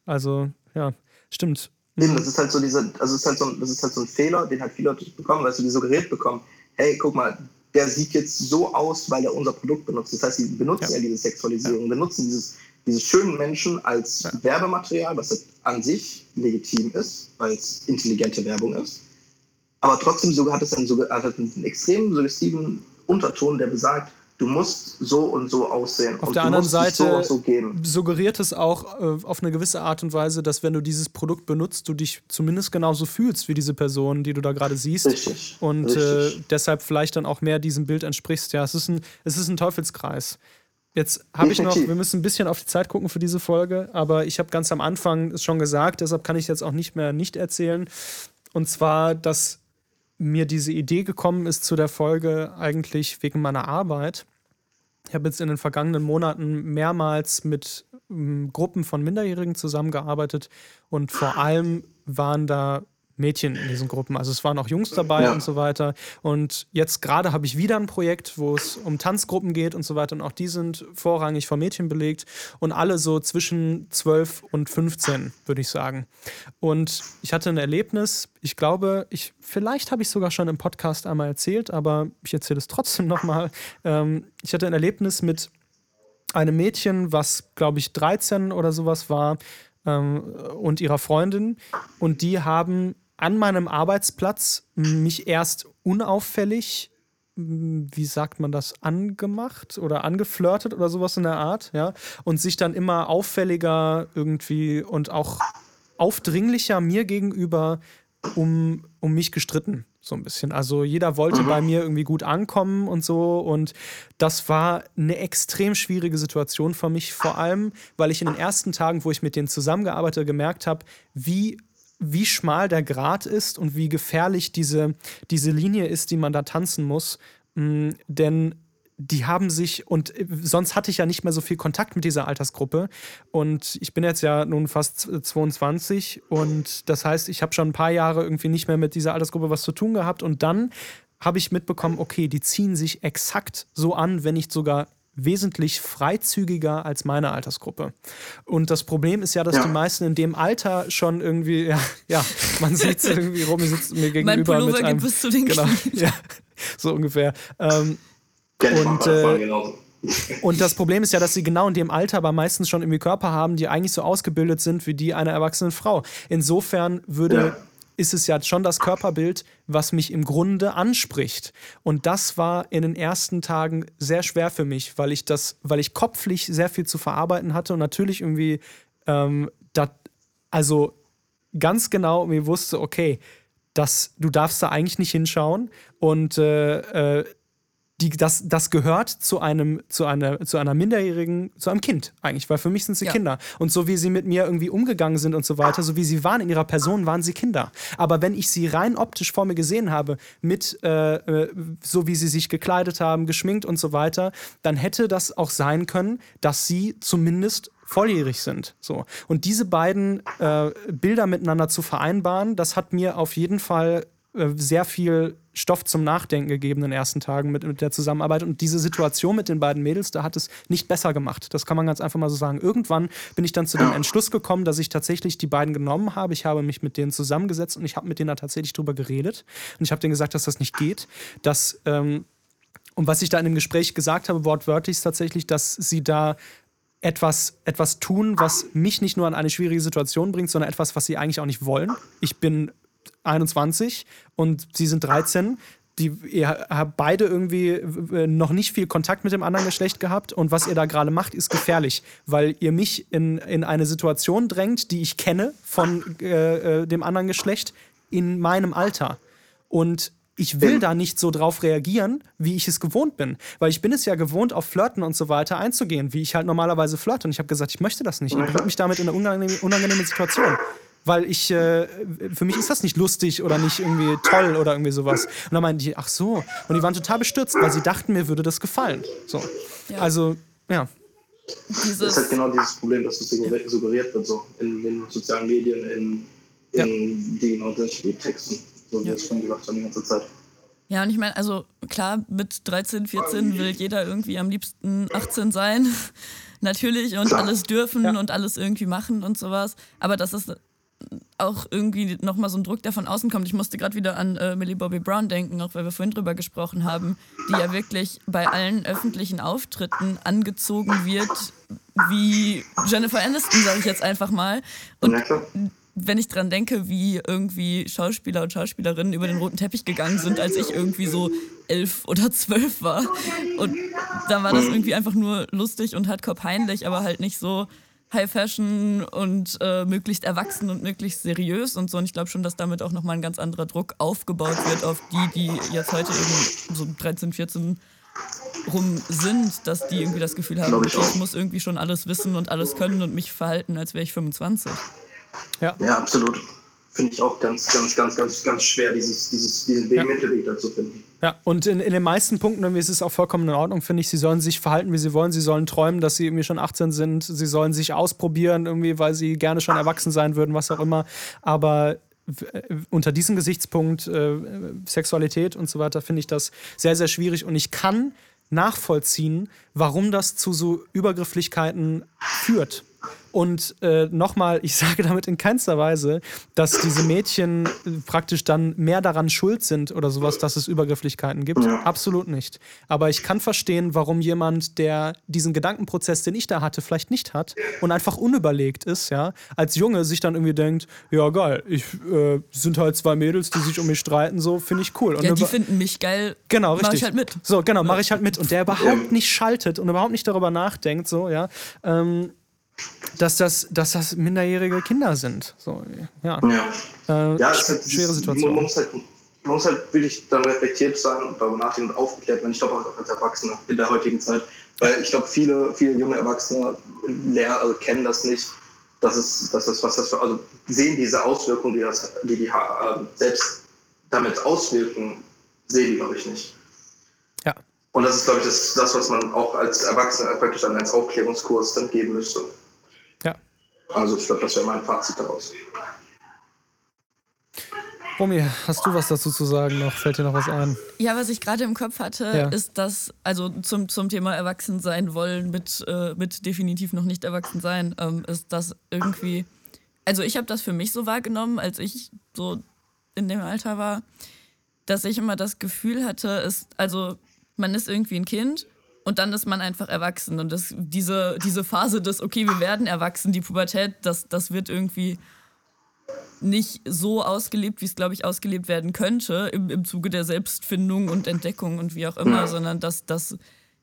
Also, ja, stimmt. Eben, das ist halt so diese, also ist halt so, das ist halt so ein Fehler, den halt viele Leute bekommen, weil sie die suggeriert bekommen, hey, guck mal, der sieht jetzt so aus, weil er unser Produkt benutzt. Das heißt, sie benutzen ja, ja diese Sexualisierung, ja. benutzen dieses, diese schönen Menschen als ja. Werbematerial, was an sich legitim ist, weil es intelligente Werbung ist. aber trotzdem hat es einen, also einen extrem suggestiven Unterton, der besagt, du musst so und so aussehen. Auf der anderen Seite so so suggeriert es auch äh, auf eine gewisse Art und Weise, dass wenn du dieses Produkt benutzt, du dich zumindest genauso fühlst wie diese Person, die du da gerade siehst. Richtig. Und Richtig. Äh, deshalb vielleicht dann auch mehr diesem Bild entsprichst. Ja, es ist ein, es ist ein Teufelskreis. Jetzt habe ich noch, wir müssen ein bisschen auf die Zeit gucken für diese Folge, aber ich habe ganz am Anfang es schon gesagt, deshalb kann ich jetzt auch nicht mehr nicht erzählen. Und zwar, dass mir diese Idee gekommen ist zu der Folge eigentlich wegen meiner Arbeit. Ich habe jetzt in den vergangenen Monaten mehrmals mit ähm, Gruppen von Minderjährigen zusammengearbeitet und vor allem waren da Mädchen in diesen Gruppen. Also es waren auch Jungs dabei ja. und so weiter. Und jetzt gerade habe ich wieder ein Projekt, wo es um Tanzgruppen geht und so weiter. Und auch die sind vorrangig von Mädchen belegt und alle so zwischen 12 und 15, würde ich sagen. Und ich hatte ein Erlebnis, ich glaube, ich, vielleicht habe ich sogar schon im Podcast einmal erzählt, aber ich erzähle es trotzdem nochmal. Ähm, ich hatte ein Erlebnis mit einem Mädchen, was, glaube ich, 13 oder sowas war, ähm, und ihrer Freundin. Und die haben an meinem Arbeitsplatz mich erst unauffällig, wie sagt man das, angemacht oder angeflirtet oder sowas in der Art, ja, und sich dann immer auffälliger irgendwie und auch aufdringlicher mir gegenüber um, um mich gestritten, so ein bisschen. Also jeder wollte mhm. bei mir irgendwie gut ankommen und so. Und das war eine extrem schwierige Situation für mich, vor allem, weil ich in den ersten Tagen, wo ich mit denen zusammengearbeitet habe, gemerkt habe, wie wie schmal der Grat ist und wie gefährlich diese, diese Linie ist, die man da tanzen muss. Mhm, denn die haben sich, und äh, sonst hatte ich ja nicht mehr so viel Kontakt mit dieser Altersgruppe. Und ich bin jetzt ja nun fast 22 und das heißt, ich habe schon ein paar Jahre irgendwie nicht mehr mit dieser Altersgruppe was zu tun gehabt. Und dann habe ich mitbekommen, okay, die ziehen sich exakt so an, wenn nicht sogar wesentlich freizügiger als meine Altersgruppe. Und das Problem ist ja, dass ja. die meisten in dem Alter schon irgendwie, ja, ja man sieht es irgendwie, Romy sitzt mir gegenüber. Mein Pullover mit einem, geht bis zu den genau, ja, so ungefähr. Ähm, und, äh, und das Problem ist ja, dass sie genau in dem Alter aber meistens schon irgendwie Körper haben, die eigentlich so ausgebildet sind wie die einer erwachsenen Frau. Insofern würde ja ist es ja schon das Körperbild, was mich im Grunde anspricht. Und das war in den ersten Tagen sehr schwer für mich, weil ich das, weil ich kopflich sehr viel zu verarbeiten hatte und natürlich irgendwie, ähm, dat, also ganz genau mir wusste, okay, das, du darfst da eigentlich nicht hinschauen und äh, äh, die, das, das gehört zu einem, zu einer, zu einer Minderjährigen, zu einem Kind eigentlich, weil für mich sind sie ja. Kinder. Und so wie sie mit mir irgendwie umgegangen sind und so weiter, so wie sie waren in ihrer Person, waren sie Kinder. Aber wenn ich sie rein optisch vor mir gesehen habe, mit äh, äh, so wie sie sich gekleidet haben, geschminkt und so weiter, dann hätte das auch sein können, dass sie zumindest volljährig sind. So. Und diese beiden äh, Bilder miteinander zu vereinbaren, das hat mir auf jeden Fall sehr viel Stoff zum Nachdenken gegeben in den ersten Tagen mit, mit der Zusammenarbeit. Und diese Situation mit den beiden Mädels, da hat es nicht besser gemacht. Das kann man ganz einfach mal so sagen. Irgendwann bin ich dann zu dem Entschluss gekommen, dass ich tatsächlich die beiden genommen habe. Ich habe mich mit denen zusammengesetzt und ich habe mit denen da tatsächlich drüber geredet. Und ich habe denen gesagt, dass das nicht geht. Dass, ähm, und was ich da in dem Gespräch gesagt habe, wortwörtlich, ist tatsächlich, dass sie da etwas, etwas tun, was mich nicht nur an eine schwierige Situation bringt, sondern etwas, was sie eigentlich auch nicht wollen. Ich bin 21 und sie sind 13. Die, ihr habt beide irgendwie äh, noch nicht viel Kontakt mit dem anderen Geschlecht gehabt und was ihr da gerade macht, ist gefährlich, weil ihr mich in, in eine Situation drängt, die ich kenne von äh, äh dem anderen Geschlecht in meinem Alter. Und ich will da nicht so drauf reagieren, wie ich es gewohnt bin. Weil ich bin es ja gewohnt, auf Flirten und so weiter einzugehen, wie ich halt normalerweise flirte. Und ich habe gesagt, ich möchte das nicht. Ihr bringt mich damit in eine unangenehme, unangenehme Situation weil ich, äh, für mich ist das nicht lustig oder nicht irgendwie toll oder irgendwie sowas. Und dann meinten die, ach so. Und die waren total bestürzt, weil sie dachten, mir würde das gefallen. So. Ja. Also, ja. Dieses das ist halt genau dieses Problem, dass es suggeriert wird, so in den sozialen Medien, in, in ja. den Texten, so wie ja. wir es schon gesagt haben die ganze Zeit. Ja, und ich meine, also klar, mit 13, 14 will jeder irgendwie am liebsten 18 sein. Natürlich und alles dürfen ja. und alles irgendwie machen und sowas. Aber das ist auch irgendwie nochmal so ein Druck, der von außen kommt. Ich musste gerade wieder an äh, Millie Bobby Brown denken, auch weil wir vorhin drüber gesprochen haben, die ja wirklich bei allen öffentlichen Auftritten angezogen wird, wie Jennifer Aniston, sage ich jetzt einfach mal. Und wenn ich dran denke, wie irgendwie Schauspieler und Schauspielerinnen über den roten Teppich gegangen sind, als ich irgendwie so elf oder zwölf war. Und da war das irgendwie einfach nur lustig und hardcore peinlich, aber halt nicht so High Fashion und äh, möglichst erwachsen und möglichst seriös und so. Und ich glaube schon, dass damit auch nochmal ein ganz anderer Druck aufgebaut wird auf die, die jetzt heute eben so 13, 14 rum sind, dass die irgendwie das Gefühl haben, ich, ich muss irgendwie schon alles wissen und alles können und mich verhalten, als wäre ich 25. Ja, ja absolut. Finde ich auch ganz, ganz, ganz, ganz, ganz schwer, dieses, dieses, diesen ja. Mittelweg dazu finden. Ja, und in, in den meisten Punkten irgendwie ist es auch vollkommen in Ordnung, finde ich. Sie sollen sich verhalten, wie sie wollen. Sie sollen träumen, dass sie irgendwie schon 18 sind. Sie sollen sich ausprobieren, irgendwie, weil sie gerne schon erwachsen sein würden, was auch immer. Aber äh, unter diesem Gesichtspunkt äh, Sexualität und so weiter finde ich das sehr, sehr schwierig. Und ich kann nachvollziehen, warum das zu so Übergrifflichkeiten führt. Und äh, nochmal, ich sage damit in keinster Weise, dass diese Mädchen äh, praktisch dann mehr daran schuld sind oder sowas, dass es Übergrifflichkeiten gibt. Absolut nicht. Aber ich kann verstehen, warum jemand, der diesen Gedankenprozess, den ich da hatte, vielleicht nicht hat und einfach unüberlegt ist, ja, als Junge sich dann irgendwie denkt, ja geil, ich äh, sind halt zwei Mädels, die sich um mich streiten, so finde ich cool. Und ja, die finden mich geil. Genau, richtig. Mach ich halt mit. So, genau, mache ich halt mit. Und der überhaupt nicht schaltet und überhaupt nicht darüber nachdenkt, so, ja. Ähm, dass das, dass das minderjährige Kinder sind. So, ja. Ja, äh, ja es ist schwere Situation. Man muss, halt, man muss halt wirklich dann reflektiert sein und darüber nachdenken und aufgeklärt werden. Ich glaube auch als Erwachsener in der heutigen Zeit. Weil ich glaube, viele, viele junge Erwachsene lehr, also kennen das nicht. Das ist, das ist was das für, also sehen diese Auswirkungen, die das, die, die äh, selbst damit auswirken, sehen die, glaube ich, nicht. Ja. Und das ist, glaube ich, das, das, was man auch als Erwachsener praktisch dann als Aufklärungskurs dann geben müsste. Also ich glaube, das wäre mein Fazit daraus. Romy, hast du was dazu zu sagen noch? Fällt dir noch was ein? Ja, was ich gerade im Kopf hatte, ja. ist das, also zum, zum Thema Erwachsensein wollen mit, äh, mit definitiv noch nicht erwachsen sein, ähm, ist das irgendwie, also ich habe das für mich so wahrgenommen, als ich so in dem Alter war, dass ich immer das Gefühl hatte, ist, also man ist irgendwie ein Kind und dann ist man einfach erwachsen. Und das, diese, diese Phase des, okay, wir werden erwachsen, die Pubertät, das, das wird irgendwie nicht so ausgelebt, wie es, glaube ich, ausgelebt werden könnte im, im Zuge der Selbstfindung und Entdeckung und wie auch immer, sondern dass, dass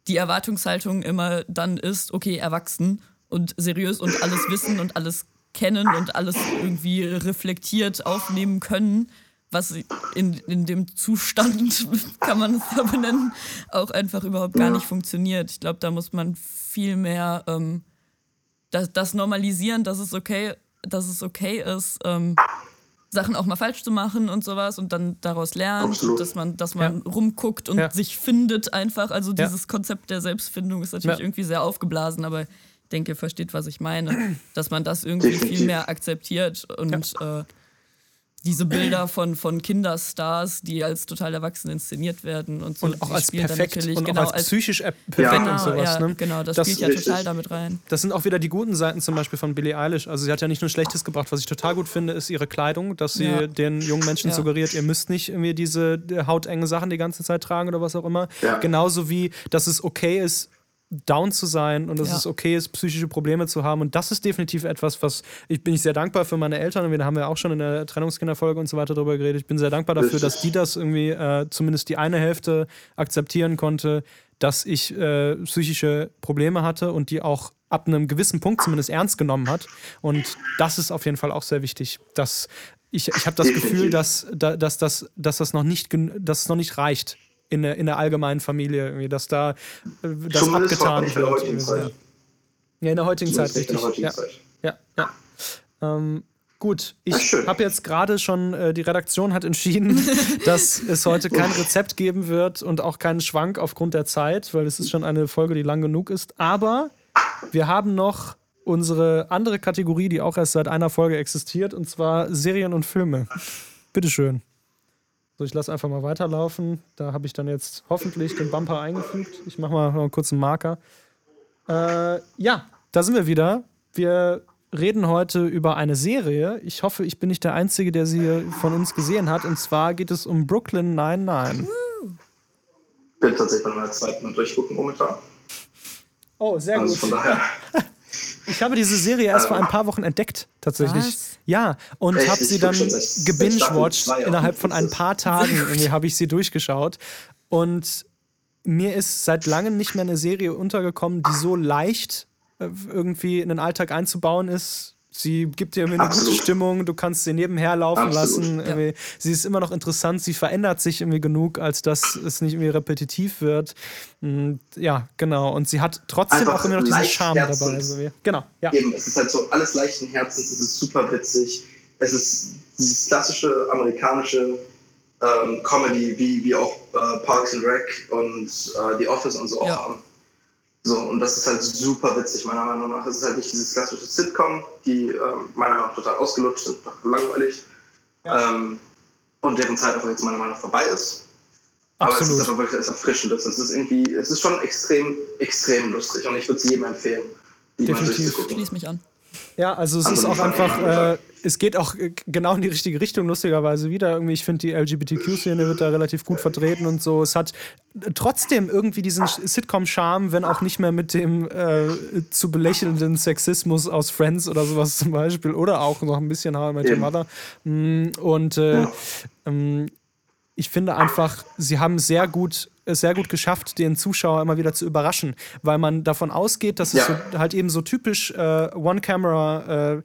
die Erwartungshaltung immer dann ist, okay, erwachsen und seriös und alles wissen und alles kennen und alles irgendwie reflektiert aufnehmen können was in, in dem Zustand, kann man es ja benennen, auch einfach überhaupt gar nicht funktioniert. Ich glaube, da muss man viel mehr ähm, das, das, normalisieren, dass es okay, dass es okay ist, ähm, Sachen auch mal falsch zu machen und sowas und dann daraus lernen, dass man, dass man ja. rumguckt und ja. sich findet einfach. Also dieses ja. Konzept der Selbstfindung ist natürlich irgendwie sehr aufgeblasen, aber ich denke, ihr versteht, was ich meine. Dass man das irgendwie viel mehr akzeptiert und äh, diese Bilder von, von Kinderstars, die als total erwachsen inszeniert werden und so. Und auch als perfekt und genau, auch als psychisch perfekt ja. und genau, sowas. Ja, ne? Genau, das, das, spielt ja total damit rein. Das sind auch wieder die guten Seiten zum Beispiel von Billie Eilish. Also sie hat ja nicht nur Schlechtes gebracht. Was ich total gut finde, ist ihre Kleidung, dass sie ja. den jungen Menschen suggeriert, ihr müsst nicht irgendwie diese hautengen Sachen die ganze Zeit tragen oder was auch immer. Genauso wie, dass es okay ist, down zu sein und dass ja. es okay ist, psychische Probleme zu haben. Und das ist definitiv etwas, was ich bin ich sehr dankbar für meine Eltern und wir haben ja auch schon in der Trennungskinderfolge und so weiter darüber geredet. Ich bin sehr dankbar dafür, dass die das irgendwie äh, zumindest die eine Hälfte akzeptieren konnte, dass ich äh, psychische Probleme hatte und die auch ab einem gewissen Punkt zumindest ernst genommen hat. Und das ist auf jeden Fall auch sehr wichtig, dass ich, ich habe das Gefühl, dass, dass, dass, dass das noch nicht, dass es noch nicht reicht, in der, in der allgemeinen Familie, irgendwie, dass da äh, das Zumindest abgetan wird. In der heutigen Zeit. Ja, in der heutigen Zumindest Zeit, richtig. Heutigen ja. Zeit. ja, ja. Ähm, gut, ich habe jetzt gerade schon, äh, die Redaktion hat entschieden, dass es heute kein Rezept geben wird und auch keinen Schwank aufgrund der Zeit, weil es ist schon eine Folge, die lang genug ist. Aber wir haben noch unsere andere Kategorie, die auch erst seit einer Folge existiert, und zwar Serien und Filme. Bitteschön. So, ich lasse einfach mal weiterlaufen. Da habe ich dann jetzt hoffentlich den Bumper eingefügt. Ich mache mal noch einen kurzen Marker. Äh, ja, da sind wir wieder. Wir reden heute über eine Serie. Ich hoffe, ich bin nicht der Einzige, der sie von uns gesehen hat. Und zwar geht es um Brooklyn 99. Ich bin tatsächlich bei meiner zweiten Mal durchgucken momentan. Oh, sehr also gut. Von daher. Ich habe diese Serie erst vor ein paar Wochen entdeckt, tatsächlich. Was? Ja, und habe sie dann gebingewatcht. Innerhalb von ein paar Tagen irgendwie habe ich sie durchgeschaut. Und mir ist seit langem nicht mehr eine Serie untergekommen, die so leicht äh, irgendwie in den Alltag einzubauen ist. Sie gibt dir irgendwie eine gute Absolut. Stimmung, du kannst sie nebenher laufen Absolut. lassen. Irgendwie. Sie ist immer noch interessant, sie verändert sich irgendwie genug, als dass es nicht irgendwie repetitiv wird. Mm, Ja, genau. Und sie hat trotzdem Einfach auch immer noch diesen Charme dabei. herzend. Also, wie- genau, ja. Eben, es ist halt so alles leichten Herzens, es ist super witzig. Es ist dieses klassische amerikanische ähm, Comedy, wie, wie auch äh, Parks and Rec und äh, The Office und so Ja. auch haben. So, und das ist halt super witzig, meiner Meinung nach. Es ist halt nicht dieses klassische Sitcom, die ähm, meiner Meinung nach total ausgelutscht sind, langweilig. Ähm, und deren Zeit einfach jetzt meiner Meinung nach vorbei ist. Aber es ist Absolut. einfach wirklich etwas Erfrischendes. Es ist irgendwie, es ist schon extrem, extrem lustig und ich würde es jedem empfehlen, Definitiv. durchzugucken. Schließ mich an. Ja, also es Also ist auch einfach, äh, es geht auch äh, genau in die richtige Richtung, lustigerweise wieder. Irgendwie, ich finde, die LGBTQ-Szene wird da relativ gut vertreten und so. Es hat äh, trotzdem irgendwie diesen Sitcom-Charme, wenn auch nicht mehr mit dem äh, zu belächelnden Sexismus aus Friends oder sowas zum Beispiel. Oder auch noch ein bisschen How I Met Your. Mother. Mm, Und äh, ähm, ich finde einfach, sie haben sehr gut, es sehr gut geschafft, den Zuschauer immer wieder zu überraschen, weil man davon ausgeht, dass es Ja. so, halt eben so typisch äh, One-Camera äh,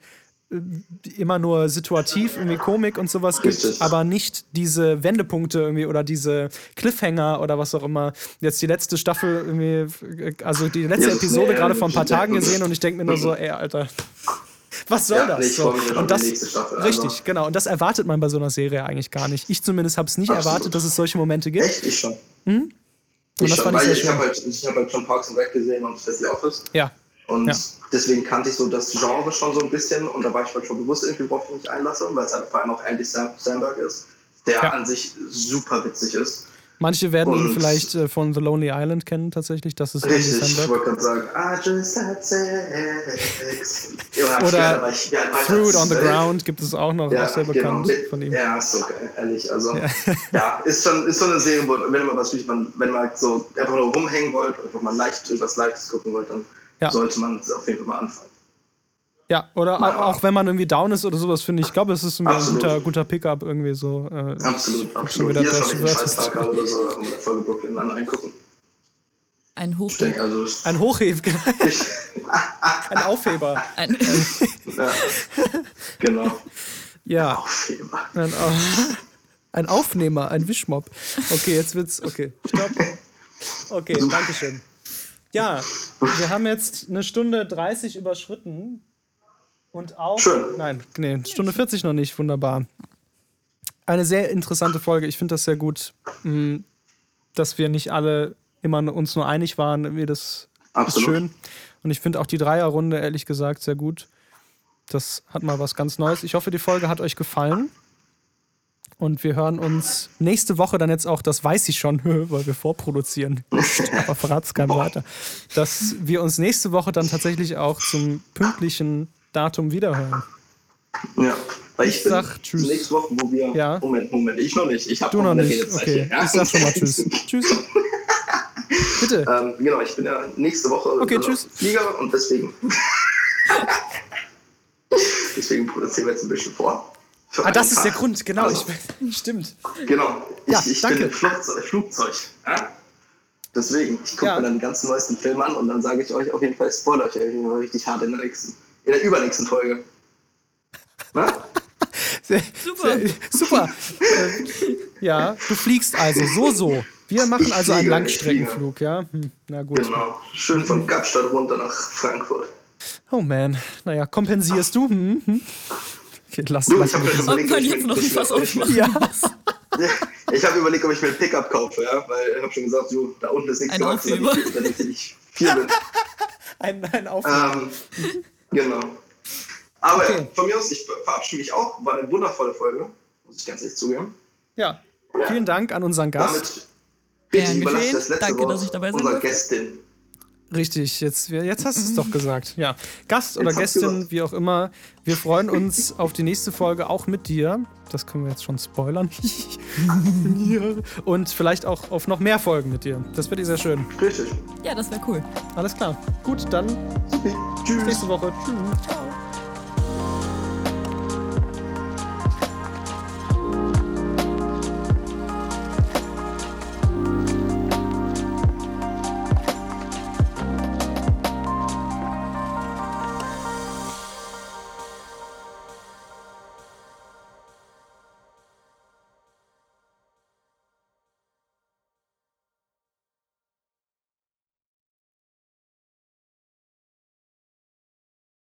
immer nur situativ irgendwie Komik und sowas gibt, aber nicht diese Wendepunkte irgendwie oder diese Cliffhanger oder was auch immer. Jetzt die letzte Staffel irgendwie, also die letzte Ja, Episode gerade vor ein paar Tagen gesehen und ich denke mir nur so, ey, Alter, was soll Ja, das? nee, so? und das Staffel, also. richtig, genau. Und das erwartet man bei so einer Serie eigentlich gar nicht. Ich zumindest habe es nicht Absolut. erwartet, dass es solche Momente gibt. Echt? Ich schon. Und Ich schon, ich ich habe halt, hab halt schon Parks and Rec gesehen und The Office. Ja, Und Ja. deswegen kannte ich so das Genre schon so ein bisschen und da war ich halt schon bewusst irgendwie, worauf ich mich einlasse, weil es halt vor allem auch Andy Sam Samberg ist, der Ja. an sich super witzig ist. manche werden ihn Und- vielleicht äh, von The Lonely Island kennen tatsächlich. Das ist Andy Richtig, ich Samberg. wollte gerade sagen, I just had sex. Ja, Oder war ich- ja, da war ich Through It on the. Ground gibt es auch noch, Ja, auch sehr bekannt genau. von ihm. Ja, ist so geil, ehrlich. Also, ja, ist, schon, ist schon eine Serie, wo, wenn mal was man, wenn man so einfach nur rumhängen wollt, einfach mal leicht irgendwas Leichtes gucken wollt, dann Ja. sollte man es auf jeden Fall mal anfangen. Ja, oder auch, auch wenn man irgendwie down ist oder sowas, finde ich. Ich glaube, es ist ein Absolut. guter, guter Pickup irgendwie so. Äh, Absolut, absolut. wieder Hier das schon. Scheißtag oder so, um Folge Brooklyn dann. Ein Ich Hoch. denke, also, ein Hochheb, ein Aufheber. Ein, ja, genau. Ja, Aufheber. ein, Au- ein Aufnehmer, ein Wischmob. Okay, jetzt wird's. Okay, stopp. Okay, danke schön. Ja, wir haben jetzt eine Stunde 30 überschritten. Und auch. Schön. Nein, nee, Stunde 40 noch nicht. Wunderbar. Eine sehr interessante Folge. Ich finde das sehr gut, mh, dass wir nicht alle immer uns nur einig waren. Irgendwie Das ist Absolut. schön. Und ich finde auch die Dreierrunde, ehrlich gesagt, sehr gut. Das hat mal was ganz Neues. Ich hoffe, die Folge hat euch gefallen. Und wir hören uns nächste Woche dann jetzt auch, das weiß ich schon, weil wir vorproduzieren. Aber verrat's keinem weiter. Dass wir uns nächste Woche dann tatsächlich auch zum pünktlichen Datum wiederhören. Ja, weil ich, Ich bin sag tschüss. nächste Woche, wo wir. Ja. Moment, Moment, ich noch nicht. Ich habe Du noch eine nicht. Okay, ja? ich sag schon mal Tschüss. Tschüss. Bitte. Ähm, genau, ich bin ja nächste Woche Okay, auf tschüss. Flieger und deswegen. deswegen produzieren wir jetzt ein bisschen vor. Ah, einen das ist Tag. der Grund, genau. Also, Ich, stimmt. genau. Ich, Ja, ich danke. bin Flugzeug. Flugzeug ja? Deswegen, ich gucke Ja. mir dann den ganzen neuesten Film an und dann sage ich euch auf jeden Fall, spoiler euch irgendwie richtig hart in der nächsten, in der übernächsten Folge. Na? Sehr, Super. Sehr, super. Ja, du fliegst also so, so. Wir machen Ich also einen fliege, Langstreckenflug, ja? Hm, na gut. Genau. Schön von Kapstadt runter nach Frankfurt. Oh man. Naja, kompensierst du? Hm, hm. Okay, lass, mir überlegt, Ob man ich jetzt mir- noch aufmachen Ja. Ich habe überlegt, ob ich mir ein Pickup kaufe, ja, weil ich habe schon gesagt, du, da unten ist nichts gewachsen, wenn ich, wenn ich nicht viel bin. Ein, ein ähm, genau. Aber Okay. ja, von mir aus, ich verabschiede mich auch. War eine wundervolle Folge, muss ich ganz ehrlich zugeben. Ja. Vielen Dank an unseren Gast. Damit bitte Gern überlasse ich geschehen. das letzte Danke, Wort dass ich dabei sein. Gästin. Richtig, jetzt, jetzt hast du es doch gesagt. Ja. Gast oder jetzt Gästin, wie auch immer. Wir freuen uns auf die nächste Folge auch mit dir. Das können wir jetzt schon spoilern. Und vielleicht auch auf noch mehr Folgen mit dir. Das wird dir sehr schön. Richtig. Ja, das wäre cool. Alles klar. Gut, dann Tschüss. nächste Woche. Tschüss. Ciao.